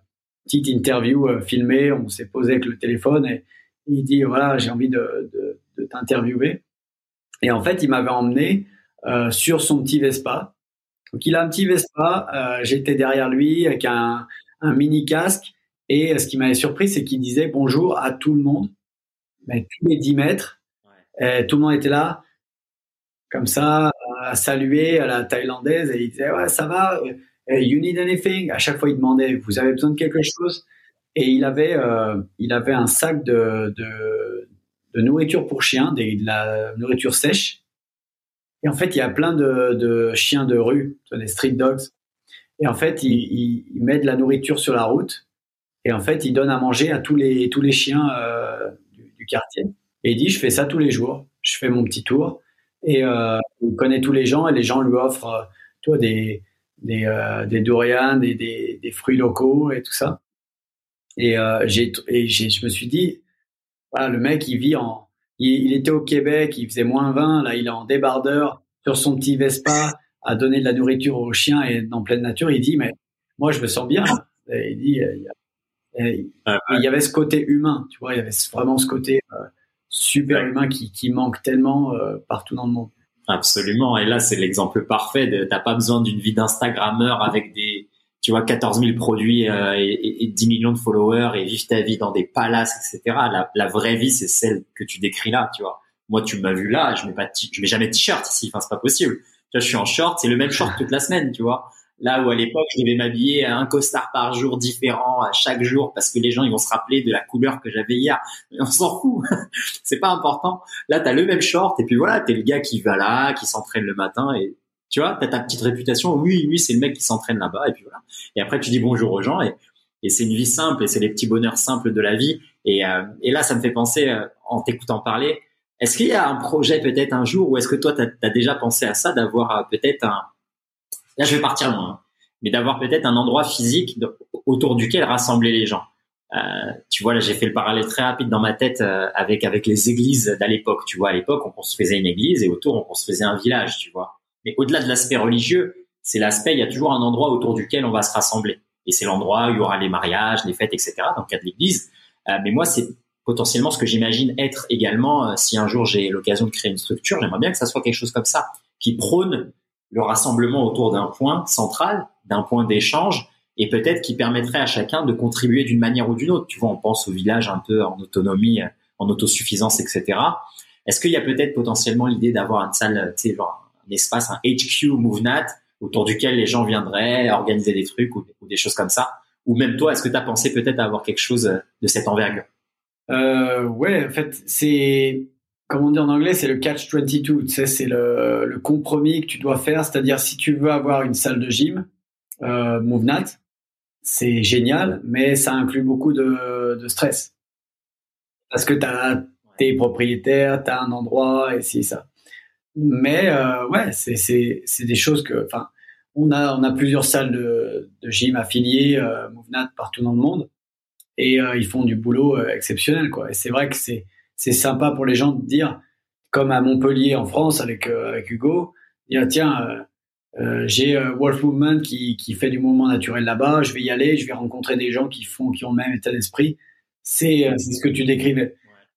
B: petite interview euh, filmée. On s'est posé avec le téléphone et il dit, voilà, j'ai envie de, de, de t'interviewer. Et en fait, il m'avait emmené euh, sur son petit Vespa. Donc, il a un petit Vespa. Euh, J'étais derrière lui avec un, un mini casque. Et ce qui m'avait surpris, c'est qu'il disait bonjour à tout le monde, mais tous les 10 mètres tout le monde était là, comme ça, saluer à la thaïlandaise et il disait ouais ça va, you need anything? À chaque fois il demandait vous avez besoin de quelque chose? Et il avait euh, il avait un sac de, de, nourriture pour chiens, de la nourriture sèche. Et en fait il y a plein de, de chiens de rue, des street dogs. Et en fait il, il, met de la nourriture sur la route et en fait il donne à manger à tous les tous les chiens euh, du, du quartier. Et il dit, je fais ça tous les jours. Je fais mon petit tour. Et euh, il connaît tous les gens et les gens lui offrent euh, toi, des, des, euh, des durians, des, des, des, fruits locaux et tout ça. Et, euh, j'ai, et j'ai, je me suis dit, voilà, le mec, il vit en. Il, il, était au Québec, il faisait moins 20, là, il est en débardeur sur son petit Vespa à donner de la nourriture aux chiens et dans pleine nature. Il dit, mais moi, je me sens bien. Et il dit, il y, a, il y avait ce côté humain, tu vois, il y avait vraiment ce côté. Euh, super humain qui, qui manque tellement euh, partout dans le monde.
C: Absolument. Et là, c'est l'exemple parfait. T'as pas besoin d'une vie d'instagrammeur avec des, tu vois, 14 000 produits euh, et, et, 10 millions de followers et vivre ta vie dans des palaces, etc. La, la vraie vie, c'est celle que tu décris là, tu vois. Moi, tu m'as vu là, je mets pas, je mets jamais de t-shirt ici. Enfin, c'est pas possible. Tu vois, je suis en short, c'est le même short toute la semaine, tu vois. Là où à l'époque, je devais m'habiller un costard par jour différent à chaque jour parce que les gens ils vont se rappeler de la couleur que j'avais hier. on s'en fout, c'est pas important. Là, t'as le même short et puis voilà, t'es le gars qui va là, qui s'entraîne le matin et tu vois, t'as ta petite réputation. Oui, oui, c'est le mec qui s'entraîne là-bas et puis voilà. Et après, tu dis bonjour aux gens et, c'est une vie simple et c'est les petits bonheurs simples de la vie. Et, euh, là, ça me fait penser euh, en t'écoutant parler. Est-ce qu'il y a un projet peut-être un jour ou est-ce que toi, t'as as déjà pensé à ça d'avoir euh, peut-être un là je vais partir loin, hein. mais d'avoir peut-être un endroit physique autour duquel rassembler les gens. Euh, tu vois, là j'ai fait le parallèle très rapide dans ma tête euh, avec avec les églises d'à l'époque. Tu vois, à l'époque on construisait une église et autour on construisait un village. Tu vois, mais au-delà de l'aspect religieux, c'est l'aspect il y a toujours un endroit autour duquel on va se rassembler. Et c'est l'endroit où il y aura les mariages, les fêtes, etc. Dans le cas de l'église. Euh, mais moi c'est potentiellement ce que j'imagine être également euh, si un jour j'ai l'occasion de créer une structure. J'aimerais bien que ça soit quelque chose comme ça qui prône le rassemblement autour d'un point central, d'un point d'échange, et peut-être qui permettrait à chacun de contribuer d'une manière ou d'une autre. Tu vois, on pense au village un peu en autonomie, en autosuffisance, etc. Est-ce qu'il y a peut-être potentiellement l'idée d'avoir une salle, tu sais, genre un espace, un HQ MoveNat, autour duquel les gens viendraient organiser des trucs ou, des choses comme ça? Ou même toi, est-ce que tu as pensé peut-être à avoir quelque chose de cette envergure?
B: Euh, Ouais, en fait, c'est comme on dit en anglais, c'est le catch 22. Tu sais, c'est le, le, compromis que tu dois faire. C'est-à-dire, si tu veux avoir une salle de gym, euh, MoveNat, c'est génial, mais ça inclut beaucoup de, de stress. Parce que tu as tes propriétaires, tu as un endroit, et c'est ça. Mais euh, ouais, c'est des choses que, enfin, on a, on a plusieurs salles de, de gym affiliées, euh, MoveNat, partout dans le monde, et euh, ils font du boulot euh, exceptionnel, quoi. Et c'est vrai que c'est c'est sympa pour les gens de dire, comme à Montpellier en France avec, euh, avec Hugo, dire tiens, euh, euh, j'ai Wolf Movement qui, qui fait du mouvement naturel là-bas, je vais y aller, je vais rencontrer des gens qui font, qui ont le même état d'esprit. C'est ce que tu décrivais.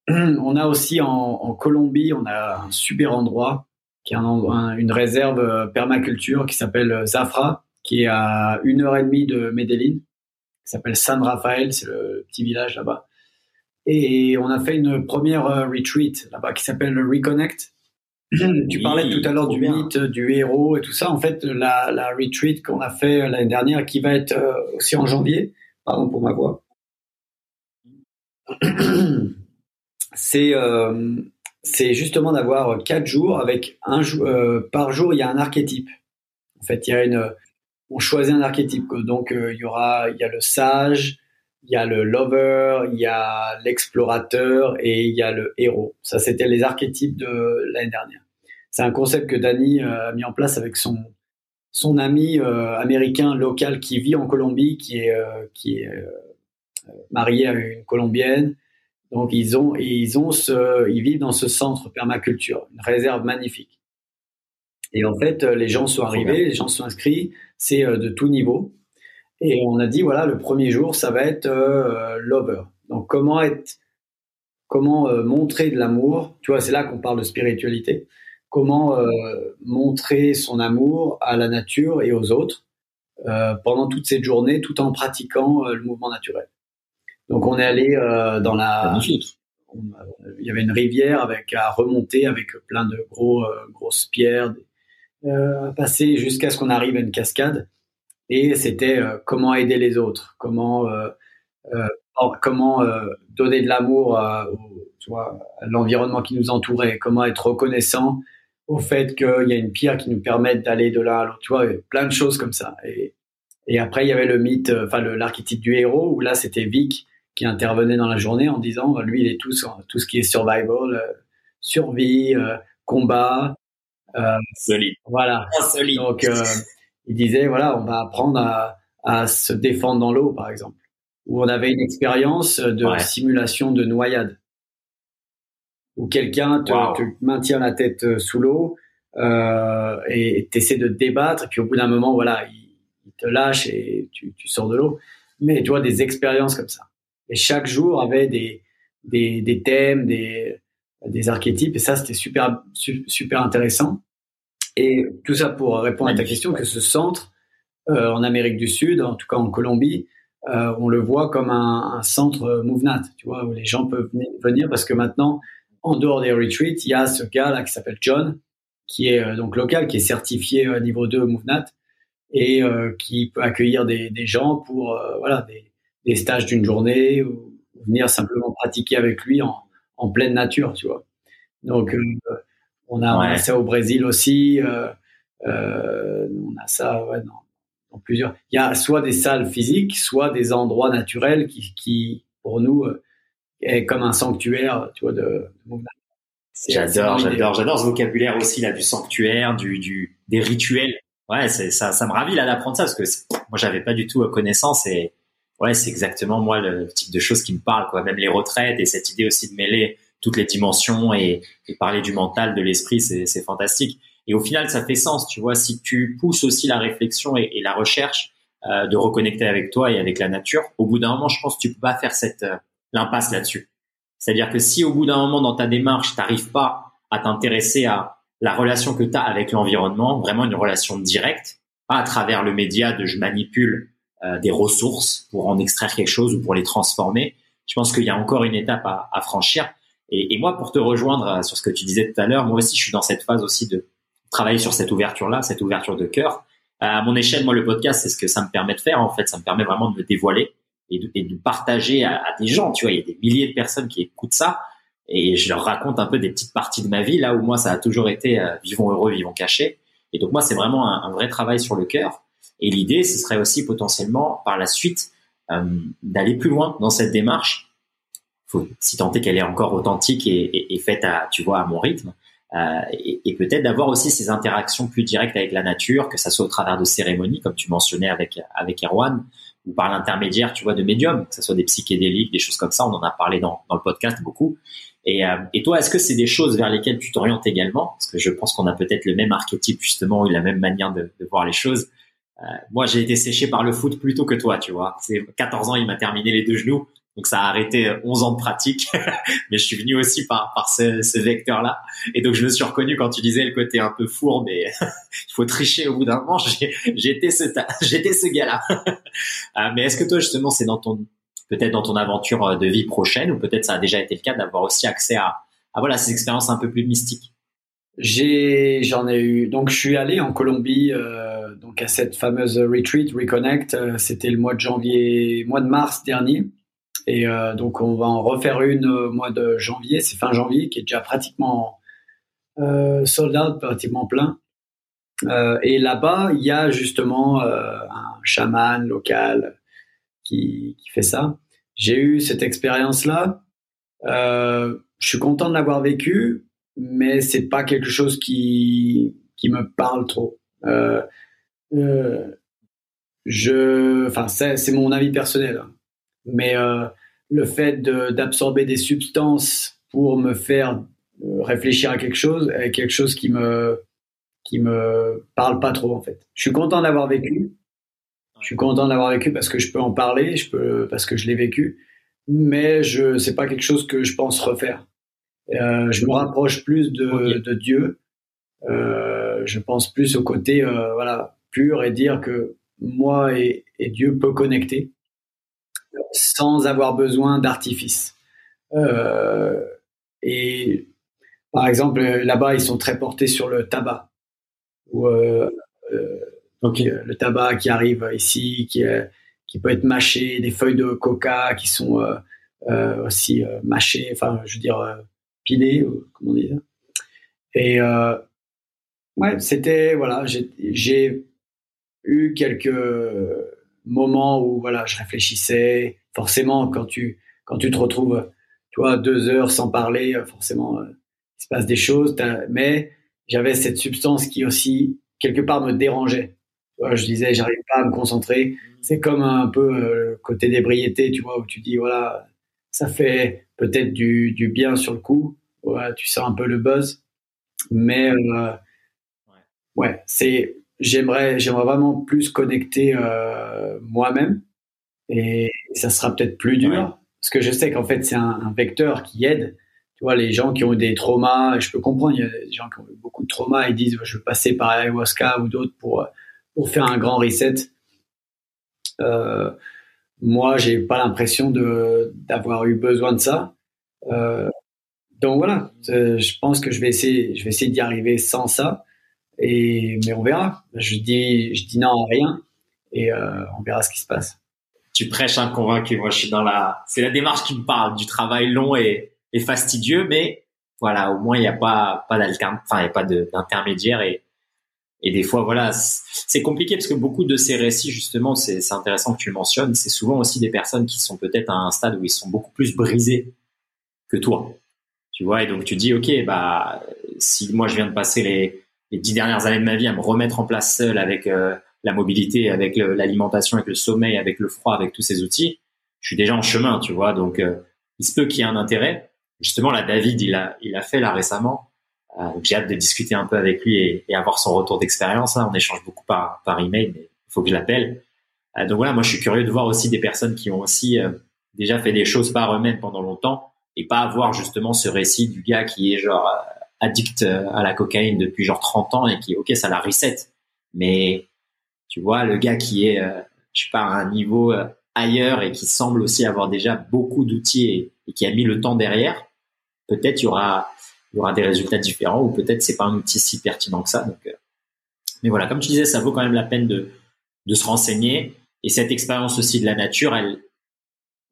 B: On a aussi en, en, Colombie, on a un super endroit qui est un, une réserve permaculture qui s'appelle Zafra, qui est à une heure et demie de Medellin, qui s'appelle San Rafael, c'est le petit village là-bas. Et on a fait une première euh, retreat là-bas qui s'appelle Reconnect. tu parlais tout à l'heure du mythe, du héros et tout ça. En fait, la, la retreat qu'on a fait l'année dernière, qui va être euh, aussi en janvier, pardon pour ma voix, c'est euh, justement d'avoir quatre jours avec un euh, par jour, il y a un archétype. En fait, il y a une, on choisit un archétype. Donc, euh, il y aura, il y a le sage, il y a le lover, il y a l'explorateur et il y a le héros. Ça, c'était les archétypes de l'année dernière. C'est un concept que Danny euh, a mis en place avec son son ami américain local qui vit en Colombie, qui est qui est marié à une colombienne donc ils ont ils ont ce ils vivent dans ce centre permaculture, une réserve magnifique. Et en fait, euh, les gens sont arrivés, les gens sont inscrits, c'est euh, de tout niveau. Et on a dit voilà, le premier jour, ça va être euh, lover. Donc comment être comment montrer de l'amour, tu vois, c'est là qu'on parle de spiritualité. Comment montrer son amour à la nature et aux autres pendant toute cette journée tout en pratiquant le mouvement naturel. Donc on est allé euh, dans la. il y avait une rivière avec à remonter avec plein de gros euh, grosses pierres, euh, à passer jusqu'à ce qu'on arrive à une cascade. Et c'était comment aider les autres, comment comment donner de l'amour à, l'environnement qui nous entourait, comment être reconnaissant au fait qu'il y a une pierre qui nous permet d'aller de là à l'autre. Tu vois, plein de choses comme ça. Et, et après, il y avait le mythe, enfin l'archétype du héros, où là, c'était Vic qui intervenait dans la journée en disant lui il est tout tout ce qui est survival, euh, survie, euh, combat,
C: euh, solide.
B: Voilà. Donc il disait voilà on va apprendre à, à se défendre dans l'eau par exemple. Où on avait une expérience de simulation de noyade où quelqu'un te, maintient la tête sous l'eau euh, et t'essaies de te débattre et puis au bout d'un moment voilà il, il te lâche et tu, tu sors de l'eau. Mais tu vois des expériences comme ça et chaque jour avait des, des, des thèmes, des, des archétypes, et ça, c'était super, super intéressant. Et tout ça pour répondre à ta question, que ce centre, euh, en Amérique du Sud, en tout cas en Colombie, euh, on le voit comme un, un, centre MoveNat, tu vois, où les gens peuvent venir parce que maintenant, en dehors des retreats, il y a ce gars là qui s'appelle John, qui est euh, donc local, qui est certifié niveau 2 MoveNat et qui peut accueillir des, des gens pour voilà des, des stages d'une journée ou venir simplement pratiquer avec lui en, en pleine nature, tu vois. Donc, euh, on, a, ça au Brésil aussi. Euh, euh, on a ça ouais, dans, plusieurs. Il y a soit des salles physiques, soit des endroits naturels qui, qui pour nous, est comme un sanctuaire, tu vois, de,
C: J'adore, j'adore, j'adore ce vocabulaire aussi là du sanctuaire, du, du des rituels. Ouais, c'est ça, ça me ravit là d'apprendre ça parce que moi j'avais pas du tout connaissance et ouais, c'est exactement moi le type de choses qui me parle, quoi. Même les retraites et cette idée aussi de mêler toutes les dimensions et, parler du mental, de l'esprit, c'est fantastique. Et au final, ça fait sens, tu vois. Si tu pousses aussi la réflexion et, la recherche euh, de reconnecter avec toi et avec la nature, au bout d'un moment, je pense que tu peux pas faire cette euh, l'impasse là-dessus. C'est-à-dire que si au bout d'un moment dans ta démarche, t'arrives pas à t'intéresser à la relation que tu as avec l'environnement, vraiment une relation directe, pas à travers le média de je manipule euh, des ressources pour en extraire quelque chose ou pour les transformer. Je pense qu'il y a encore une étape à, à franchir. Et, et, moi, pour te rejoindre euh, sur ce que tu disais tout à l'heure, moi aussi, je suis dans cette phase aussi de travailler sur cette ouverture-là, cette ouverture de cœur. Euh, à mon échelle, moi, le podcast, c'est ce que ça me permet de faire. En fait, ça me permet vraiment de me dévoiler et de, et de partager à, à, des gens. Tu vois, il y a des milliers de personnes qui écoutent ça et je leur raconte un peu des petites parties de ma vie là où moi, ça a toujours été vivons heureux, vivons cachés. Et donc moi, c'est vraiment un, un, vrai travail sur le cœur. Et l'idée, ce serait aussi potentiellement par la suite euh, d'aller plus loin dans cette démarche. Faut, si tant est qu'elle est encore authentique et, et, faite à, tu vois, à mon rythme, euh, et, et peut-être d'avoir aussi ces interactions plus directes avec la nature, que ça soit au travers de cérémonies, comme tu mentionnais avec avec Erwan, ou par l'intermédiaire, tu vois, de médiums, que ce soit des psychédéliques, des choses comme ça. On en a parlé dans, dans le podcast beaucoup. Et, euh, et toi, est-ce que c'est des choses vers lesquelles tu t'orientes également? Parce que je pense qu'on a peut-être le même archétype justement, ou la même manière de, de voir les choses. Euh, moi, j'ai été séché par le foot plutôt que toi, tu vois. C'est 14 ans, il m'a terminé les deux genoux. Donc ça a arrêté 11 ans de pratique, mais je suis venu aussi par, par ce, ce vecteur-là. Et donc je me suis reconnu quand tu disais le côté un peu fourbe mais il faut tricher au bout d'un moment. J'étais ce, ce gars-là. Euh, mais est-ce que toi justement c'est dans ton, peut-être dans ton aventure de vie prochaine ou peut-être ça a déjà été le cas d'avoir aussi accès à, à voilà ces expériences un peu plus mystiques?
B: J'ai, j'en ai eu. Donc, je suis allé en Colombie, euh, donc à cette fameuse retreat Reconnect. Euh, c'était le mois de janvier, mois de mars dernier. Et donc on va en refaire une au mois de janvier, c'est fin janvier, qui est déjà pratiquement sold out, pratiquement plein. et là-bas, il y a justement un chaman local qui, qui fait ça. J'ai eu cette expérience-là. Euh, je suis content de l'avoir vécu, mais c'est pas quelque chose qui qui me parle trop. Euh, euh, je, enfin, c'est mon avis personnel, mais euh, le fait d'absorber des substances pour me faire euh, réfléchir à quelque chose est quelque chose qui me qui me parle pas trop en fait. Je suis content d'avoir vécu. Je suis content d'avoir vécu parce que je peux en parler, je peux parce que je l'ai vécu, mais je c'est pas quelque chose que je pense refaire. Euh, je me rapproche plus de, de Dieu. Euh, je pense plus au côté euh, voilà pur et dire que moi et, et Dieu peut connecter sans avoir besoin d'artifice. Euh, et par exemple, là-bas, ils sont très portés sur le tabac. Ou, euh, euh, le tabac qui arrive ici, qui, qui peut être mâché, des feuilles de coca qui sont aussi mâchées, enfin, je veux dire, pilées, comment on dit Et ouais, c'était, voilà, j'ai eu quelques moments où voilà, je réfléchissais. Forcément, quand tu quand tu te retrouves, tu vois, deux heures sans parler, forcément, il se passe des choses. Mais j'avais cette substance qui aussi quelque part me dérangeait. je disais, j'arrive pas à me concentrer. C'est comme un peu le côté d'ébriété, tu vois, où tu dis voilà, ça fait peut-être du, du bien sur le coup. Tu sens un peu le buzz, mais euh, ouais, c'est j'aimerais j'aimerais vraiment plus connecter euh, moi-même et ça sera peut-être plus dur. Parce que je sais qu'en fait c'est un, vecteur qui aide. Tu vois les gens qui ont eu des traumas je peux comprendre il y a des gens qui ont eu beaucoup de traumas ils disent je veux passer par ayahuasca ou d'autres pour pour faire un grand reset. Euh, moi j'ai pas l'impression d'avoir eu besoin de ça. Euh, donc voilà je pense que je vais essayer je vais essayer d'y arriver sans ça. Et, mais on verra. Je dis, je dis non à rien. Et euh, on verra ce qui se passe.
C: Tu prêches un convaincu. Moi, je suis dans la, c'est la démarche qui me parle du travail long et, fastidieux, mais voilà, au moins il n'y a pas, d'intermédiaire et, et des fois voilà, c'est compliqué parce que beaucoup de ces récits justement, c'est intéressant que tu le mentionnes, c'est souvent aussi des personnes qui sont peut-être à un stade où ils sont beaucoup plus brisés que toi. Tu vois, et donc tu dis ok, bah si moi je viens de passer les les dix dernières années de ma vie à me remettre en place seul avec euh, la mobilité, avec l'alimentation, avec le sommeil, avec le froid, avec tous ces outils, je suis déjà en chemin, tu vois. Donc, euh, il se peut qu'il y ait un intérêt. Justement, là, David, il a, il a fait là récemment. Euh, j'ai hâte de discuter un peu avec lui et, et avoir son retour d'expérience. On échange beaucoup par, par email, mais il faut que je l'appelle. donc voilà, moi, je suis curieux de voir aussi des personnes qui ont aussi déjà fait des choses par eux-mêmes pendant longtemps et pas avoir justement ce récit du gars qui est genre addict euh, à la cocaïne depuis genre 30 ans et qui, ok, ça la reset. Mais tu vois, le gars qui est, euh, je sais pas, à un niveau euh, ailleurs et qui semble aussi avoir déjà beaucoup d'outils et, qui a mis le temps derrière, peut-être il y aura, y aura des résultats différents ou peut-être c'est pas un outil si pertinent que ça. Donc, mais voilà, comme tu disais, ça vaut quand même la peine de, de se renseigner. Et cette expérience aussi de la nature, elle,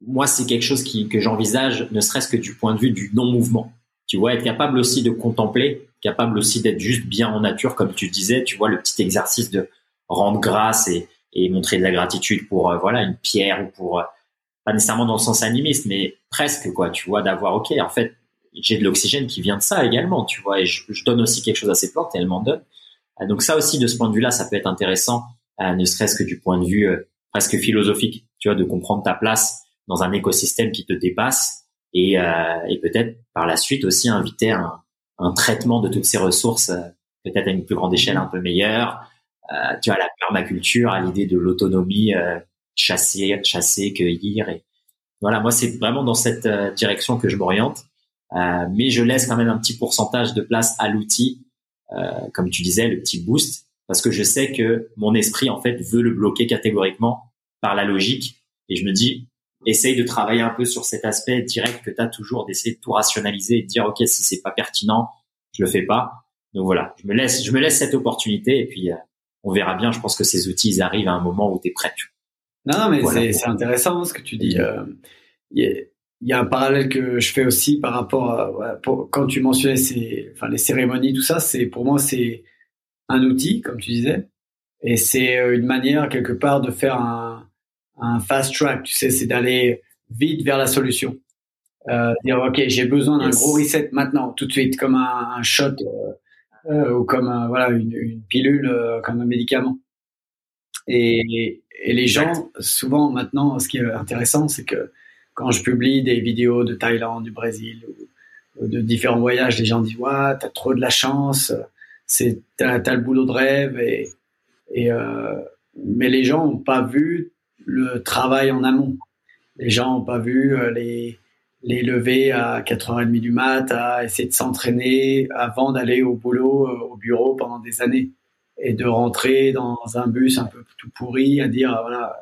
C: moi, c'est quelque chose qui, que j'envisage, ne serait-ce que du point de vue du non-mouvement tu vois, être capable aussi de contempler, capable aussi d'être juste bien en nature, comme tu disais, tu vois, le petit exercice de rendre grâce et, et montrer de la gratitude pour, euh, voilà, une pierre ou pour, euh, pas nécessairement dans le sens animiste, mais presque, quoi, tu vois, d'avoir, ok, en fait, j'ai de l'oxygène qui vient de ça également, tu vois, et je, donne aussi quelque chose à ces plantes et elles m'en donnent. Euh, donc ça aussi, de ce point de vue-là, ça peut être intéressant, ne serait-ce que du point de vue presque philosophique, tu vois, de comprendre ta place dans un écosystème qui te dépasse et, et peut-être par la suite aussi inviter un, un traitement de toutes ces ressources peut-être à une plus grande échelle un peu meilleure. Euh, tu as la permaculture, à l'idée de l'autonomie, euh, chasser, chasser, cueillir. Et voilà, moi c'est vraiment dans cette euh, direction que je m'oriente. Mais je laisse quand même un petit pourcentage de place à l'outil, comme tu disais, le petit boost, parce que je sais que mon esprit en fait veut le bloquer catégoriquement par la logique. Et je me dis, essaye de travailler un peu sur cet aspect direct que tu as toujours, d'essayer de tout rationaliser et de dire, OK, si c'est pas pertinent, je le fais pas. Donc voilà, je me laisse, je me laisse cette opportunité et puis euh, on verra bien. Je pense que ces outils, ils arrivent à un moment où tu es prêt.
B: Non, mais c'est intéressant ce que tu dis. Euh, il y, a un parallèle que je fais aussi par rapport à quand tu mentionnais ces, enfin les cérémonies, tout ça, c'est pour moi c'est un outil, comme tu disais, et c'est une manière quelque part de faire un, un fast track. Tu sais, c'est d'aller vite vers la solution. Euh, dire ok, j'ai besoin d'un gros reset maintenant, tout de suite, comme un, un shot euh, euh ou comme un, voilà une, une pilule, euh, comme un médicament. Et, et les gens, souvent maintenant, ce qui est intéressant, c'est que quand je publie des vidéos de Thaïlande, du Brésil ou, de différents voyages, les gens disent ouais, t'as trop de la chance, c'est t'as, as le boulot de rêve et, et euh, mais les gens n'ont pas vu le travail en amont. Les gens n'ont pas vu euh, les, les lever à 4h30 du mat, à essayer de s'entraîner avant d'aller au boulot, euh, au bureau pendant des années. Et de rentrer dans un bus un peu tout pourri à dire, voilà,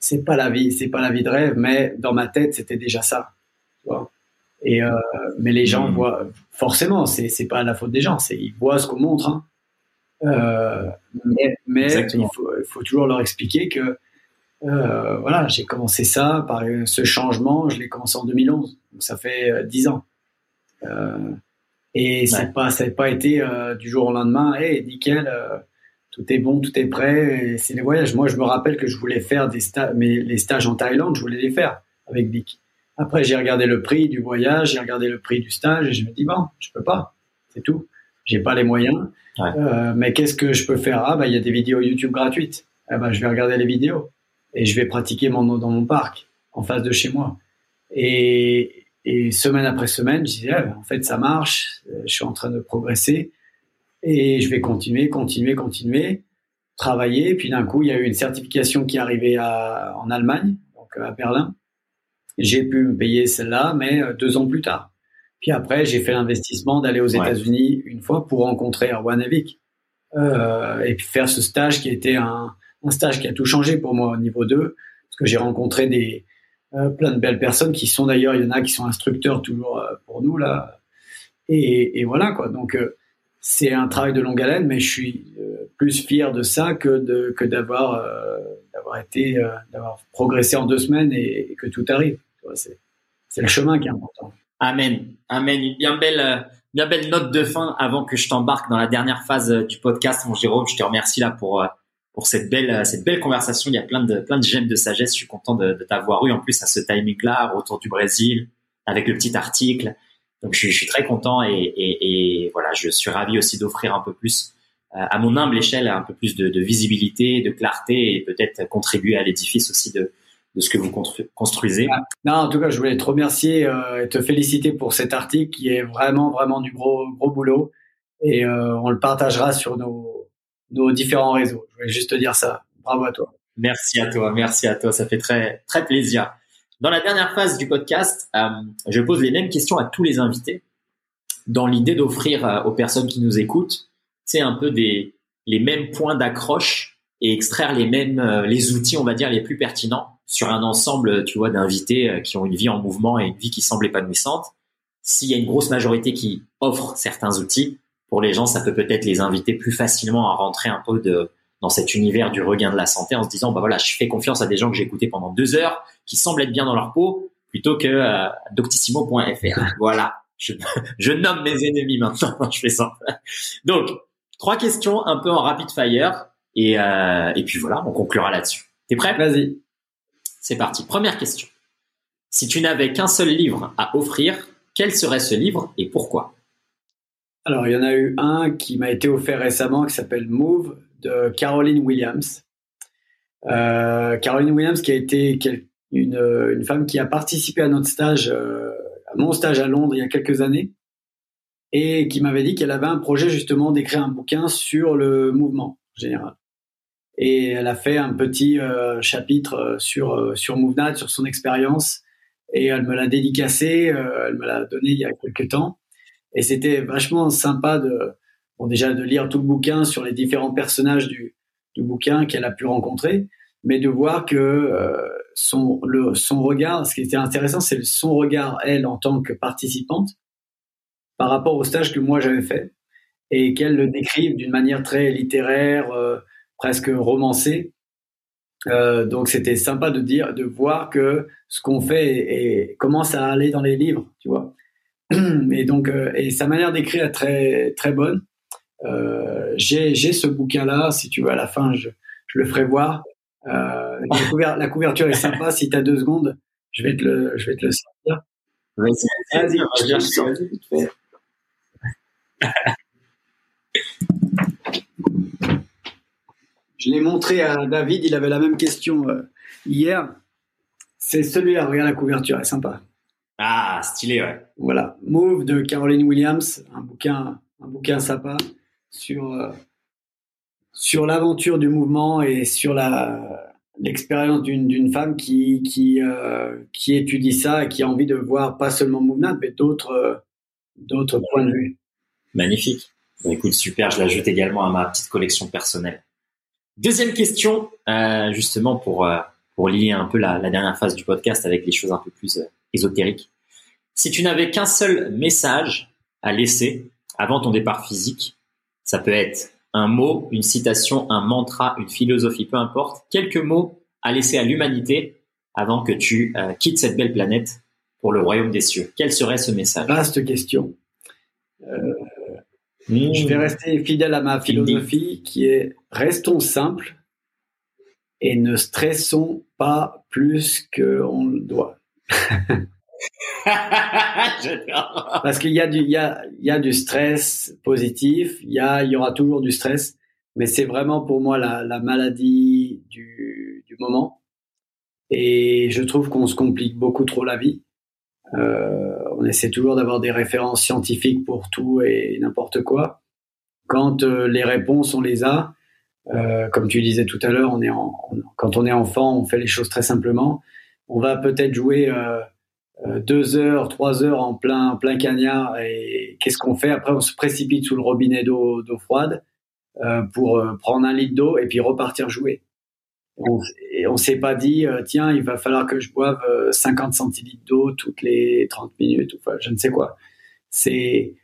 B: c'est pas la vie, c'est pas la vie de rêve, mais dans ma tête, c'était déjà ça. Et euh, mais les gens mmh. voient forcément, c'est c'est pas la faute des gens, c'est ils voient ce qu'on montre. Hein. Euh, mais, mais il, faut, il faut toujours leur expliquer que euh, voilà, j'ai commencé ça par ce changement, je l'ai commencé en 2011, donc ça fait 10 euh, ans. Euh, et c'est pas, ça n'a pas été euh, du jour au lendemain, hey, nickel, tout est bon, tout est prêt, c'est les voyages. Moi, je me rappelle que je voulais faire des stages, mais les stages en Thaïlande, je voulais les faire avec Vic. Après, j'ai regardé le prix du voyage, j'ai regardé le prix du stage, et je me dis bon, je peux pas, c'est tout. J'ai pas les moyens. mais qu'est-ce que je peux faire? Ah, bah, il y a des vidéos YouTube gratuites. Eh ben, je vais regarder les vidéos et je vais pratiquer mon, dans mon parc, en face de chez moi. Et, et semaine après semaine, je disais, ah, en fait, ça marche, euh, je suis en train de progresser et je vais continuer, continuer, continuer, travailler. Puis d'un coup, il y a eu une certification qui est arrivée à, en Allemagne, donc à Berlin. J'ai pu me payer celle-là, mais euh, deux ans plus tard. Puis après, j'ai fait l'investissement d'aller aux États-Unis une fois pour rencontrer Erwan euh, et puis faire ce stage qui était un, un stage qui a tout changé pour moi au niveau 2, parce que j'ai rencontré des euh, plein de belles personnes qui sont d'ailleurs, il y en a qui sont instructeurs toujours euh, pour nous là. Et, voilà quoi. Donc euh, c'est un travail de longue haleine, mais je suis plus fier de ça que de que d'avoir d'avoir été d'avoir progressé en deux semaines et, que tout arrive. C'est c'est le chemin qui est important.
C: Amen, amen. Une bien belle bien belle note de fin avant que je t'embarque dans la dernière phase du podcast, mon Jérôme. Je te remercie là pour pour cette belle cette belle conversation. Il y a plein de plein de gemmes de sagesse. Je suis content de, de t'avoir eu en plus à ce timing-là, autour du Brésil, avec le petit article. Donc je, je suis très content et, et, et, voilà, je suis ravi aussi d'offrir un peu plus euh, à mon humble échelle un peu plus de, de visibilité, de clarté et peut-être contribuer à l'édifice aussi de de ce que vous construisez.
B: Non, en tout cas, je voulais te remercier euh, et te féliciter pour cet article qui est vraiment vraiment du gros gros boulot et euh, on le partagera sur nos nos différents réseaux. Je voulais juste te dire ça. Bravo à toi.
C: Merci à toi, merci à toi. Ça fait très très plaisir. Dans la dernière phase du podcast, euh, je pose les mêmes questions à tous les invités, dans l'idée d'offrir euh, aux personnes qui nous écoutent, c'est un peu des les mêmes points d'accroche et extraire les mêmes euh, les outils, on va dire, les plus pertinents sur un ensemble, tu vois, d'invités qui ont une vie en mouvement et une vie qui semble épanouissante. S'il y a une grosse majorité qui offre certains outils, pour les gens, ça peut peut-être les inviter plus facilement à rentrer un peu de, dans cet univers du regain de la santé en se disant, bah voilà, je fais confiance à des gens que j'ai écoutés pendant deux heures, qui semblent être bien dans leur peau, plutôt que euh, doctissimo.fr. voilà. Je, je, nomme mes ennemis maintenant quand je fais ça. Donc, trois questions un peu en rapid fire. Et, euh, et puis voilà, on conclura là-dessus. T'es prêt?
B: Vas-y.
C: C'est parti. Première question. Si tu n'avais qu'un seul livre à offrir, quel serait ce livre et pourquoi?
B: Alors, il y en a eu un qui m'a été offert récemment qui s'appelle Move de Caroline Williams. Euh, Caroline Williams qui a été une, femme qui a participé à notre stage, euh, à mon stage à Londres il y a quelques années et qui m'avait dit qu'elle avait un projet justement d'écrire un bouquin sur le mouvement général. Et elle a fait un petit euh, chapitre sur sur sur son expérience, et elle me l'a dédicacé, elle me l'a donné il y a quelques temps. Et c'était vachement sympa de, bon, déjà de lire tout le bouquin sur les différents personnages du, du bouquin qu'elle a pu rencontrer, mais de voir que euh, son, le, son regard, ce qui était intéressant, c'est son regard, elle, en tant que participante, par rapport au stage que moi j'avais fait, et qu'elle le décrive d'une manière très littéraire, euh, presque romancée. donc c'était sympa de dire, de voir que ce qu'on fait et commence à aller dans les livres, tu vois. Et donc, et sa manière d'écrire est très très bonne. j'ai ce bouquin là, si tu veux, à la fin, je, je le ferai voir. la, couverture est sympa. Si tu as deux secondes, je vais te le, je vais te le sortir. Vas-y, vas-y, Je l'ai montré à David, il avait la même question euh, hier. C'est celui-là, regarde la couverture, elle est sympa.
C: Ah, stylé, ouais.
B: Voilà, Move de Caroline Williams, un bouquin, un bouquin sympa sur, euh, sur l'aventure du mouvement et sur la, l'expérience d'une femme qui, qui, euh, qui étudie ça et qui a envie de voir pas seulement Mouvement, mais d'autres d'autres points de vue.
C: Magnifique. écoute, super, je l'ajoute également à ma petite collection personnelle. Deuxième question, euh, justement pour, euh, pour lier un peu la, la, dernière phase du podcast avec les choses un peu plus ésotériques. Si tu n'avais qu'un seul message à laisser avant ton départ physique, ça peut être un mot, une citation, un mantra, une philosophie, peu importe, quelques mots à laisser à l'humanité avant que tu euh, quittes cette belle planète pour le royaume des cieux. Quel serait ce message?
B: Vaste question. Euh, mmh. Je vais rester fidèle à ma philosophie qui est restons simples et ne stressons pas plus qu'on le doit. Parce qu'il y a du, il y a, il y a du stress positif, il y a, il y aura toujours du stress, mais c'est vraiment pour moi la, la maladie du, du moment. Et je trouve qu'on se complique beaucoup trop la vie. Euh, on essaie toujours d'avoir des références scientifiques pour tout et n'importe quoi. Quand euh, les réponses, on les a, euh, comme tu disais tout à l'heure, on est en, quand on est enfant, on fait les choses très simplement. On va peut-être jouer euh, euh, deux heures, trois heures en plein, plein cagnard et qu'est-ce qu'on fait? Après, on se précipite sous le robinet d'eau, froide euh, pour prendre un litre d'eau et puis repartir jouer. On, et on s'est pas dit, tiens, il va falloir que je boive 50 centilitres d'eau toutes les 30 minutes, ou je ne sais quoi. C'est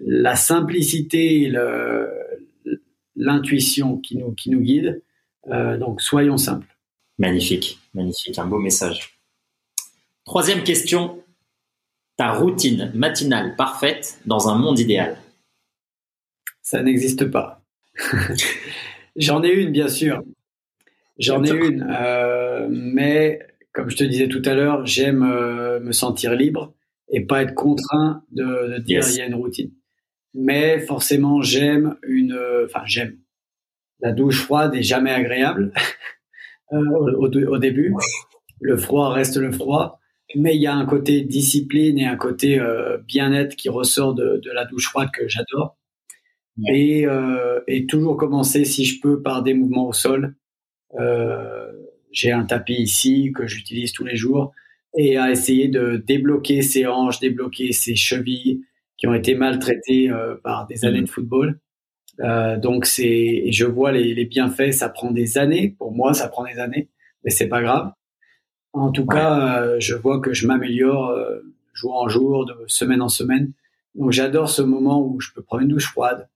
B: la simplicité, l'intuition qui nous, qui nous guide. donc, soyons simples.
C: Magnifique, magnifique, un beau message. Troisième question. Ta routine matinale parfaite dans un monde idéal
B: Ça n'existe pas. J'en ai une, bien sûr. J'en ai une. Euh, mais, comme je te disais tout à l'heure, j'aime euh, me sentir libre et pas être contraint de, dire il y a une routine. Mais forcément, j'aime une. Enfin, j'aime. La douche froide est jamais agréable euh, au, au, début. Le froid reste le froid mais il y a un côté discipline et un côté euh, bien-être qui ressort de, de, la douche froide que j'adore. Et, euh, et, toujours commencer, si je peux, par des mouvements au sol. Euh, J'ai un tapis ici que j'utilise tous les jours et à essayer de débloquer ses hanches, débloquer ses chevilles qui ont été maltraitées euh, par des années de football. Euh, donc c'est, je vois les, les bienfaits. Ça prend des années. Pour moi, ça prend des années, mais c'est pas grave en tout cas, euh, je vois que je m'améliore euh, jour en jour, de semaine en semaine. Donc j'adore ce moment où je peux prendre une douche froide,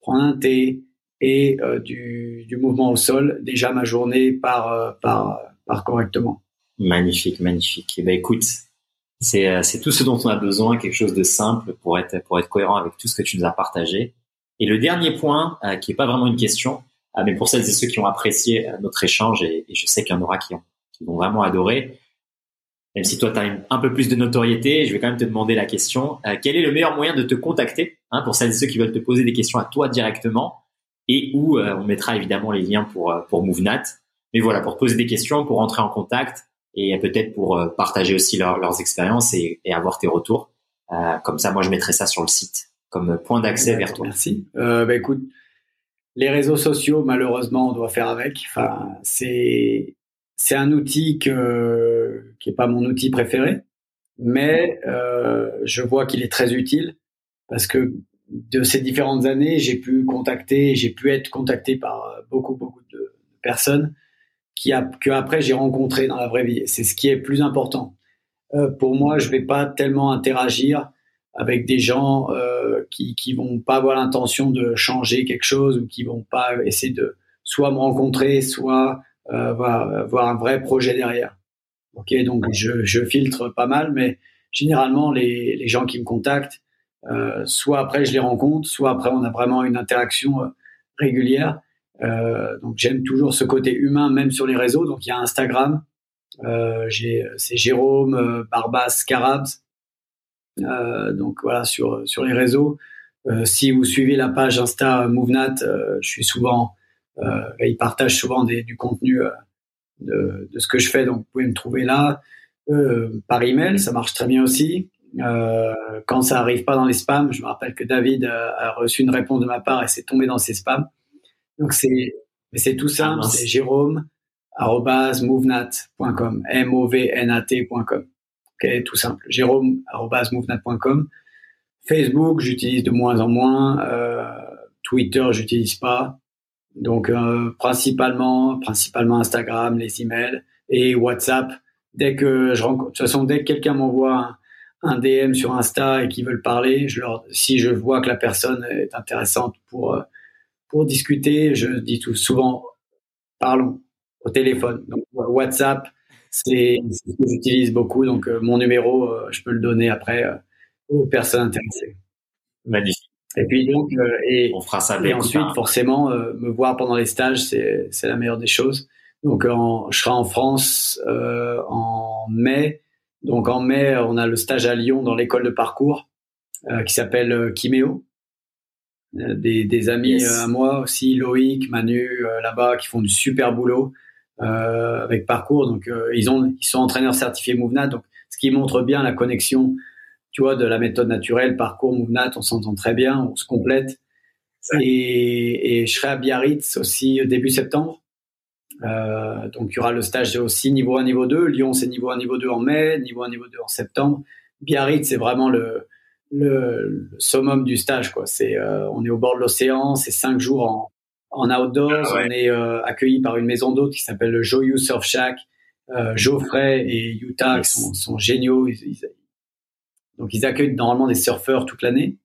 B: prendre un thé et euh, du, du, mouvement au sol. Déjà ma journée part, part, part correctement.
C: Magnifique, magnifique. Et eh ben écoute, c'est c'est tout ce dont on a besoin, quelque chose de simple pour être pour être cohérent avec tout ce que tu nous as partagé. Et le dernier point, qui est pas vraiment une question, mais pour celles et ceux qui ont apprécié notre échange, et, je sais qu'il y en aura qui ont vont vraiment adorer. Même si toi, tu as un peu plus de notoriété, je vais quand même te demander la question. Euh, quel est le meilleur moyen de te contacter hein, pour celles et ceux qui veulent te poser des questions à toi directement et où euh, on mettra évidemment les liens pour, euh, pour MoveNat. Mais voilà, pour poser des questions, pour entrer en contact et peut-être pour partager aussi leurs expériences et, et, avoir tes retours. comme ça, moi, je mettrai ça sur le site comme point d'accès vers toi.
B: Merci. bah, écoute, les réseaux sociaux, malheureusement, on doit faire avec. Enfin, c'est c'est un outil que, qui est pas mon outil préféré, mais euh, je vois qu'il est très utile parce que de ces différentes années, j'ai pu contacter, j'ai pu être contacté par beaucoup beaucoup de personnes qui a, que après j'ai rencontré dans la vraie vie. C'est ce qui est plus important. Euh, pour moi, je vais pas tellement interagir avec des gens euh, qui qui vont pas avoir l'intention de changer quelque chose ou qui vont pas essayer de soit me rencontrer, soit avoir un vrai projet derrière. Ok, donc je, je, filtre pas mal, mais généralement les, les gens qui me contactent, euh, soit après je les rencontre, soit après on a vraiment une interaction euh, régulière. Euh, donc j'aime toujours ce côté humain, même sur les réseaux. Donc il y a Instagram, euh, c'est Jérôme euh, Barbas Carabs. Donc voilà sur sur les réseaux. si vous suivez la page Insta MoveNat, je suis souvent, il partage souvent des, du contenu de, de, ce que je fais. Donc, vous pouvez me trouver là. Euh, par email, ça marche très bien aussi. Euh, quand ça arrive pas dans les spams, je me rappelle que David a, reçu une réponse de ma part et c'est tombé dans ses spams. Donc c'est c'est tout simple, ah, c'est Jérôme @movenat.com, m o v n a t.com. OK, tout simple. Jérôme @movenat.com. Facebook, j'utilise de moins en moins. Euh, Twitter, j'utilise pas. Donc euh, principalement, principalement Instagram, les emails et WhatsApp. Dès que je rencontre, de toute façon, dès que quelqu'un m'envoie un, DM sur Insta et qu'ils veulent parler, si je vois que la personne est intéressante pour euh, pour discuter, je dis tout souvent parlons au téléphone. Donc WhatsApp, c'est ce que j'utilise beaucoup. Donc euh, mon numéro, je peux le donner après aux personnes intéressées.
C: Magnifique.
B: Et puis donc, euh, et,
C: on fera ça.
B: Et ensuite, forcément, euh, me voir pendant les stages, c'est la meilleure des choses. Donc, en, je serai en France euh, en mai. Donc en mai, on a le stage à Lyon dans l'école de parcours qui s'appelle Kiméo. Des, des amis à moi aussi, Loïc, Manu, là-bas, qui font du super boulot avec parcours. Donc ils ont, ils sont entraîneurs certifiés MoveNat. Donc ce qui montre bien la connexion tu vois, de la méthode naturelle, parcours, MoveNat, on s'entend très bien, on se complète. Et, et, je serai à Biarritz aussi début septembre. Euh, donc il y aura le stage aussi niveau 1, niveau 2. Lyon, c'est niveau 1, niveau 2 en mai, niveau 1, niveau 2 en septembre. Biarritz, c'est vraiment le, le, summum du stage. Quoi. C'est, euh, on est au bord de l'océan, c'est cinq jours en, en outdoors. Ah on est euh, accueilli par une maison d'hôte qui s'appelle le Joyeux Surf Shack. Euh, Geoffrey et Utah sont, sont, géniaux. Ils, donc ils accueillent normalement des surfeurs toute l'année.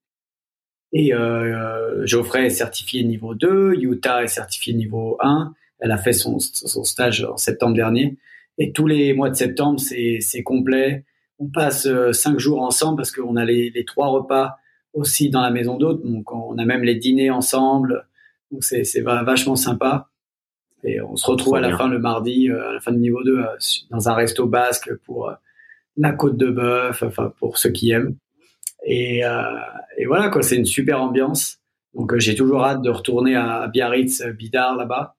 B: Et euh, Geoffrey est certifié niveau 2, Utah est certifié niveau 1. Elle a fait son, son stage en septembre dernier. Et tous les mois de septembre, c'est complet. On passe euh, cinq jours ensemble parce qu'on a les, les, trois repas aussi dans la maison d'hôte. Donc on a même les dîners ensemble. Donc c'est vachement sympa. Et on se retrouve à la fin le mardi, euh, à la fin du niveau 2, euh, dans un resto basque pour la côte de bœuf, enfin pour ceux qui aiment. Et, euh, et voilà quoi, c'est une super ambiance. Donc euh, j'ai toujours hâte de retourner à, Biarritz, euh, Bidar là-bas.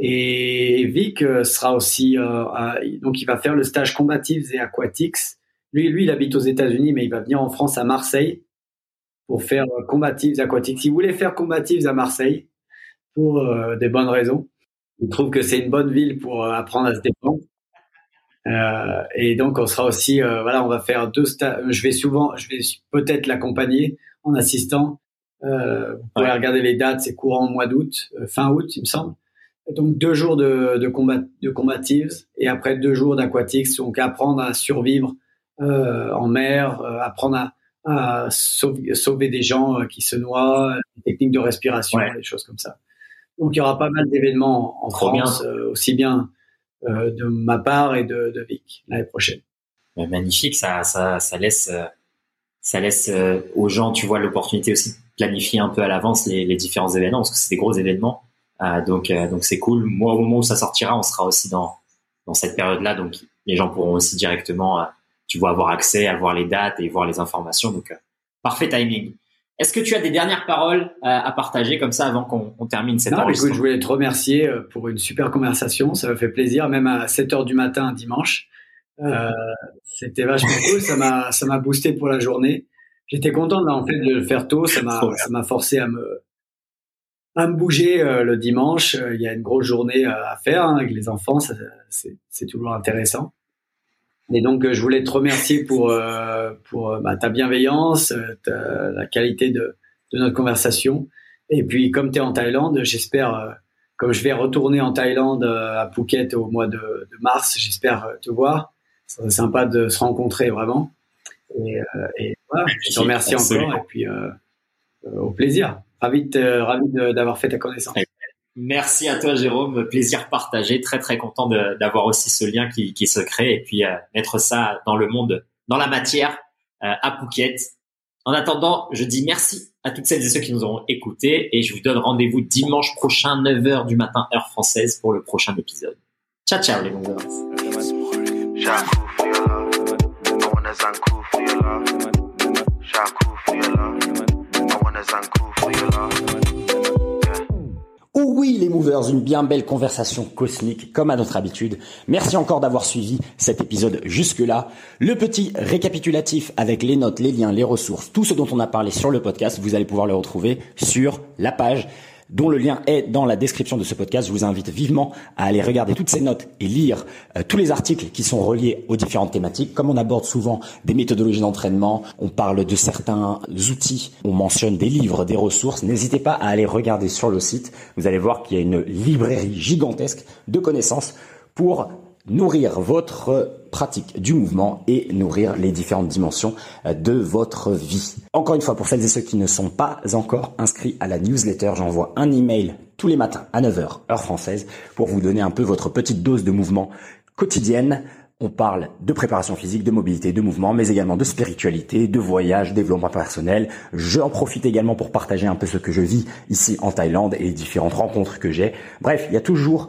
B: Et Vic euh, sera aussi, donc il va faire le stage Combatives et Aquatics. Lui, lui, il habite aux États-Unis, mais il va venir en France à Marseille pour faire Combatives Aquatics. Il voulait faire Combatives à Marseille pour des bonnes raisons. Il trouve que c'est une bonne ville pour apprendre à se défendre. Euh, et donc on sera aussi, euh, voilà, on va faire deux stages. Je vais souvent, je vais peut-être l'accompagner en assistant. Euh, vous pouvez regarder les dates, c'est courant mois d'août, euh, fin août, il me semble. donc deux jours de, de, combat, de combatives et après deux jours d'aquatics, donc apprendre à survivre en mer, apprendre à, à sauver, sauver, des gens qui se noient, des techniques de respiration, des choses comme ça. Donc il y aura pas mal d'événements en France, aussi bien euh, de ma part et de, de Vic l'année prochaine.
C: Magnifique, ça, ça, ça laisse, euh, ça laisse euh, aux gens, tu vois, l'opportunité aussi de planifier un peu à l'avance les, les, différents événements parce que c'est des gros événements. donc, donc c'est cool. Moi, au moment où ça sortira, on sera aussi dans dans cette période-là, donc les gens pourront aussi directement, tu vois, avoir accès, avoir les dates et voir les informations. Donc, parfait timing. Est-ce que tu as des dernières paroles euh, à partager comme ça avant qu'on termine cette
B: non, écoute, je voulais te remercier euh, pour une super conversation. Ça me fait plaisir, même à 7 heures du matin dimanche. Euh, C'était vachement cool. Ça m'a ça m'a boosté pour la journée. J'étais content en fait de le faire tôt. Ça m'a ça m'a forcé à me à me bouger euh, le dimanche. Il y a une grosse journée à faire hein, avec les enfants. C'est toujours intéressant. Et donc, euh, je voulais te remercier pour, euh, pour euh, bah, ta bienveillance, la qualité de, de, notre conversation. Et puis, comme tu es en Thaïlande, j'espère, comme je vais retourner en Thaïlande à Phuket au mois de, de mars, j'espère te voir. C'est sympa de se rencontrer vraiment. Et, et voilà, je te remercie encore. Et puis, au plaisir. Ravi, ravi d'avoir fait ta connaissance.
C: Merci à toi, Jérôme. Plaisir partagé. Très, très content d'avoir aussi ce lien qui, qui, se crée et puis euh, mettre ça dans le monde, dans la matière, euh, à Phuket. En attendant, je dis merci à toutes celles et ceux qui nous auront écoutés et je vous donne rendez-vous dimanche prochain, 9h du matin, heure française, pour le prochain épisode. Ciao, ciao, les movers.
A: Oh oui, les movers, une bien belle conversation cosmique, comme à notre habitude. Merci encore d'avoir suivi cet épisode jusque-là. Le petit récapitulatif avec les notes, les liens, les ressources, tout ce dont on a parlé sur le podcast, vous allez pouvoir le retrouver sur la page dont le lien est dans la description de ce podcast. Je vous invite vivement à aller regarder toutes ces notes et lire euh, tous les articles qui sont reliés aux différentes thématiques. Comme on aborde souvent des méthodologies d'entraînement, on parle de certains outils, on mentionne des livres, des ressources, n'hésitez pas à aller regarder sur le site. Vous allez voir qu'il y a une librairie gigantesque de connaissances pour nourrir votre pratique du mouvement et nourrir les différentes dimensions euh, de votre vie. Encore une fois, pour celles et ceux qui ne sont pas encore inscrits à la newsletter, j'envoie un email tous les matins à 9h, heure française, pour vous donner un peu votre petite dose de mouvement quotidienne. On parle de préparation physique, de mobilité, de mouvement, mais également de spiritualité, de voyage, développement personnel. J'en profite également pour partager un peu ce que je vis ici en Thaïlande et les différentes rencontres que j'ai. Bref, il y a toujours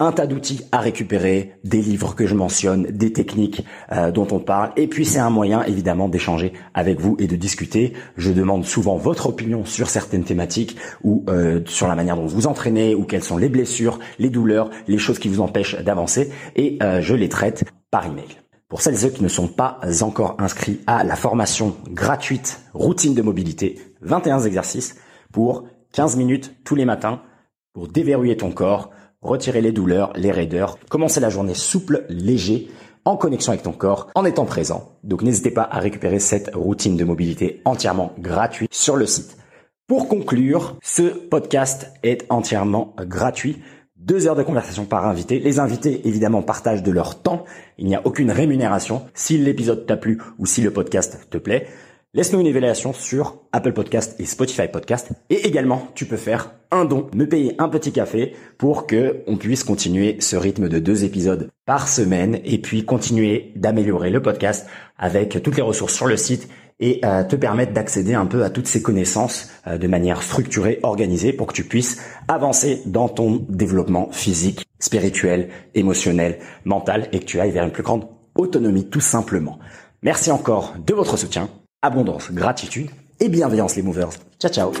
A: un tas d'outils à récupérer, des livres que je mentionne, des techniques euh, dont on parle, et puis c'est un moyen évidemment d'échanger avec vous et de discuter. Je demande souvent votre opinion sur certaines thématiques ou euh, sur la manière dont vous entraînez ou quelles sont les blessures, les douleurs, les choses qui vous empêchent d'avancer, et euh, je les traite par email. Pour celles et ceux qui ne sont pas encore inscrits à la formation gratuite routine de mobilité, 21 exercices pour 15 minutes tous les matins pour déverrouiller ton corps retirer les douleurs, les raideurs, commencer la journée souple, léger, en connexion avec ton corps, en étant présent. Donc n'hésitez pas à récupérer cette routine de mobilité entièrement gratuite sur le site. Pour conclure, ce podcast est entièrement gratuit. Deux heures de conversation par invité. Les invités, évidemment, partagent de leur temps. Il n'y a aucune rémunération. Si l'épisode t'a plu ou si le podcast te plaît, Laisse-nous une évaluation sur Apple Podcast et Spotify Podcast. Et également, tu peux faire un don, me payer un petit café pour que on puisse continuer ce rythme de deux épisodes par semaine et puis continuer d'améliorer le podcast avec toutes les ressources sur le site et euh, te permettre d'accéder un peu à toutes ces connaissances euh, de manière structurée, organisée pour que tu puisses avancer dans ton développement physique, spirituel, émotionnel, mental et que tu ailles vers une plus grande autonomie tout simplement. Merci encore de votre soutien abondance, gratitude et bienveillance les movers. Ciao ciao.